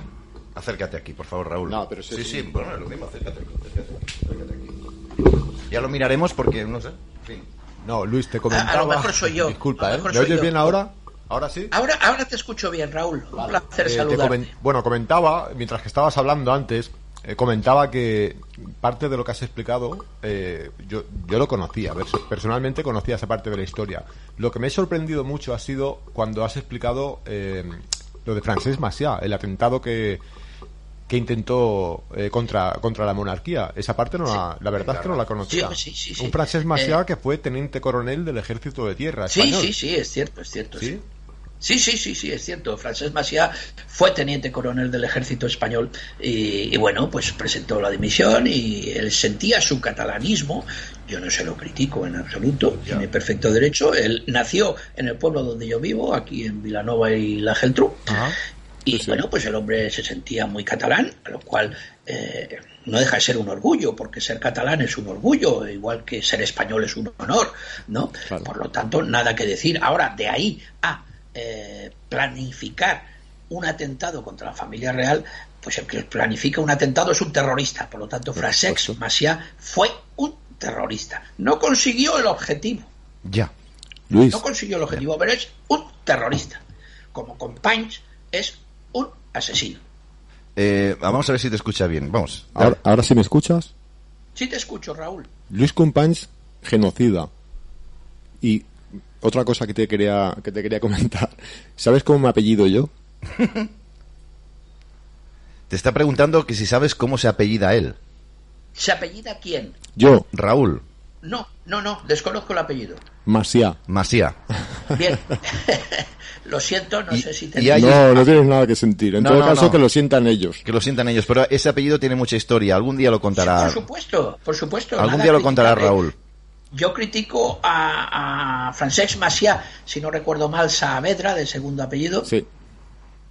Acércate aquí, por favor, Raúl. No, pero sí, sí, sí. sí, bueno, es lo mismo, acércate, acércate, acércate aquí. Ya lo miraremos porque, no sé, en fin. No, Luis, te comentaba... a lo mejor soy yo. Disculpa, ¿eh? ¿Me oyes yo. bien ahora? ¿Ahora sí? Ahora, ahora te escucho bien, Raúl. Un placer Eh, te saludarte. comen- bueno, comentaba, mientras que estabas hablando antes, eh, comentaba que parte de lo que has explicado, eh, yo, yo lo conocía, perso- personalmente conocía esa parte de la historia. Lo que me ha sorprendido mucho ha sido cuando has explicado eh, lo de Francesc Macià, el atentado que, que intentó eh, contra, contra la monarquía. Esa parte no la, la verdad es que no la conocía. Sí, sí. Un Francesc Macià Eh, que fue teniente coronel del ejército de tierra Sí, español. sí, sí, es cierto, es cierto. ¿Sí? Sí, sí, sí, sí, es cierto. Francesc Macià fue teniente coronel del ejército español y, y bueno, pues presentó la dimisión y él sentía su catalanismo. Yo no se lo critico en absoluto, tiene perfecto derecho. Él nació en el pueblo donde yo vivo, aquí en Vilanova y la Geltrú. Y bueno, pues el hombre se sentía muy catalán, a lo cual eh, no deja de ser un orgullo, porque ser catalán es un orgullo, igual que ser español es un honor, ¿no? Claro. Por lo tanto, nada que decir. Ahora, de ahí a eh, planificar un atentado contra la familia real, pues el que planifica un atentado es un terrorista. Por lo tanto, supuesto. Macià fue un terrorista. No consiguió el objetivo, Ya. Luis, no consiguió el objetivo, pero es un terrorista. Como Companys es un asesino. Eh, vamos a ver si te escucha bien. Vamos. ahora, ahora sí me escuchas. Sí te escucho, Raúl. Luis Companys, genocida. Y otra cosa que te quería que te quería comentar. ¿Sabes cómo me apellido yo? Te está preguntando que si sabes cómo se apellida él. ¿Se apellida quién? Yo, Raúl. No, no, no, desconozco el apellido. Masia. Masía. Bien. Lo siento, no Y- sé si te... y No, no tienes nada que sentir. En No, todo no, caso, no. que lo sientan ellos. Que lo sientan ellos. Pero ese apellido tiene mucha historia. Algún día lo contará. Por supuesto, por supuesto. Algún día lo contará. Raúl. Yo critico a, a Francesc Macià, si no recuerdo mal, Saavedra, de segundo apellido, Sí.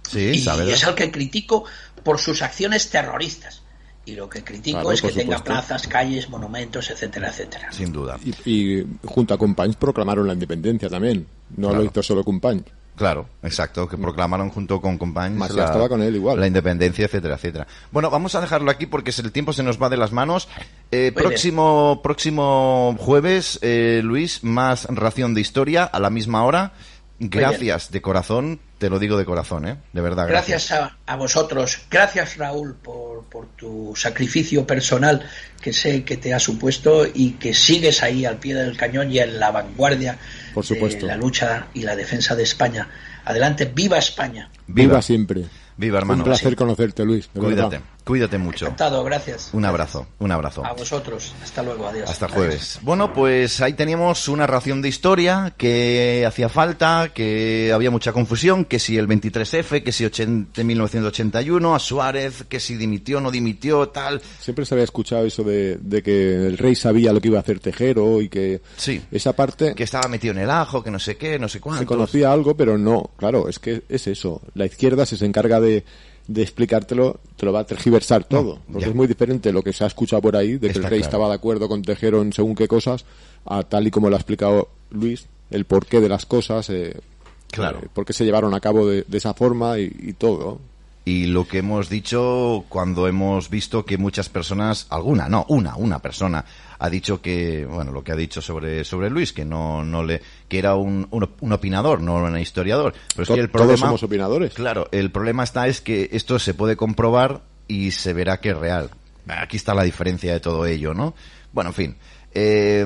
Sí, y ¿sabes? es al que critico por sus acciones terroristas. Y lo que critico Claro, es que tenga plazas, calles, monumentos, etcétera, etcétera. Sin duda. Y, y junto a Companys proclamaron la independencia también. No Claro. lo hizo solo Companys. Claro, exacto, que proclamaron junto con Companys Macià estaba con él igual. la independencia, etcétera, etcétera. Bueno, vamos a dejarlo aquí porque el tiempo se nos va de las manos. Eh, próximo, próximo jueves, eh, Luis, más ración de historia a la misma hora. Gracias de corazón, te lo digo de corazón, ¿eh? De verdad. Gracias a, a vosotros, gracias Raúl por, por tu sacrificio personal que sé que te ha supuesto y que sigues ahí al pie del cañón y en la vanguardia Por supuesto. de la lucha y la defensa de España. Adelante, viva España. Viva, Viva. siempre. Viva, hermano. Un placer conocerte, Luis. Cuídate, verdad. cuídate mucho. Encantado, gracias. Un abrazo, un abrazo. A vosotros. Hasta luego, adiós. Hasta Adiós. jueves. Bueno, pues ahí teníamos una ración de historia que hacía falta, que había mucha confusión, que si el 23F, que si 80 1981, a Suárez, que si dimitió, no dimitió, tal. Siempre se había escuchado eso de, de que el rey sabía lo que iba a hacer Tejero y que Sí. esa parte Que estaba metido en el ajo, que no sé qué, no sé cuánto. se conocía algo, pero no. Claro, es que es eso. La izquierda se, se encarga de, de explicártelo, te lo va a tergiversar todo. porque es muy diferente lo que se ha escuchado por ahí, de que Está el rey claro. estaba de acuerdo con Tejero en según qué cosas, a tal y como lo ha explicado Luis, el porqué de las cosas, eh, Claro. eh, por qué se llevaron a cabo de, de esa forma y, y todo. Y lo que hemos dicho cuando hemos visto que muchas personas, alguna, no, una, una persona, ha dicho que, bueno, lo que ha dicho sobre, sobre Luis, que no, no le, que era un, un, un opinador, no un historiador. Pero es que el todos problema, somos opinadores. claro, el problema está es que esto se puede comprobar y se verá que es real. Aquí está la diferencia de todo ello, ¿no? Bueno, en fin. Eh,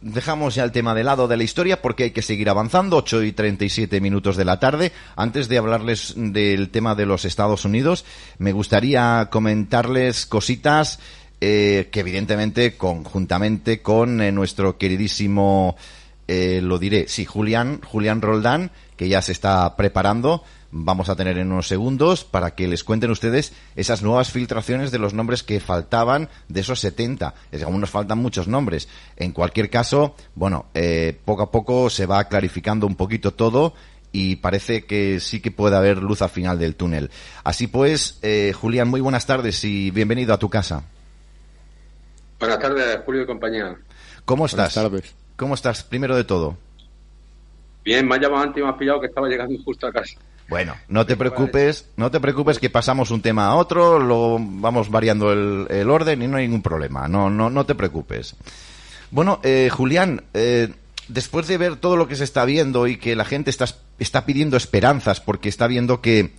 dejamos ya el tema de lado de la historia porque hay que seguir avanzando. 8 y 37 minutos de la tarde. Antes de hablarles del tema de los Estados Unidos, me gustaría comentarles cositas eh, que evidentemente conjuntamente con eh, nuestro queridísimo, eh, lo diré, sí, Julián, Julián Roldán, que ya se está preparando vamos a tener en unos segundos para que les cuenten ustedes esas nuevas filtraciones de los nombres que faltaban de esos 70. Es que aún nos faltan muchos nombres. En cualquier caso, bueno, eh, poco a poco se va clarificando un poquito todo y parece que sí que puede haber luz al final del túnel. Así pues, eh, Julián, muy buenas tardes y bienvenido a tu casa. Buenas tardes, Julio y compañía. ¿Cómo Buenas estás? tardes. ¿Cómo estás? Primero de todo. Bien, me has llamado antes y me has pillado que estaba llegando justo a casa. Bueno, no te preocupes, no te preocupes que pasamos un tema a otro, lo vamos variando el, el orden y no hay ningún problema. No, no, no te preocupes. Bueno, eh, Julián, eh, después de ver todo lo que se está viendo y que la gente está, está pidiendo esperanzas porque está viendo que,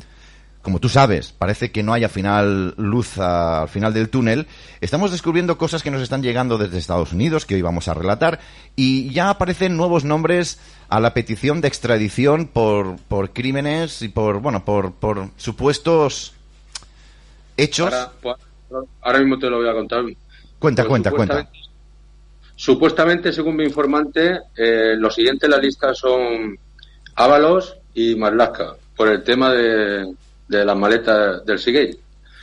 como tú sabes, parece que no haya final luz a- al final del túnel, estamos descubriendo cosas que nos están llegando desde Estados Unidos, que hoy vamos a relatar, y ya aparecen nuevos nombres a la petición de extradición por, por crímenes y por, bueno, por, por supuestos hechos. Ahora, pues, ahora mismo te lo voy a contar. cuenta, Pues cuenta, cuenta. supuestamente- Supuestamente, según mi informante, eh, los siguientes en la lista son Ábalos y Marlaska, por el tema de, de las maletas del Seagate.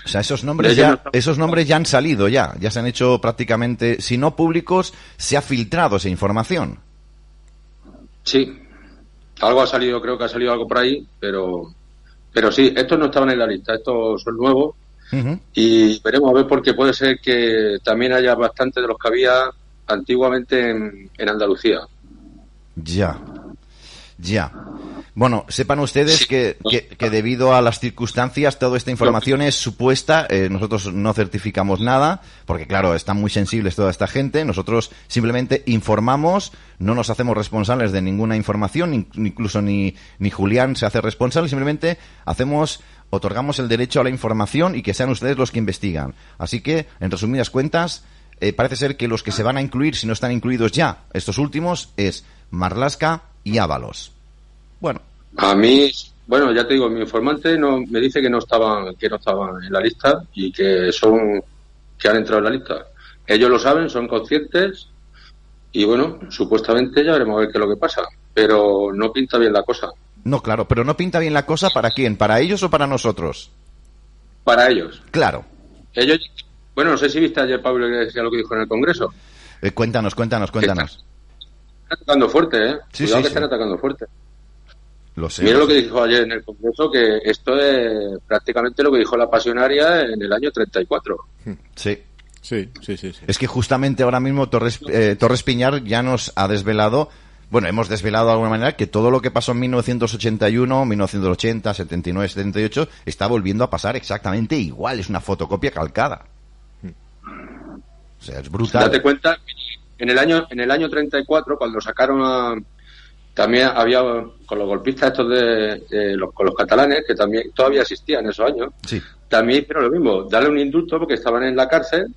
O sea, esos nombres ya, no- esos nombres ya han salido ya, ya se han hecho prácticamente, si no públicos, se ha filtrado esa información. Sí, algo ha salido, creo que ha salido algo por ahí, pero, pero sí, estos no estaban en la lista, estos son nuevos y veremos a ver porque puede ser que también haya bastante de los que había antiguamente en, en Andalucía. Ya, ya. Bueno, sepan ustedes que, que, que debido a las circunstancias toda esta información es supuesta, eh, nosotros no certificamos nada, porque claro, están muy sensibles toda esta gente, nosotros simplemente informamos, no nos hacemos responsables de ninguna información, in- incluso ni, ni Julián se hace responsable, simplemente hacemos, otorgamos el derecho a la información y que sean ustedes los que investigan. Así que, en resumidas cuentas, eh, parece ser que los que se van a incluir, si no están incluidos ya, estos últimos, es Marlaska y Ábalos. Bueno, A mí, bueno, ya te digo, mi informante no, me dice que no estaban, que no estaban en la lista y que son, que han entrado en la lista. Ellos lo saben, son conscientes y bueno, supuestamente ya veremos a ver qué es lo que pasa, pero no pinta bien la cosa no, claro, pero no pinta bien la cosa para quién, para ellos o para nosotros. para ellos. Claro. Ellos, bueno, no sé si viste ayer Pablo Iglesias lo que dijo en el Congreso. Eh, cuéntanos, cuéntanos, cuéntanos. Están atacando fuerte, ¿eh? Sí, Cuidado sí, que sí. están atacando fuerte. Lo sé. Mira lo que dijo ayer en el Congreso, que esto es prácticamente lo que dijo la pasionaria en el año 34. Sí. Sí, sí, sí. sí. Es que justamente ahora mismo Torres, eh, Torres Piñar ya nos ha desvelado, bueno, hemos desvelado de alguna manera que todo lo que pasó en 1981, 1980, 79, 78 está volviendo a pasar exactamente igual. Es una fotocopia calcada. O sea, es brutal. Date cuenta, en el año en el año 34, cuando sacaron a... También había, con los golpistas estos de, los, con los catalanes, que también todavía existían en esos años, Sí. también hicieron lo mismo, darle un indulto porque estaban en la cárcel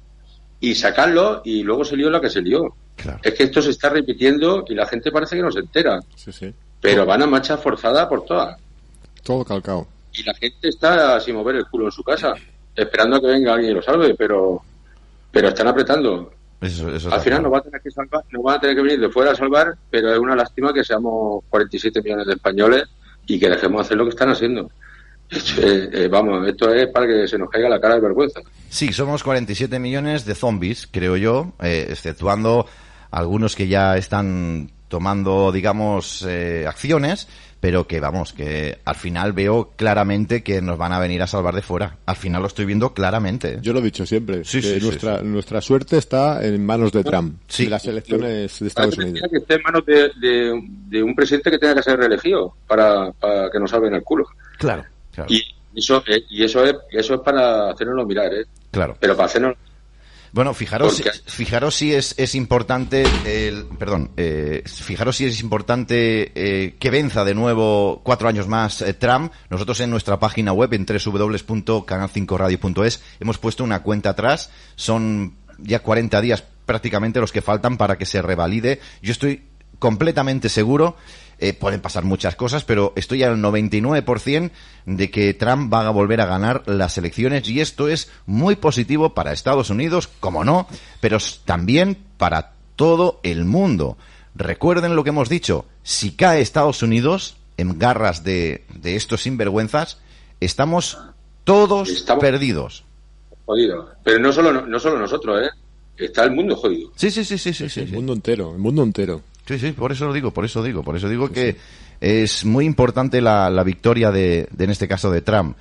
y sacarlo y luego se lió la que se lió. Claro. Es que esto se está repitiendo y la gente parece que no se entera, Sí, sí. pero van a marcha forzada por todas. Todo calcado. Y la gente está sin mover el culo en su casa, esperando a que venga alguien y lo salve, pero, pero están apretando. Eso, eso Al final claro. nos va a tener que salvar, nos van a tener que venir de fuera a salvar, pero es una lástima que seamos 47 millones de españoles y que dejemos hacer lo que están haciendo. Eh, vamos, esto es para que se nos caiga la cara de vergüenza. Sí, somos 47 millones de zombies, creo yo, eh, exceptuando algunos que ya están tomando, digamos, eh, acciones, pero que vamos, que al final veo claramente que nos van a venir a salvar de fuera. Al final lo estoy viendo claramente. Yo lo he dicho siempre, Sí, que sí, sí, nuestra, nuestra suerte está en manos de Trump, Sí. de las elecciones de Estados Unidos. que esté en manos de, de- de un presidente que tenga que ser reelegido para, para que nos salven el culo. Claro, claro. Y eso, eh, y eso es, eso es para hacernos mirar, ¿eh? Claro. Pero para hacernos Bueno, fijaros, Porque- fijaros si es, es importante, el, perdón, eh, fijaros si es importante eh, que venza de nuevo cuatro años más eh, Trump. Nosotros en nuestra página web, en www.canal5radio.es, hemos puesto una cuenta atrás. Son ya 40 días prácticamente los que faltan para que se revalide. Yo estoy completamente seguro, eh, pueden pasar muchas cosas, pero estoy al 99% de que Trump va a volver a ganar las elecciones y esto es muy positivo para Estados Unidos, como no, pero también para todo el mundo. Recuerden lo que hemos dicho, si cae Estados Unidos en garras de, de estos sinvergüenzas, estamos todos perdidos. jodidos. Pero no solo, no solo nosotros, ¿eh? Está el mundo jodido. Sí, sí, sí, sí, sí, sí. El mundo entero, el mundo entero. Sí, sí, por eso lo digo, por eso digo, por eso digo que es muy importante la, la victoria de, de, en este caso, de Trump.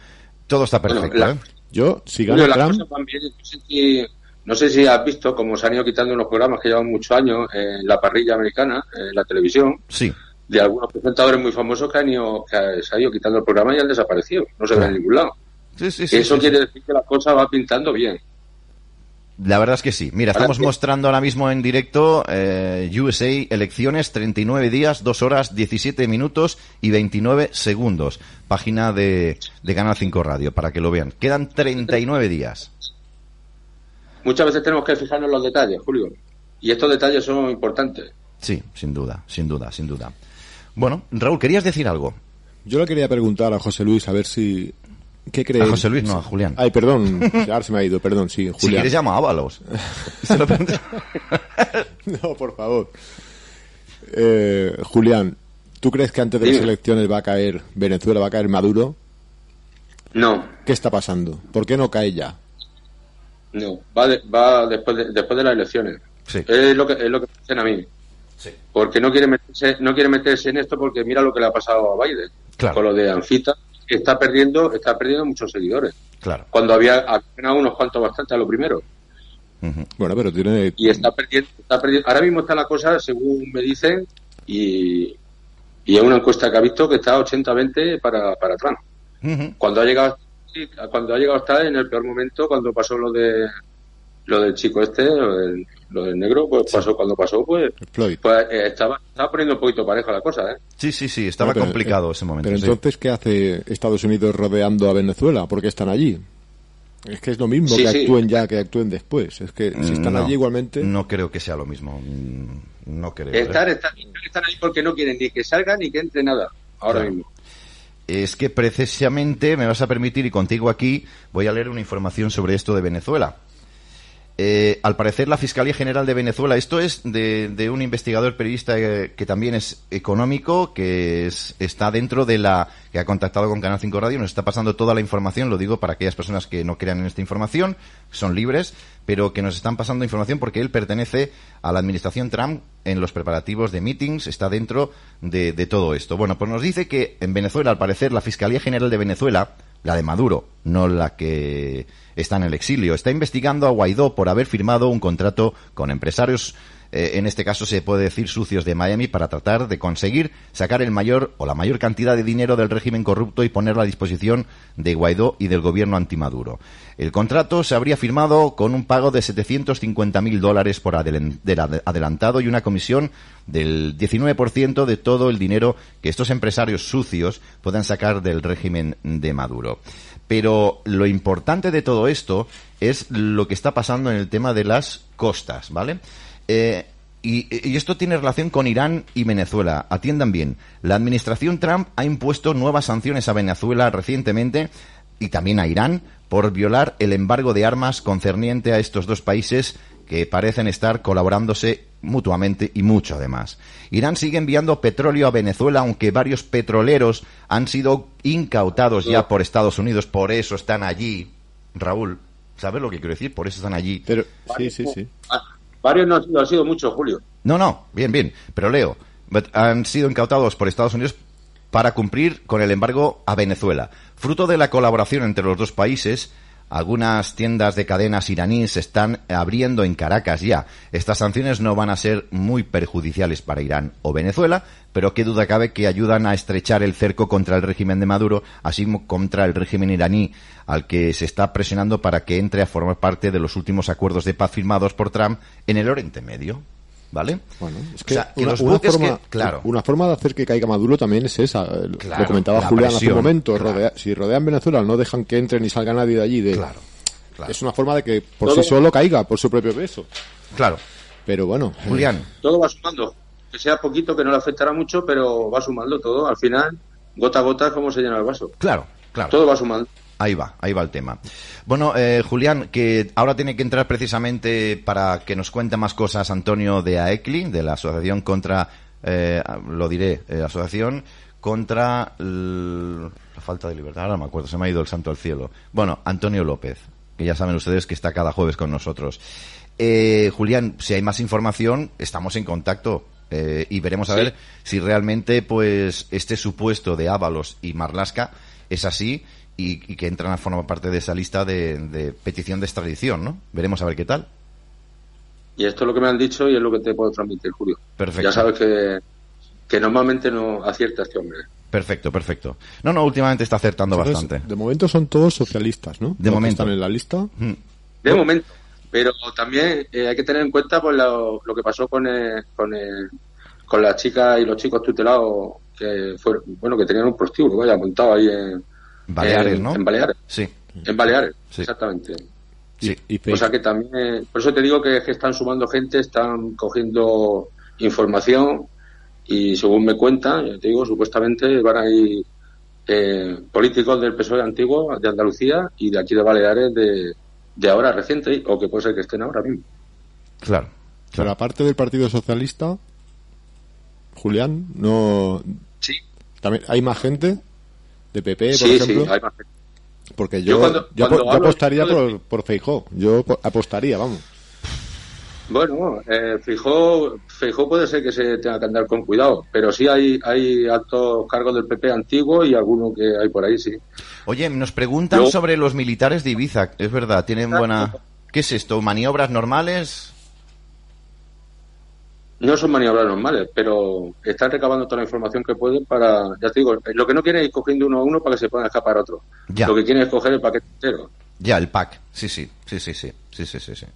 Todo está perfecto, Bueno, la- ¿eh? Yo, si gana las Trump, cosas van bien. No sé, si, no sé si has visto cómo se han ido quitando unos programas que llevan muchos años en la parrilla americana, en la televisión, Sí, de algunos presentadores muy famosos que han ido, que se han ido quitando el programa y han desaparecido. No se ven en ningún lado. sí, sí. sí, Eso sí, quiere sí. decir que la cosa va pintando bien. La verdad es que sí. Mira, estamos mostrando ahora mismo en directo eh, USA elecciones, 39 días, 2 horas, 17 minutos y 29 segundos. Página de, de Canal 5 Radio, para que lo vean. Quedan 39 días. Muchas veces tenemos que fijarnos en los detalles, Julio. Y estos detalles son importantes. Sí, sin duda, sin duda, sin duda. Bueno, Raúl, ¿querías decir algo? yo le quería preguntar a José Luis a ver si... ¿Qué cree? A José Luis, no, a Julián. Ay, perdón, ahora se me ha ido, perdón, sí, Si Julián. quieres llama a Ábalos. No, por favor. Eh, Julián, ¿tú crees que antes de las elecciones va a caer Venezuela, va a caer Maduro? No, ¿Qué está pasando? ¿Por qué no cae ya? no. Va, de- va después, de, después de las elecciones. Sí. Es lo que, es lo que me dicen a mí. Porque no quiere meterse, no quiere meterse en esto porque mira lo que le ha pasado a Biden. Claro. Con lo de Anfita, está perdiendo, está perdiendo muchos seguidores. Claro. Cuando había apenas unos cuantos bastante a lo primero. Bueno, pero tiene... Y está perdiendo, está perdiendo. Ahora mismo está la cosa, según me dicen, y, y es una encuesta que ha visto que está 80-20 para, para Trump. Cuando ha llegado, cuando ha llegado está en el peor momento, cuando pasó lo de lo del chico este, lo del, lo del negro, pues pasó cuando pasó, pues, Floyd. pues eh, estaba, estaba poniendo un poquito pareja la cosa, ¿eh? Sí, sí, sí, estaba pero, complicado eh, ese momento. Pero sí. entonces, ¿qué hace Estados Unidos rodeando a Venezuela? ¿Por qué están allí? Es que es lo mismo Sí, que sí. actúen ya que actúen después. Es que si están No, allí igualmente... No creo que sea lo mismo. Mm, No creo. ¿eh? Estar, estar, están ahí porque no quieren ni que salga ni que entre nada, ahora Claro. mismo. Es que precisamente me vas a permitir, y contigo aquí, voy a leer una información sobre esto de Venezuela. Eh, al parecer, la Fiscalía General de Venezuela, esto es de, de un investigador periodista eh, que también es económico, que es- está dentro de la, que ha contactado con Canal 5 Radio, nos está pasando toda la información, lo digo para aquellas personas que no crean en esta información, son libres, pero que nos están pasando información porque él pertenece a la administración Trump en los preparativos de meetings, está dentro de, de todo esto. Bueno, pues nos dice que en Venezuela, al parecer, la Fiscalía General de Venezuela, la de Maduro, no la que está en el exilio, está investigando a Guaidó por haber firmado un contrato con empresarios, eh, en este caso se puede decir sucios de Miami, para tratar de conseguir sacar el mayor o la mayor cantidad de dinero del régimen corrupto y ponerlo a disposición de Guaidó y del gobierno antimaduro. El contrato se habría firmado con un pago de 750 mil dólares por adelantado y una comisión del 19% de todo el dinero que estos empresarios sucios puedan sacar del régimen de Maduro. Pero lo importante de todo esto es lo que está pasando en el tema de las costas, ¿vale? Eh, y, y esto tiene relación con Irán y Venezuela. Atiendan bien. La administración Trump ha impuesto nuevas sanciones a Venezuela recientemente y también a Irán por violar el embargo de armas concerniente a estos dos países que parecen estar colaborándose mutuamente y mucho además. Irán sigue enviando petróleo a Venezuela, aunque varios petroleros han sido incautados ya por Estados Unidos, por eso están allí. Raúl, ¿sabes lo que quiero decir? Por eso están allí. Pero sí, sí, sí. Varios no han sido, han sido Julio. No, no, bien, bien, pero leo. Han sido incautados por Estados Unidos para cumplir con el embargo a Venezuela. Fruto de la colaboración entre los dos países, algunas tiendas de cadenas iraníes se están abriendo en Caracas ya. Estas sanciones no van a ser muy perjudiciales para Irán o Venezuela, pero qué duda cabe que ayudan a estrechar el cerco contra el régimen de Maduro, así como contra el régimen iraní, al que se está presionando para que entre a formar parte de los últimos acuerdos de paz firmados por Trump en el Oriente Medio. ¿Vale? Bueno, es O que, sea, que una, los una buques forma, que- claro. una forma de hacer que caiga Maduro también es esa. eh, Lo- Claro, lo comentaba Julián hace un momento. claro. rodea- si rodean Venezuela, no dejan que entre ni salga nadie de allí. De, Claro, claro. Es una forma de que por Todo- sí solo caiga, por su propio peso. Claro. Pero bueno. eh, Julián, Todo va sumando. Que sea poquito, que no le afectará mucho, pero va sumando todo. Al final, gota a gota es como se llena el vaso. claro, claro. Todo va sumando. Ahí va, ahí va el tema. Bueno, eh, Julián, que ahora tiene que entrar precisamente para que nos cuente más cosas Antonio de AECLI, de la Asociación contra, eh, lo diré, eh, Asociación contra la falta de libertad. Ahora me acuerdo, se me ha ido el santo al cielo. Bueno, Antonio López, que ya saben ustedes que está cada jueves con nosotros. Eh, Julián, si hay más información, estamos en contacto. Eh, y veremos a Sí. ver si realmente pues este supuesto de Ábalos y Marlasca es así y, y que entran a formar parte de esa lista de, de petición de extradición, ¿no? Veremos a ver qué tal. Y esto es lo que me han dicho y es lo que te puedo transmitir, Julio. Perfecto. Ya sabes que, que normalmente no acierta este hombre. Perfecto, perfecto. No, no, últimamente está acertando entonces, bastante. de momento son todos socialistas, ¿no? De Los que momento. Están en la lista. Mm. De momento. Pero también eh, hay que tener en cuenta pues, lo, lo que pasó con, eh, con, eh, con las chicas y los chicos tutelados que fueron, bueno, que tenían un prostíbulo, vaya, montado ahí en Baleares, en- ¿no? En Baleares. Sí, En Baleares, Sí. exactamente. sí. Y O sea que también, por eso te digo que, que están sumando gente, están cogiendo información y según me cuentan, ya te digo, supuestamente van a ir eh, políticos del PSOE antiguo de Andalucía y de aquí de Baleares de, de ahora reciente o que puede ser que estén ahora mismo. Claro. Pero aparte del Partido Socialista, Julián, no. Sí. También hay más gente de PP, por sí, ejemplo. sí, hay más gente. Porque Yo yo, cuando- yo, cuando apostaría de- por, por Feijó. Yo po- apostaría, vamos. Bueno, eh, Fijó, Fijó puede ser que se tenga que andar con cuidado, pero sí hay, hay altos cargos del PP antiguo y alguno que hay por ahí, sí. Oye, nos preguntan sobre los militares de Ibiza, es verdad, tienen buena... ¿Qué es esto? ¿Maniobras normales? No son maniobras normales, pero están recabando toda la información que pueden para, ya te digo, eh, lo que no quieren es ir cogiendo uno a uno para que se puedan escapar otros. Lo que quieren es coger el paquete entero. Ya, el pack. Sí, sí, sí, sí, sí, sí, sí, sí. sí.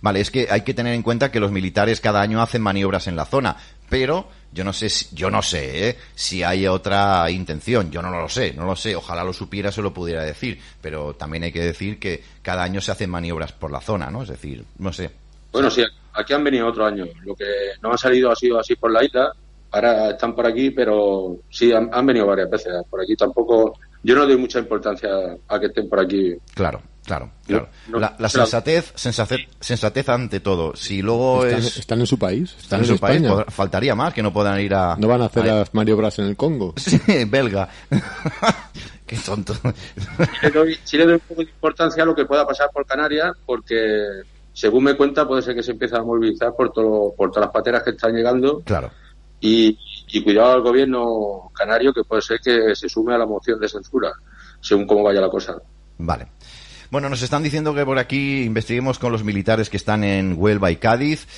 Vale, es que hay que tener en cuenta que los militares cada año hacen maniobras en la zona, pero yo no sé, si, yo no sé, ¿eh? si hay otra intención. Yo no lo sé, no lo sé. Ojalá lo supiera, se lo pudiera decir, pero también hay que decir que cada año se hacen maniobras por la zona, ¿no? Es decir, no sé. Bueno, sí, aquí han venido otro año. Lo que no han salido ha sido así por la isla. Ahora están por aquí, pero sí, han, han venido varias veces. Por aquí tampoco. Yo no doy mucha importancia a que estén por aquí. Claro, claro, claro. No, la, sensatez, sensatez, sensatez ante todo. Si luego Están, es están en su país. están Están, en su país, España. podrá- faltaría más que no puedan ir a. No van a hacer a- las maniobras en el Congo. Sí, belga. Qué tonto. Sí le, doy, sí le doy un poco de importancia a lo que pueda pasar por Canarias, porque según me cuenta, puede ser que se empiece a movilizar por, todo, por todas las pateras que están llegando. Claro. Y, y cuidado al gobierno canario, que puede ser que se sume a la moción de censura, según cómo vaya la cosa. Vale. Bueno, nos están diciendo que por aquí investiguemos con los militares que están en Huelva y Cádiz.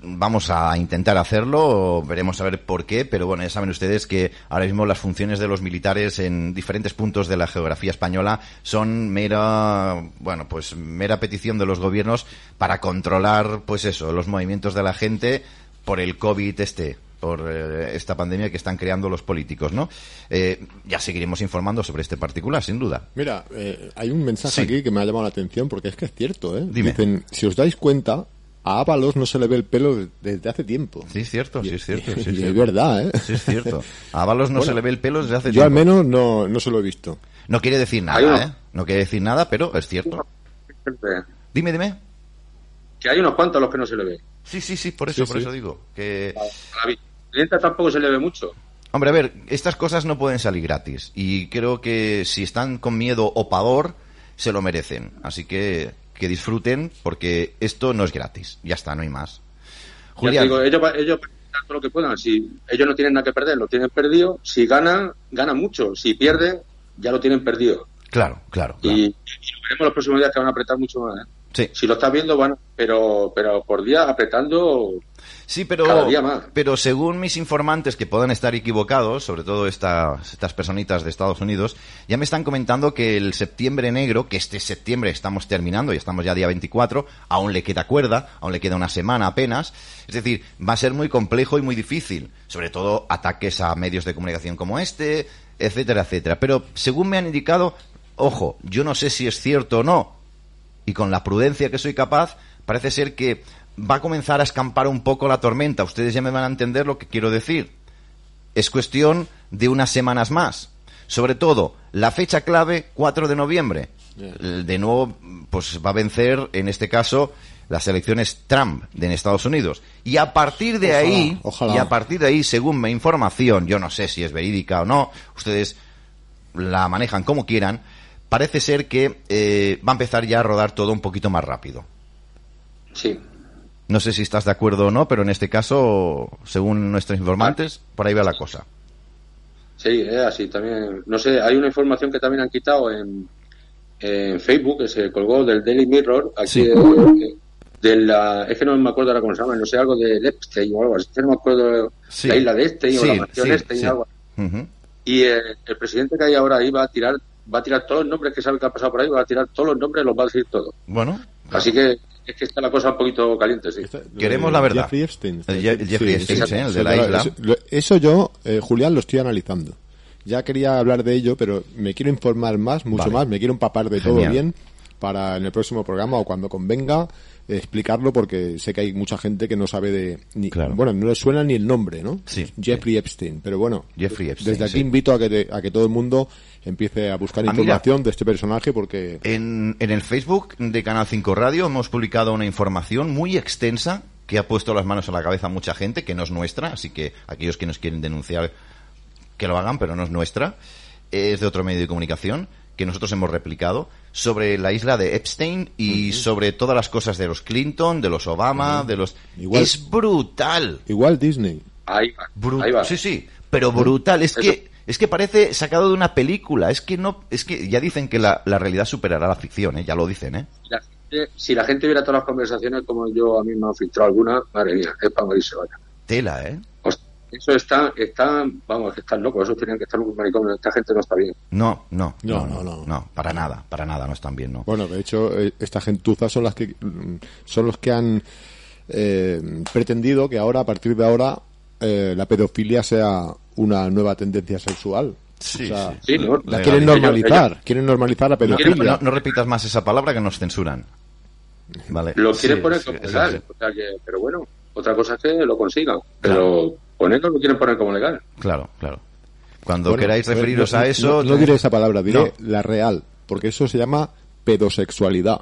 Vamos a intentar hacerlo, veremos a ver por qué, pero bueno, ya saben ustedes que ahora mismo las funciones de los militares en diferentes puntos de la geografía española son mera, bueno, pues mera petición de los gobiernos para controlar, pues eso, los movimientos de la gente por el COVID este, por eh, esta pandemia que están creando los políticos, ¿no? Eh, ya seguiremos informando sobre este particular, sin duda. Mira, eh, hay un mensaje Sí. aquí que me ha llamado la atención porque es que es cierto, ¿eh? Dime. Dicen, si os dais cuenta, a Ábalos no se le ve el pelo de- desde hace tiempo. Sí, es cierto, sí, es cierto. Y- sí, es verdad, ¿eh? Sí, es cierto. A Ábalos no Bueno, se le ve el pelo desde hace Yo al tiempo. menos no, no se lo he visto. No quiere decir nada, ¿eh? No quiere decir nada, pero es cierto. Dime, dime. Que hay unos cuantos a los que no se le ve. Sí, sí, sí, por eso, Sí, por sí. eso digo. Que, A la tampoco se le ve mucho. hombre, a ver, estas cosas no pueden salir gratis. Y creo que si están con miedo o pavor, se lo merecen. Así que que disfruten, porque esto no es gratis. Ya está, no hay más. Julián, digo, ellos, ellos todo lo que puedan. Si ellos no tienen nada que perder, lo tienen perdido. Si ganan, ganan mucho. Si pierden, ya lo tienen perdido. Claro, claro. Y, y lo veremos los próximos días que van a apretar mucho más. ¿eh? Sí. Si lo estás viendo, van, pero, pero por día apretando. Sí, pero, Cada día más. pero según mis informantes, que puedan estar equivocados, sobre todo estas, estas personitas de Estados Unidos, ya me están comentando que el septiembre negro, que este septiembre estamos terminando y estamos ya día 24, aún le queda cuerda, aún le queda una semana apenas. Es decir, va a ser muy complejo y muy difícil. Sobre todo ataques a medios de comunicación como este, etcétera, etcétera. Pero según me han indicado, ojo, yo no sé si es cierto o no, y con la prudencia que soy capaz, parece ser que va a comenzar a escampar un poco la tormenta. Ustedes ya me van a entender lo que quiero decir. Es cuestión de unas semanas más. Sobre todo, la fecha clave, 4 de noviembre. De nuevo, pues va a vencer, en este caso, las elecciones Trump de en Estados Unidos. Y a partir de Ojalá, ahí, ojalá. y a partir de ahí, según mi información, yo no sé si es verídica o no, ustedes la manejan como quieran, parece ser que eh, va a empezar ya a rodar todo un poquito más rápido. Sí. No sé si estás de acuerdo o no, pero en este caso, según nuestros informantes, por ahí va la cosa. Sí, es así también. No sé, hay una información que también han quitado en, en Facebook que se colgó del Daily Mirror, aquí Sí. de, de- de la. Es que no me acuerdo ahora cómo se llama, no sé, algo de Epstein o algo así. No me acuerdo. Sí. La isla de Epstein o Sí, la mansión Epstein sí. algo. Ujú. Y eh, el presidente que hay ahora ahí va a tirar va a tirar todos los nombres que sabe que ha pasado por ahí, va a tirar todos los nombres, los va a decir todos. Bueno, Así que es que está la cosa un poquito caliente, sí. Queremos la verdad. Jeffrey Epstein. El Je- el Jeffrey Epstein, sí, el de la isla. Eso, eso yo, eh, Julián, lo estoy analizando. Ya quería hablar de ello, pero me quiero informar más, mucho Vale. más, me quiero empapar de todo Genial. bien para en el próximo programa o cuando convenga eh, explicarlo porque sé que hay mucha gente que no sabe de ni Claro. bueno no le suena ni el nombre no Sí, Jeffrey Epstein pero bueno Jeffrey Epstein, desde aquí sí. invito a que te- a que todo el mundo empiece a buscar Ah, mira. información de este personaje porque En, en el Facebook de Canal 5 Radio hemos publicado una información muy extensa que ha puesto las manos a la cabeza a mucha gente, que no es nuestra, así que aquellos que nos quieren denunciar que lo hagan, pero no es nuestra, es de otro medio de comunicación que nosotros hemos replicado sobre la isla de Epstein y sobre todas las cosas de los Clinton, de los Obama, de los... Igual- Es brutal. igual Disney Ahí va. Bru- ahí va. Sí, sí, pero brutal. Es Eso. que es que parece sacado de una película. Es que no, es que ya dicen que la, la realidad superará la ficción, ¿eh? Ya lo dicen, ¿eh? Si la, gente, si la gente viera todas las conversaciones como yo a mí me han filtrado alguna, madre mía, es para morirse, vaya. Tela, ¿eh? Hostia, Eso está, está, vamos, que están locos, eso tienen que estar un maricón, esta gente no está bien. No, no, No, no, no, no. no, para nada, para nada, no están bien, ¿no? Bueno, de hecho, eh, esta gentuza son las que son los que han eh, pretendido que ahora, a partir de ahora, eh, la pedofilia sea una nueva tendencia sexual. Sí, O sea, sí. Sí, ¿no? La Legal. quieren normalizar, ellos- quieren normalizar la pedofilia. no- no repitas más esa palabra que nos censuran. Vale. Lo quieren Sí, poner sí, como legal, o sea que, pero bueno, otra cosa es que lo consigan, pero ponerlo lo quieren poner como legal. Claro, claro. Cuando Bueno, queráis referiros no- a eso, No, no diré esa palabra, diré No. la real, porque eso se llama pedosexualidad.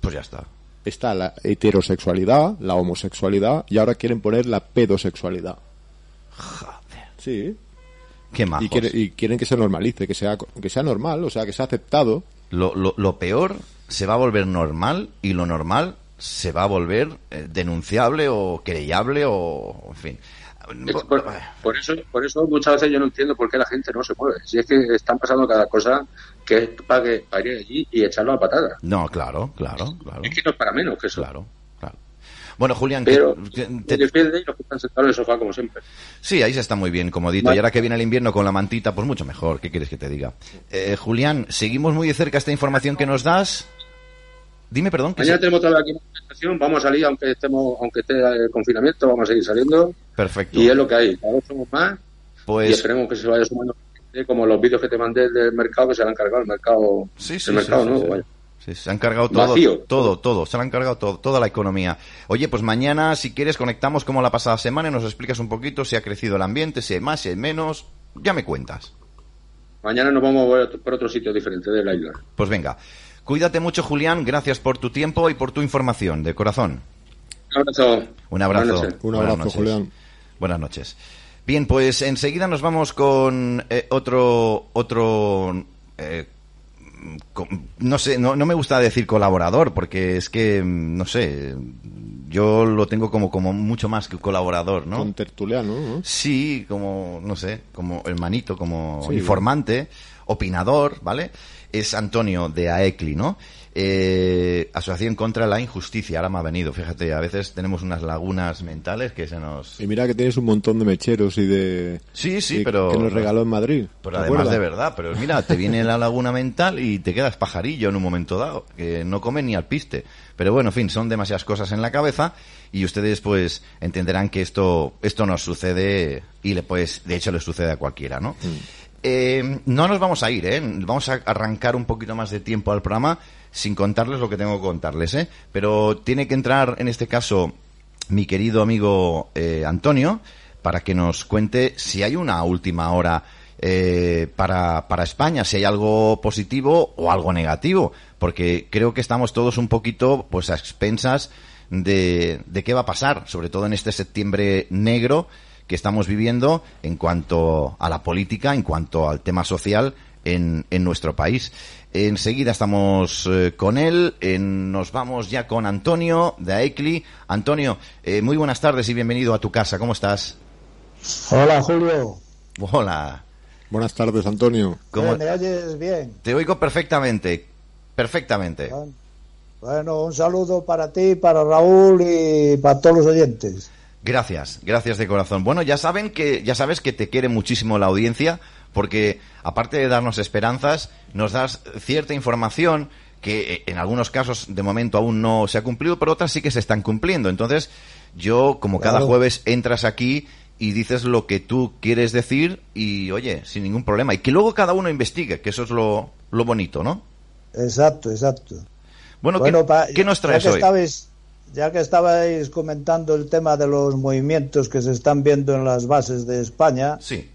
pues ya está. Está la heterosexualidad, la homosexualidad, y ahora quieren poner la pedosexualidad. Sí. Qué majos. Y, quiere- y quieren que se normalice, que sea, que sea normal, o sea, que sea aceptado. Lo, lo, lo peor se va a volver normal y lo normal se va a volver eh, denunciable o querellable o, en fin. Por, por eso, por eso muchas veces yo no entiendo por qué la gente no se mueve. Si es que están pasando cada cosa que es para, que, para ir allí y echarlo a patada. No, claro, claro, claro. Es que no es para menos que eso. Claro. Bueno, Julián, que- Pero que- se te- defiende y los que están sentados en el sofá como siempre. sí, ahí se está muy bien, comodito. Vale. Y ahora que viene el invierno con la mantita, pues mucho mejor. ¿Qué quieres que te diga? Eh, Julián, seguimos muy de cerca esta información que nos das. Dime, perdón. que Mañana se- tenemos otra vez aquí una manifestación, vamos a salir aunque estemos, aunque esté el confinamiento, vamos a seguir saliendo Perfecto. y es lo que hay. Cada vez somos más y Pues esperemos que se vaya sumando como los vídeos que te mandé del mercado que se han cargado el mercado, Sí, sí, el mercado sí, nuevo. vaya. Sí, se han cargado todo, Vacío. todo, todo, se le han cargado todo, toda la economía. Oye, pues mañana, si quieres, conectamos como la pasada semana y nos explicas un poquito si ha crecido el ambiente, si hay más, si hay menos. Ya me cuentas. Mañana nos vamos a por otro sitio diferente de la isla. Pues venga. Cuídate mucho, Julián. Gracias por tu tiempo y por tu información, de corazón. Un abrazo. Un abrazo. Buenas noches. Un Buenas abrazo, noches. Julián. Buenas noches. Bien, pues enseguida nos vamos con eh, otro otro eh, no sé, no, no me gusta decir colaborador, porque es que, mm, no sé, yo lo tengo como, como mucho más que colaborador, ¿no? Con tertuliano, ¿no? Sí, como, no sé, como hermanito, como Sí. informante, opinador, ¿vale? Es Antonio de AECLI, ¿no? Eh, Asociación contra la Injusticia, ahora me ha venido, fíjate, a veces tenemos unas lagunas mentales que se nos... Y mira que tienes un montón de mecheros y de... Sí, sí, pero... Que nos regaló en Madrid. Pero ¿te además acuerdas? de verdad, pero mira, te viene la laguna mental y te quedas pajarillo en un momento dado, que no come ni al piste. Pero bueno, en fin, son demasiadas cosas en la cabeza y ustedes pues entenderán que esto, esto nos sucede y le pues, de hecho le sucede a cualquiera, ¿no? Eh, no nos vamos a ir, ¿eh? Vamos a arrancar un poquito más de tiempo al programa sin contarles lo que tengo que contarles, ¿eh? Pero tiene que entrar en este caso mi querido amigo eh, Antonio para que nos cuente si hay una última hora eh, para, para España, si hay algo positivo o algo negativo, porque creo que estamos todos un poquito pues a expensas de, de qué va a pasar, sobre todo en este septiembre negro que estamos viviendo en cuanto a la política, en cuanto al tema social en, en nuestro país. Enseguida estamos eh, con él, en- nos vamos ya con Antonio de AECLI. Antonio, eh, muy buenas tardes y bienvenido a tu casa, ¿cómo estás? Hola Julio, Hola. Buenas tardes, Antonio. ¿Cómo- ¿me oyes bien? Te oigo perfectamente, perfectamente. Bueno, un saludo para ti, para Raúl y para todos los oyentes. Gracias, gracias de corazón. Bueno, ya saben que, ya sabes que te quiere muchísimo la audiencia, porque aparte de darnos esperanzas, nos das cierta información que eh, en algunos casos de momento aún no se ha cumplido, pero otras sí que se están cumpliendo. Entonces, yo, como cada Claro. jueves, entras aquí y dices lo que tú quieres decir y, oye, sin ningún problema. Y que luego cada uno investigue, que eso es lo, lo bonito, ¿no? Exacto, exacto. Bueno, ¿qué, pa- qué nos traes ya que hoy? Estabais, ya que estabais comentando el tema de los movimientos que se están viendo en las bases de España, Sí.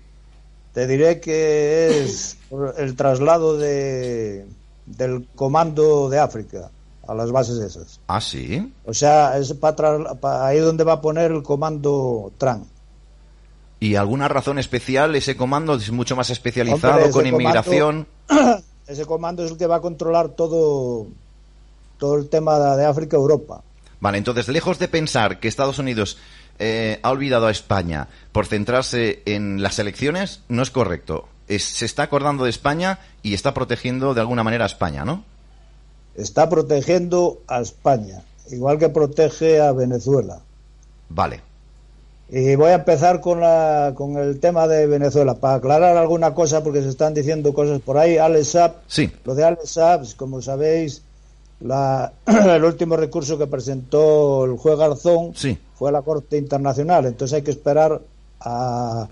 Te diré que es el traslado de, del comando de África a las bases esas. Ah, sí. O sea, es para ahí donde va a poner el comando TRAN. ¿Y alguna razón especial? ¿Ese comando es mucho más especializado Hombre, con comando- inmigración? Ese comando es el que va a controlar todo, todo el tema de África Europa. Vale, entonces, lejos de pensar que Estados Unidos eh, ha olvidado a España por centrarse en las elecciones, no es correcto. Es- se está acordando de España y está protegiendo de alguna manera a España, ¿no? Está protegiendo a España, igual que protege a Venezuela. Vale. Y voy a empezar con, la, con el tema de Venezuela, para aclarar alguna cosa, porque se están diciendo cosas por ahí. Alex Saab, Sí. lo de Alex Saab, como sabéis, la, el último recurso que presentó el juez Garzón Sí. fue a la Corte Internacional. Entonces hay que esperar a,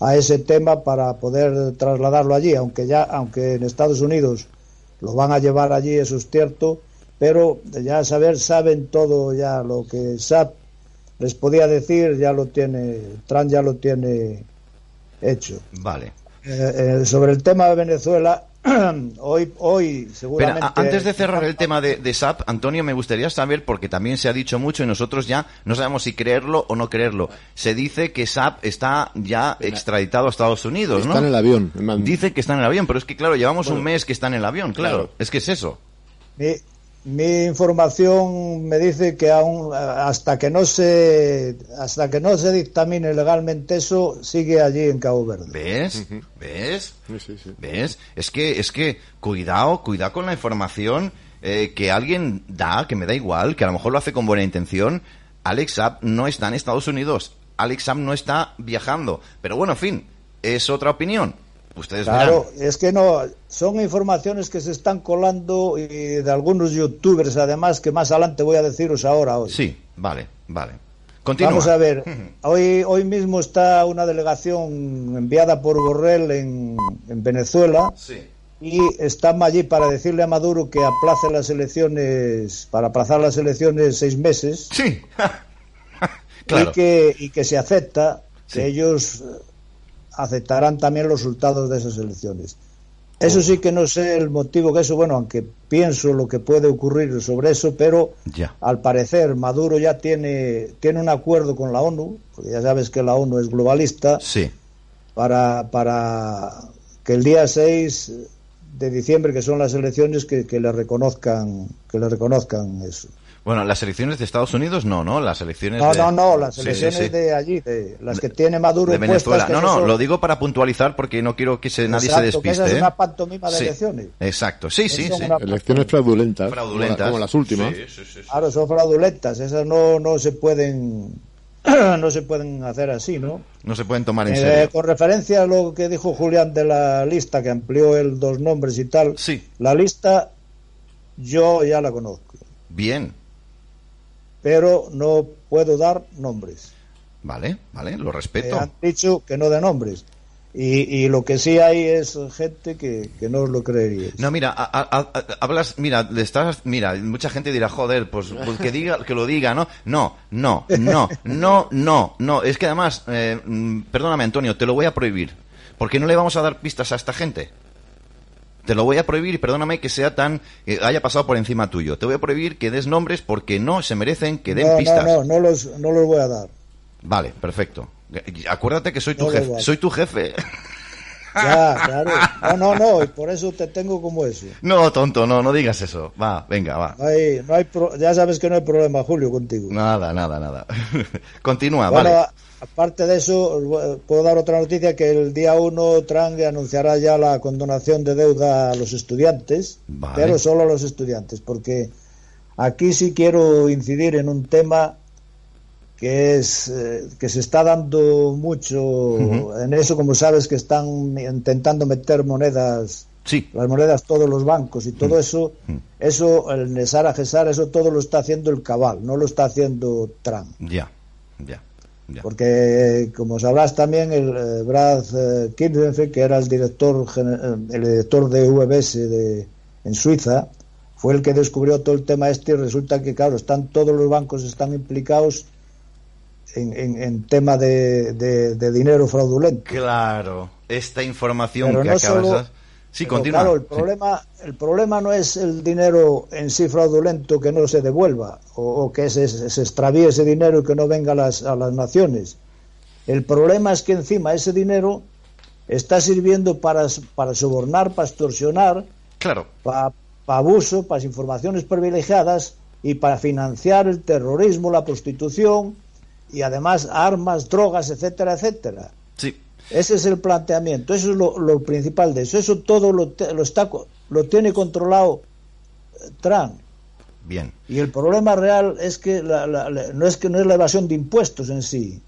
a ese tema para poder trasladarlo allí, aunque ya, aunque en Estados Unidos lo van a llevar allí, eso es cierto, pero ya saber, saben todo ya lo que SAP les podía decir, ya lo tiene, Trump ya lo tiene hecho. Vale. Eh, eh, sobre el tema de Venezuela, hoy, hoy Pero seguramente... a- antes de cerrar el tema de, de SAP, Antonio, me gustaría saber, porque también se ha dicho mucho y nosotros ya no sabemos si creerlo o no creerlo. Se dice que SAP está ya extraditado a Estados Unidos, ¿no? Está en el avión. Dice que está en el avión, pero es que, claro, llevamos Bueno. un mes que está en el avión, claro. Claro. Es que es eso. Mi información me dice que aún hasta que no se hasta que no se dictamine legalmente eso sigue allí en Cabo Verde. ¿Ves? ¿Ves? Sí, sí, sí. ¿Ves? Es que, es que, cuidado, cuidado con la información eh, que alguien da, que me da igual, que a lo mejor lo hace con buena intención. Alex Saab no está en Estados Unidos. Alex Saab no está viajando. Pero bueno, en fin, es otra opinión. Ustedes Claro, verán. es que no son informaciones que se están colando y de algunos youtubers además que más adelante voy a deciros ahora hoy. Sí, vale, vale. Continúa. Vamos a ver, hoy, hoy mismo está una delegación enviada por Borrell en, en Venezuela Sí. y están allí para decirle a Maduro que aplace las elecciones, para aplazar las elecciones seis meses Sí. claro. y, que, y que se acepta Sí. que ellos eh, aceptarán también los resultados de esas elecciones. Eso sí que no sé el motivo que eso, bueno, aunque pienso lo que puede ocurrir sobre eso, pero Ya. al parecer Maduro ya tiene, tiene un acuerdo con la ONU, porque ya sabes que la ONU es globalista, Sí. para, para que el día 6 de diciembre, que son las elecciones, que, que le reconozcan que le reconozcan eso. Bueno, las elecciones de Estados Unidos no, ¿no? Las elecciones No, de... no, no, las elecciones sí, sí. de allí, de las que tiene Maduro de Venezuela. No, no, son- lo digo para puntualizar porque no quiero que se, nadie se que esa despiste. es ¿eh? una pantomima de Sí, elecciones. Exacto, sí, sí, sí. una- Elecciones fraudulentas. Fraudulentas. Como, como las últimas. Sí, sí, sí, sí. Claro, son fraudulentas, esas no, no se pueden no se pueden hacer así, ¿no? No se pueden tomar en Eh, serio. con referencia a lo que dijo Julián de la lista, que amplió el dos nombres y tal, Sí, la lista yo ya la conozco, bien. Pero no puedo dar nombres. Vale, vale, lo Me respeto. han dicho que no de nombres. Y, y lo que sí hay es gente que, que no os lo creeríais. No, mira, a- a- a- hablas, mira, le estás, mira, mucha gente dirá, joder, pues, pues que diga, que lo diga, ¿no? No, no, no, no, no, no. Es que además, eh, mm, perdóname, Antonio, te lo voy a prohibir, porque no le vamos a dar pistas a esta gente. Te lo voy a prohibir y perdóname que sea tan, que haya pasado por encima tuyo. Te voy a prohibir que des nombres porque no se merecen que den no, pistas. no, no, no los, no los voy a dar. Vale, perfecto. Acuérdate que soy tu No, jefe, soy tu jefe. Ya, claro. No, no, no, y por eso te tengo como eso. No, tonto, no, no digas eso. Va, venga, va. No hay, no hay pro- ya sabes que no hay problema, Julio, contigo. Nada, nada, nada. Continúa, bueno, vale. Aparte de eso, puedo dar otra noticia que el día 1 Trump anunciará ya la condonación de deuda a los estudiantes, Vale. pero solo a los estudiantes, porque aquí sí quiero incidir en un tema que es eh, que se está dando mucho en eso, como sabes que están intentando meter monedas Sí, las monedas todos los bancos y todo eso, eso el Nesara Gesara, eso todo lo está haciendo el cabal, no lo está haciendo Trump. ya, ya, ya. Porque, como sabrás también, el eh, Brad eh, que era el director, eh, el director de VBS de, en Suiza, fue el que descubrió todo el tema este y resulta que, claro, están todos los bancos están implicados en, en, en tema de, de- de dinero fraudulento. Claro, esta información Pero que no acabas solo-. Sí, Pero, continúa. Claro, el Sí. problema, el problema no es el dinero en sí fraudulento que no se devuelva o, o que se, se extravíe ese dinero y que no venga a las, a las naciones. El problema es que encima ese dinero está sirviendo para, para sobornar, para extorsionar, Claro, para, para abuso, para informaciones privilegiadas y para financiar el terrorismo, la prostitución y además armas, drogas, etcétera, etcétera. sí. Ese es el planteamiento, eso es lo, lo principal de eso. Eso todo lo, lo, está, lo tiene controlado eh, Trump. Bien. Y el problema real es que la- la- la- no es que no es la evasión de impuestos en sí,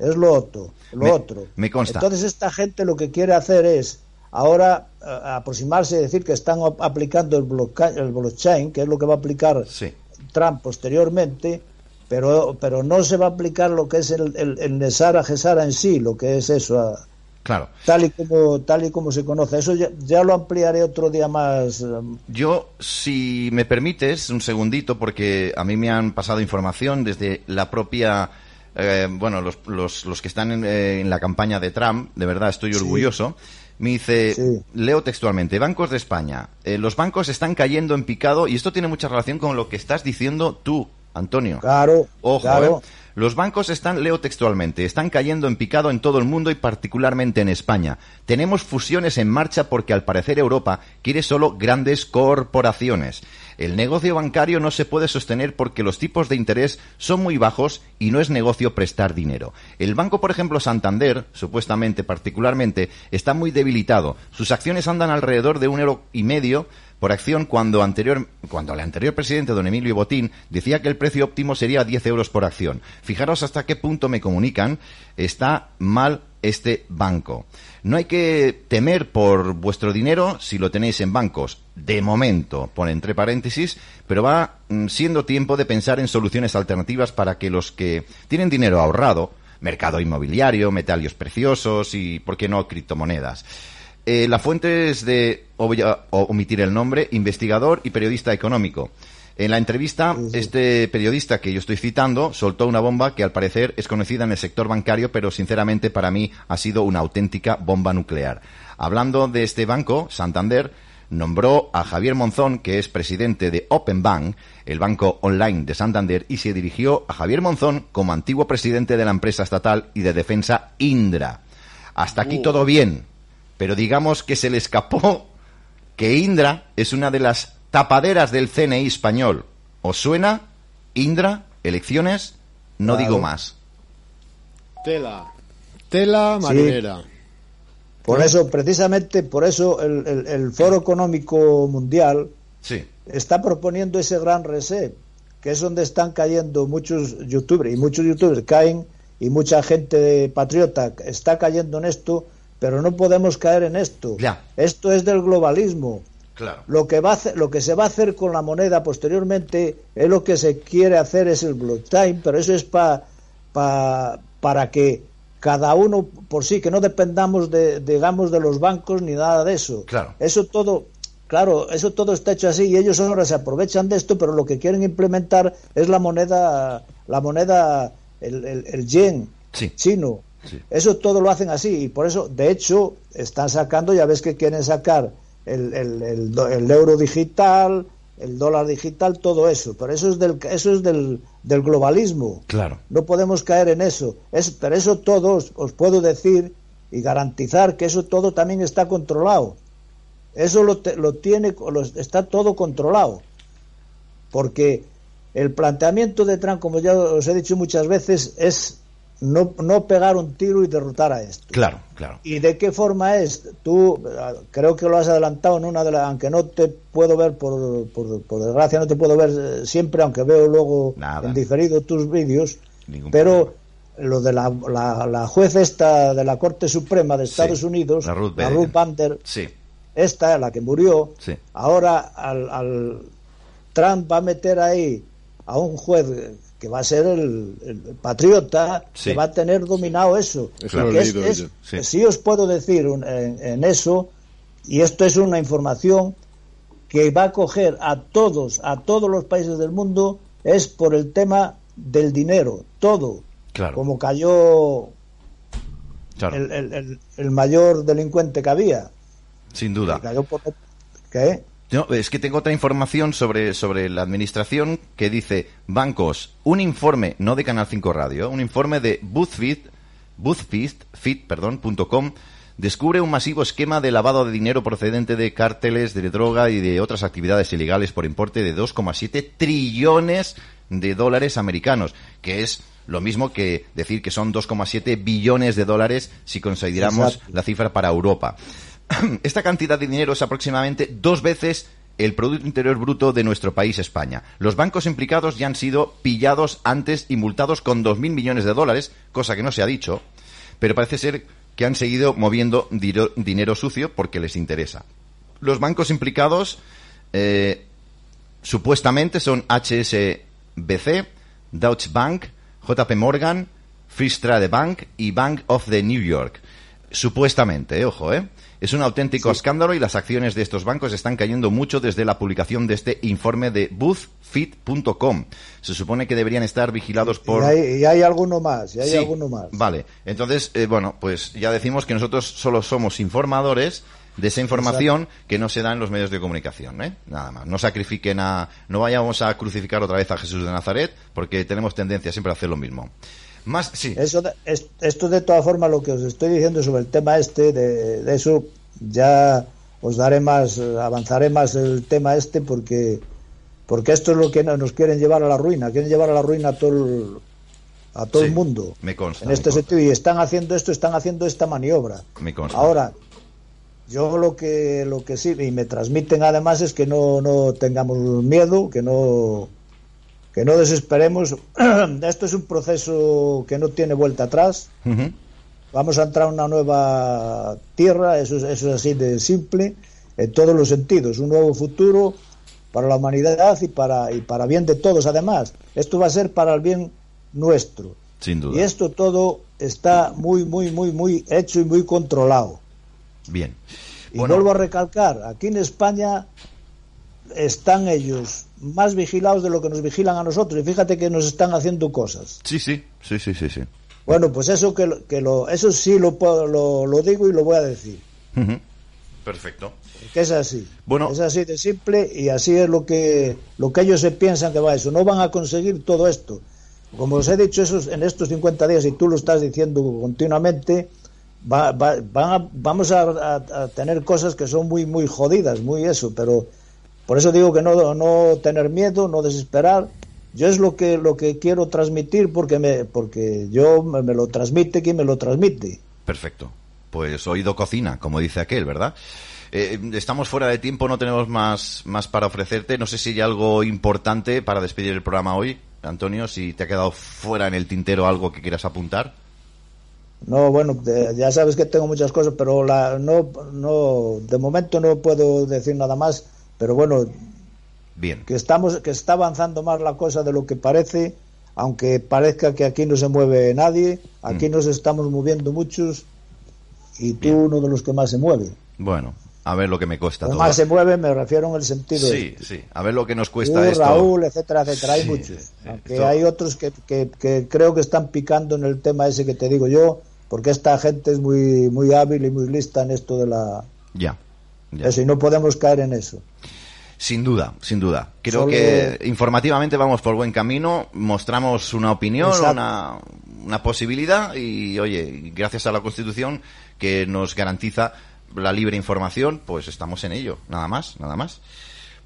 es lo otro. Lo Me- otro. me consta. Entonces esta gente lo que quiere hacer es ahora aproximarse y decir que están ap- aplicando el, bloca- el blockchain, que es lo que va a aplicar Sí. Trump posteriormente, pero, pero no se va a aplicar lo que es el, el, el Nesara Gesara en sí, lo que es eso. a- Claro. tal y como tal y como se conoce eso ya, ya lo ampliaré otro día más um, Yo, si me permites, un segundito, porque a mí me han pasado información desde la propia... eh, bueno, los, los, los que están en, eh, en la campaña de Trump, de verdad estoy Sí. orgulloso. Me dice, Sí. leo textualmente, bancos de España, eh, los bancos están cayendo en picado y esto tiene mucha relación con lo que estás diciendo tú, Antonio. claro Ojo, claro ¿eh? Los bancos están, leo textualmente, están cayendo en picado en todo el mundo y particularmente en España. Tenemos fusiones en marcha porque al parecer Europa quiere solo grandes corporaciones. El negocio bancario no se puede sostener porque los tipos de interés son muy bajos y no es negocio prestar dinero. El banco, por ejemplo, Santander, supuestamente, particularmente, está muy debilitado. Sus acciones andan alrededor de un euro y medio por acción cuando, anterior, cuando el anterior presidente, don Emilio Botín, decía que el precio óptimo sería 10 euros por acción. Fijaros hasta qué punto me comunican, está mal este banco. No hay que temer por vuestro dinero si lo tenéis en bancos. De momento, pone entre paréntesis, pero va mm, siendo tiempo de pensar en soluciones alternativas para que los que tienen dinero ahorrado, mercado inmobiliario, metalios preciosos y, ¿por qué no, criptomonedas? Eh, la fuente es de, voy a omitir el nombre, investigador y periodista económico. En la entrevista, este periodista que yo estoy citando soltó una bomba que al parecer es conocida en el sector bancario, pero sinceramente para mí ha sido una auténtica bomba nuclear. Hablando de este banco, Santander nombró a Javier Monzón, que es presidente de Open Bank, el banco online de Santander, y se dirigió a Javier Monzón como antiguo presidente de la empresa estatal y de defensa Indra. Hasta aquí todo bien, pero digamos que se le escapó que Indra es una de las tapaderas del CNI español. ¿Os suena? Indra, elecciones, no Claro. digo más. Tela. Tela Sí. marinera. Por eso, precisamente por eso, el, el- el Foro Económico Mundial Sí. está proponiendo ese gran reset, que es donde están cayendo muchos youtubers, y muchos youtubers caen, y mucha gente patriota está cayendo en esto, pero no podemos caer en esto. Ya. Esto es del globalismo. Claro. Lo que, va a hacer- lo que se va a hacer con la moneda posteriormente es lo que se quiere hacer es el blockchain, pero eso es pa- pa- para que cada uno por sí, que no dependamos de, digamos, de los bancos ni nada de eso. Claro. Eso todo, claro, eso todo está hecho así y ellos ahora se aprovechan de esto, pero lo que quieren implementar es la moneda, la moneda, el, el, el yen Sí. chino. Sí. Eso todo lo hacen así y por eso, de hecho, están sacando, ya ves que quieren sacar el, el, el do- el euro digital, el dólar digital, todo eso. Pero eso es del, eso es del, del globalismo. Claro. No podemos caer en eso. Es, pero eso todo os, os puedo decir y garantizar que eso todo también está controlado. Eso lo, te- lo tiene, lo- está todo controlado. Porque el planteamiento de Trump, como ya os he dicho muchas veces, es no, no pegar un tiro y derrotar a esto. Claro, claro. ¿Y de qué forma es? Tú eh, creo que lo has adelantado en una de las, aunque no te puedo ver por, por, por desgracia, no te puedo ver eh, siempre, aunque veo luego Nada. en diferido tus vídeos, Ningún pero lo de la, la, la juez esta de la Corte Suprema de Sí, Estados Unidos, la Ruth la. Ruth Bader, Sí. esta, la que murió, Sí. ahora al, al Trump va a meter ahí a un juez que va a ser el, el patriota, Sí. que va a tener dominado eso. Eso lo he Que es- leído es- yo, sí. sí os puedo decir un- en, en eso, y esto es una información que va a coger a todos, a todos los países del mundo, es por el tema del dinero, todo. Claro. Como cayó Claro. el, el- el- el mayor delincuente que había. Sin duda. que cayó por- ¿Qué? No, es que tengo otra información sobre, sobre la administración que dice, bancos, un informe, no de Canal 5 Radio, un informe de BuzzFeed, BuzzFeed, Feed, perdón, punto com, descubre un masivo esquema de lavado de dinero procedente de cárteles de droga y de otras actividades ilegales por importe de 2,7 trillones de dólares americanos, que es lo mismo que decir que son 2,7 billones de dólares si consideramos Exacto. la cifra para Europa. Esta cantidad de dinero es aproximadamente dos veces el Producto Interior Bruto de nuestro país, España. Los bancos implicados ya han sido pillados antes y multados con 2.000 millones de dólares, cosa que no se ha dicho, pero parece ser que han seguido moviendo dinero sucio porque les interesa. Los bancos implicados eh, supuestamente son HSBC, Deutsche Bank, JP Morgan, Trade Bank y Bank of the New York. Supuestamente, eh, ojo, ¿eh? Es un auténtico escándalo y las acciones de estos bancos están cayendo mucho desde la publicación de este informe de BoothFit.com. Se supone que deberían estar vigilados por... Y, hay, y hay alguno más, y hay Sí, alguno más. Vale, entonces, eh, bueno, pues ya decimos que nosotros solo somos informadores de esa información que no se da en los medios de comunicación, ¿eh? Nada más. No sacrifiquen a... No vayamos a crucificar otra vez a Jesús de Nazaret porque tenemos tendencia siempre a hacer lo mismo. Más, sí. Eso de- es- esto de todas formas lo que os estoy diciendo sobre el tema este, de, de eso ya os daré más, avanzaré más el tema este porque porque esto es lo que no- nos quieren llevar a la ruina, quieren llevar a la ruina a todo el, a todo Sí, el mundo. me consta, en este consta. sentido y están haciendo esto, están haciendo esta maniobra. Me consta. Ahora, yo lo que lo que sí y me transmiten además es que no no tengamos miedo, que no que no desesperemos. Esto es un proceso que no tiene vuelta atrás. Vamos a entrar a una nueva tierra, eso es, eso es así de simple, en todos los sentidos. Un nuevo futuro para la humanidad y para, y para bien de todos, además. Esto va a ser para el bien nuestro. Sin duda. Y esto todo está muy, muy, muy, muy hecho y muy controlado. Bien. Y vuelvo a recalcar, aquí en España están ellos más vigilados de lo que nos vigilan a nosotros. Y fíjate que nos están haciendo cosas. Sí, sí, sí, sí, sí, sí. Bueno, pues eso que, que lo, eso sí lo, puedo- lo, lo digo y lo voy a decir. Perfecto. Que es así. Bueno. Es así de simple y así es lo que, lo que ellos se piensan que va eso. No van a conseguir todo esto. Como os he dicho esos, en estos 50 días, y tú lo estás diciendo continuamente, va- va- van a- vamos a, a- a tener cosas que son muy, muy jodidas, muy eso, pero por eso digo que no, no tener miedo, no desesperar. Yo es lo que, lo que quiero transmitir porque, me, porque yo me, me lo transmite quien me lo transmite. Perfecto. Pues oído cocina, como dice aquel, ¿verdad? Eh, estamos fuera de tiempo, no tenemos más, más para ofrecerte. No sé si hay algo importante para despedir el programa hoy, Antonio, si te ha quedado fuera en el tintero algo que quieras apuntar. No, bueno, de- ya sabes que tengo muchas cosas, pero la, no, no, de momento no puedo decir nada más, pero bueno, Bien. que estamos, que está avanzando más la cosa de lo que parece, aunque parezca que aquí no se mueve nadie, aquí Mm. nos estamos moviendo muchos y tú uno de los que más se mueve. Bueno, a ver lo que me cuesta Los todo. más se mueve me refiero en el sentido Sí, de sí. A ver lo que nos cuesta tú, esto. Raúl, etcétera, etcétera. Hay muchos. sí, Aunque hay otros que, que, que creo que están picando en el tema ese que te digo yo, porque esta gente es muy, muy hábil y muy lista en esto de la... Ya. Ya. No podemos caer en eso. Sin duda, sin duda. Creo Solo- que informativamente vamos por buen camino, mostramos una opinión, una, una posibilidad y, oye, gracias a la Constitución que nos garantiza la libre información, pues estamos en ello, nada más, nada más.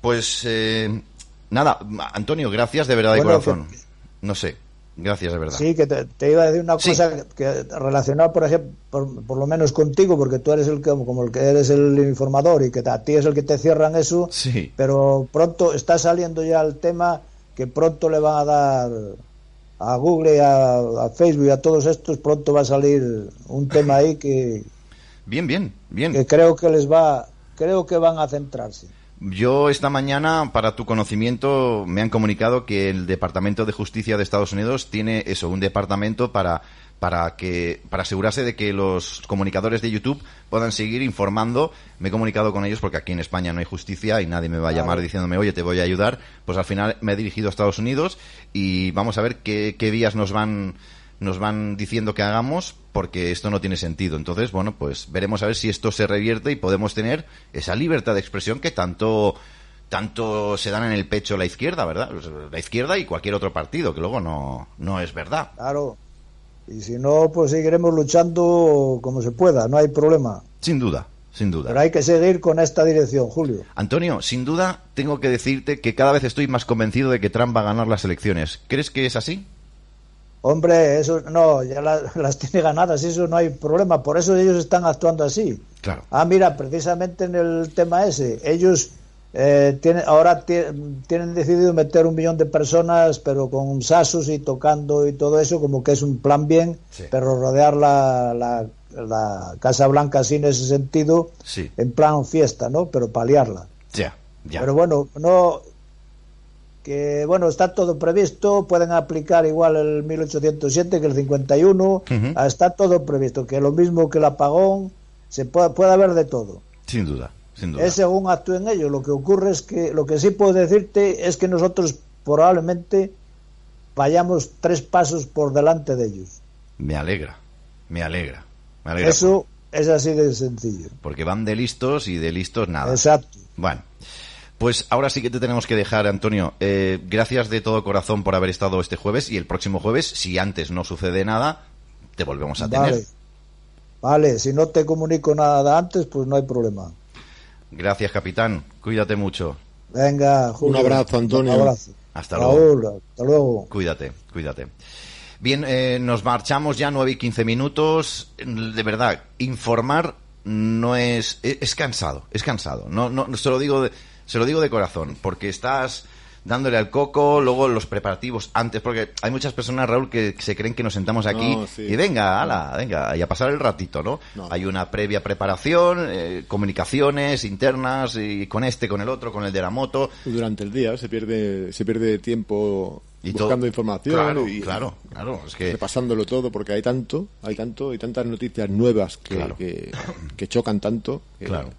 Pues, eh, nada, Antonio, gracias de verdad de Bueno, corazón. No sé, gracias de verdad. Sí, que te, te iba a decir una Sí. cosa que relacionada, por ejemplo, por, por lo menos contigo, porque tú eres el que, como el que eres el informador y que a ti es el que te cierran eso, Sí. pero pronto está saliendo ya el tema que pronto le van a dar a Google, y a, a Facebook y a todos estos, pronto va a salir un tema ahí que, Bien, bien, bien. que creo que les va, creo que van a centrarse. Yo esta mañana, para tu conocimiento, me han comunicado que el Departamento de Justicia de Estados Unidos tiene eso, un departamento para para que para asegurarse de que los comunicadores de YouTube puedan seguir informando. Me he comunicado con ellos porque aquí en España no hay justicia y nadie me va a llamar diciéndome, oye, te voy a ayudar. Pues al final me he dirigido a Estados Unidos y vamos a ver qué, qué vías nos van nos van diciendo que hagamos porque esto no tiene sentido. Entonces, bueno, pues veremos a ver si esto se revierte y podemos tener esa libertad de expresión que tanto tanto se dan en el pecho la izquierda, ¿verdad? La izquierda y cualquier otro partido, que luego no, no es verdad. Claro. Y si no, pues seguiremos luchando como se pueda, no hay problema. Sin duda, sin duda. Pero hay que seguir con esta dirección, Julio. Antonio, sin duda tengo que decirte que cada vez estoy más convencido de que Trump va a ganar las elecciones. ¿Crees que es así? Hombre, eso no, ya la- las tiene ganadas, eso no hay problema. Por eso ellos están actuando así. Claro. Ah, mira, precisamente en el tema ese, ellos eh, tienen, ahora ti- tienen decidido meter un millón de personas, pero con sasos y tocando y todo eso, como que es un plan bien, Sí. pero rodear la, la, la Casa Blanca así en ese sentido, Sí. en plan fiesta, ¿no? Pero paliarla. Ya, ya. Pero bueno, no que bueno, está todo previsto, pueden aplicar igual el 1807 que el 51, Ujú. ah, está todo previsto, que lo mismo que el apagón, se puede, puede haber de todo. Sin duda, sin duda. Es según actúen ellos. Lo que ocurre es que, lo que sí puedo decirte es que nosotros probablemente vayamos tres pasos por delante de ellos. Me alegra, me alegra. Me alegra Eso es así de sencillo. Porque van de listos y de listos nada. Exacto. Bueno, pues ahora sí que te tenemos que dejar, Antonio. Eh, gracias de todo corazón por haber estado este jueves y el próximo jueves, si antes no sucede nada, te volvemos a tener. Vale. Vale, si no te comunico nada antes, pues no hay problema. Gracias, capitán. Cuídate mucho. Venga, Julio. Un abrazo, Antonio. Un abrazo. Hasta luego. Raúl, hasta luego. Cuídate, cuídate. Bien, eh, nos marchamos ya 9 y 15 minutos. De verdad, informar no es, es, es cansado, es cansado. No, no, se lo digo de, se lo digo de corazón, porque estás dándole al coco, luego los preparativos antes, porque hay muchas personas, Raúl, que se creen que nos sentamos aquí No, sí. y venga, ala, venga, y a pasar el ratito, ¿no? No. Hay una previa preparación, eh, comunicaciones internas, y con este, con el otro, con el de la moto, Durante el día se pierde, se pierde tiempo Y todo- buscando información Claro, y claro, claro, es que- repasándolo todo porque hay tanto, hay tanto y tantas noticias nuevas que, Claro. que, que chocan tanto. que- Claro.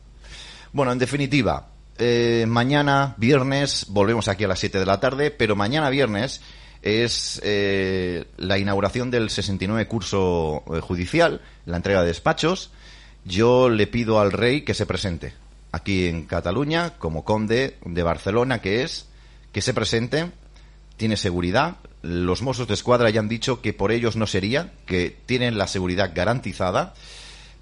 Bueno, en definitiva, eh, mañana, viernes, volvemos aquí a las 7 de la tarde, pero mañana viernes es eh, la inauguración del 69 curso eh, judicial, la entrega de despachos. Yo le pido al rey que se presente aquí en Cataluña, como conde de Barcelona que es, que se presente, tiene seguridad. Los Mossos de Escuadra ya han dicho que por ellos no sería, que tienen la seguridad garantizada.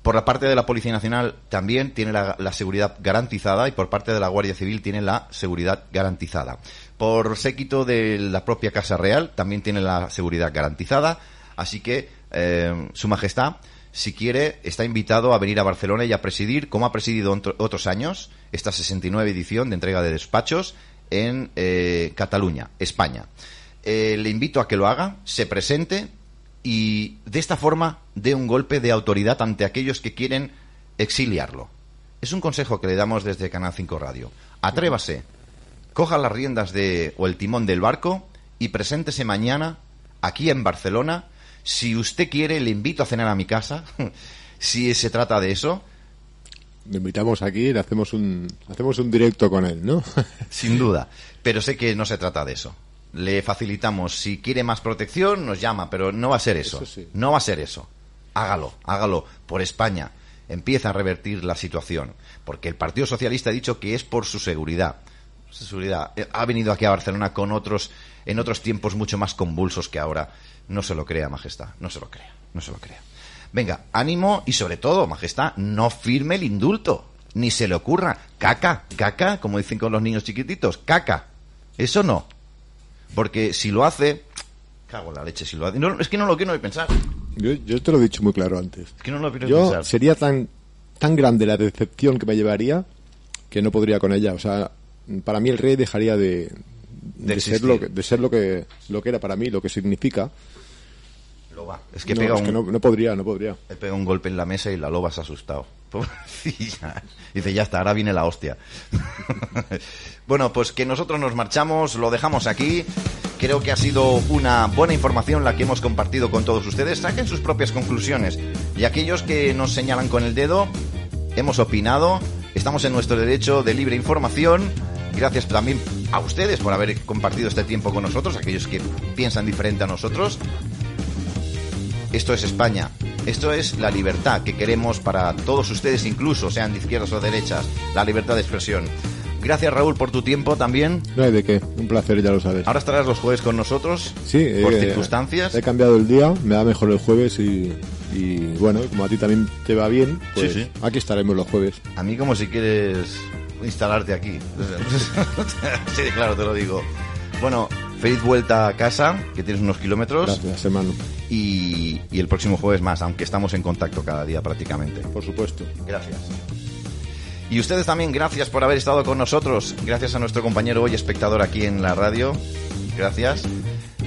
Por la parte de la Policía Nacional también tiene la, seguridad garantizada y por parte de la Guardia Civil tiene la seguridad garantizada. Por séquito de la propia Casa Real también tiene la seguridad garantizada. Así que, eh, Su Majestad, si quiere, está invitado a venir a Barcelona y a presidir, como ha presidido otro- otros años, esta 69 edición de entrega de despachos en eh, Cataluña, España. Eh, le invito a que lo haga, se presente y de esta forma dé un golpe de autoridad ante aquellos que quieren exiliarlo. Es un consejo que le damos desde Canal 5 Radio. Atrévase, coja las riendas de o el timón del barco y preséntese mañana aquí en Barcelona. Si usted quiere, le invito a cenar a mi casa. si se trata de eso, Le invitamos aquí y le hacemos un, hacemos un directo con él, ¿no? sin duda. Pero sé que no se trata de eso. Le facilitamos. Si quiere más protección, nos llama, pero no va a ser eso. Eso sí. No va a ser eso. Hágalo, hágalo por España. Empieza a revertir la situación. Porque el Partido Socialista ha dicho que es por su seguridad. Su seguridad. Eh, Ha venido aquí a Barcelona con otros, en otros tiempos mucho más convulsos que ahora. No se lo crea, Majestad. No se lo crea. No se lo crea. Venga, ánimo y sobre todo, Majestad, no firme el indulto. Ni se le ocurra. Caca, caca, como dicen con los niños chiquititos. Caca. Eso no. Porque si lo hace. Cago en la leche si lo hace. No, es que no lo quiero ni pensar. Yo, yo te lo he dicho muy claro antes. Es que no lo quiero Yo pensar. sería tan, tan grande la decepción que me llevaría que no podría con ella. O sea, para mí el rey dejaría de, de, ser, lo que, de ser lo que, lo que era para mí, lo que significa. Loba. Es que No, pega es un, que no, no podría, no podría. le pega un golpe en la mesa y la loba se ha asustado. Pobrecilla. Dice, ya está, ahora viene la hostia. bueno, pues que nosotros nos marchamos, lo dejamos aquí. Creo que ha sido una buena información la que hemos compartido con todos ustedes. Saquen sus propias conclusiones. Y aquellos que nos señalan con el dedo, hemos opinado, estamos en nuestro derecho de libre información. Gracias también a ustedes por haber compartido este tiempo con nosotros, aquellos que piensan diferente a nosotros. Esto es España. Esto es la libertad que queremos para todos ustedes, incluso sean de izquierdas o derechas. La libertad de expresión. Gracias Raúl por tu tiempo también. No hay de qué, un placer, ya lo sabes. Ahora estarás los jueves con nosotros. Sí, por eh, circunstancias. He cambiado el día, me da mejor el jueves y, y, bueno, como a ti también te va bien, pues Sí, sí. aquí estaremos los jueves. A mí como si quieres instalarte aquí. sí, claro, te lo digo. Bueno, feliz vuelta a casa, que tienes unos kilómetros. Gracias, hermano. Y, y el próximo jueves más, aunque estamos en contacto cada día prácticamente. Por supuesto. Gracias. Y ustedes también, gracias por haber estado con nosotros. Gracias a nuestro compañero hoy espectador aquí en la radio. Gracias.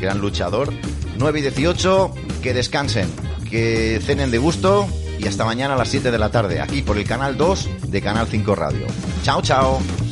Gran luchador. 9 y 18, que descansen, que cenen de gusto y hasta mañana a las 7 de la tarde, aquí por el canal 2 de Canal 5 Radio. Chao, chao.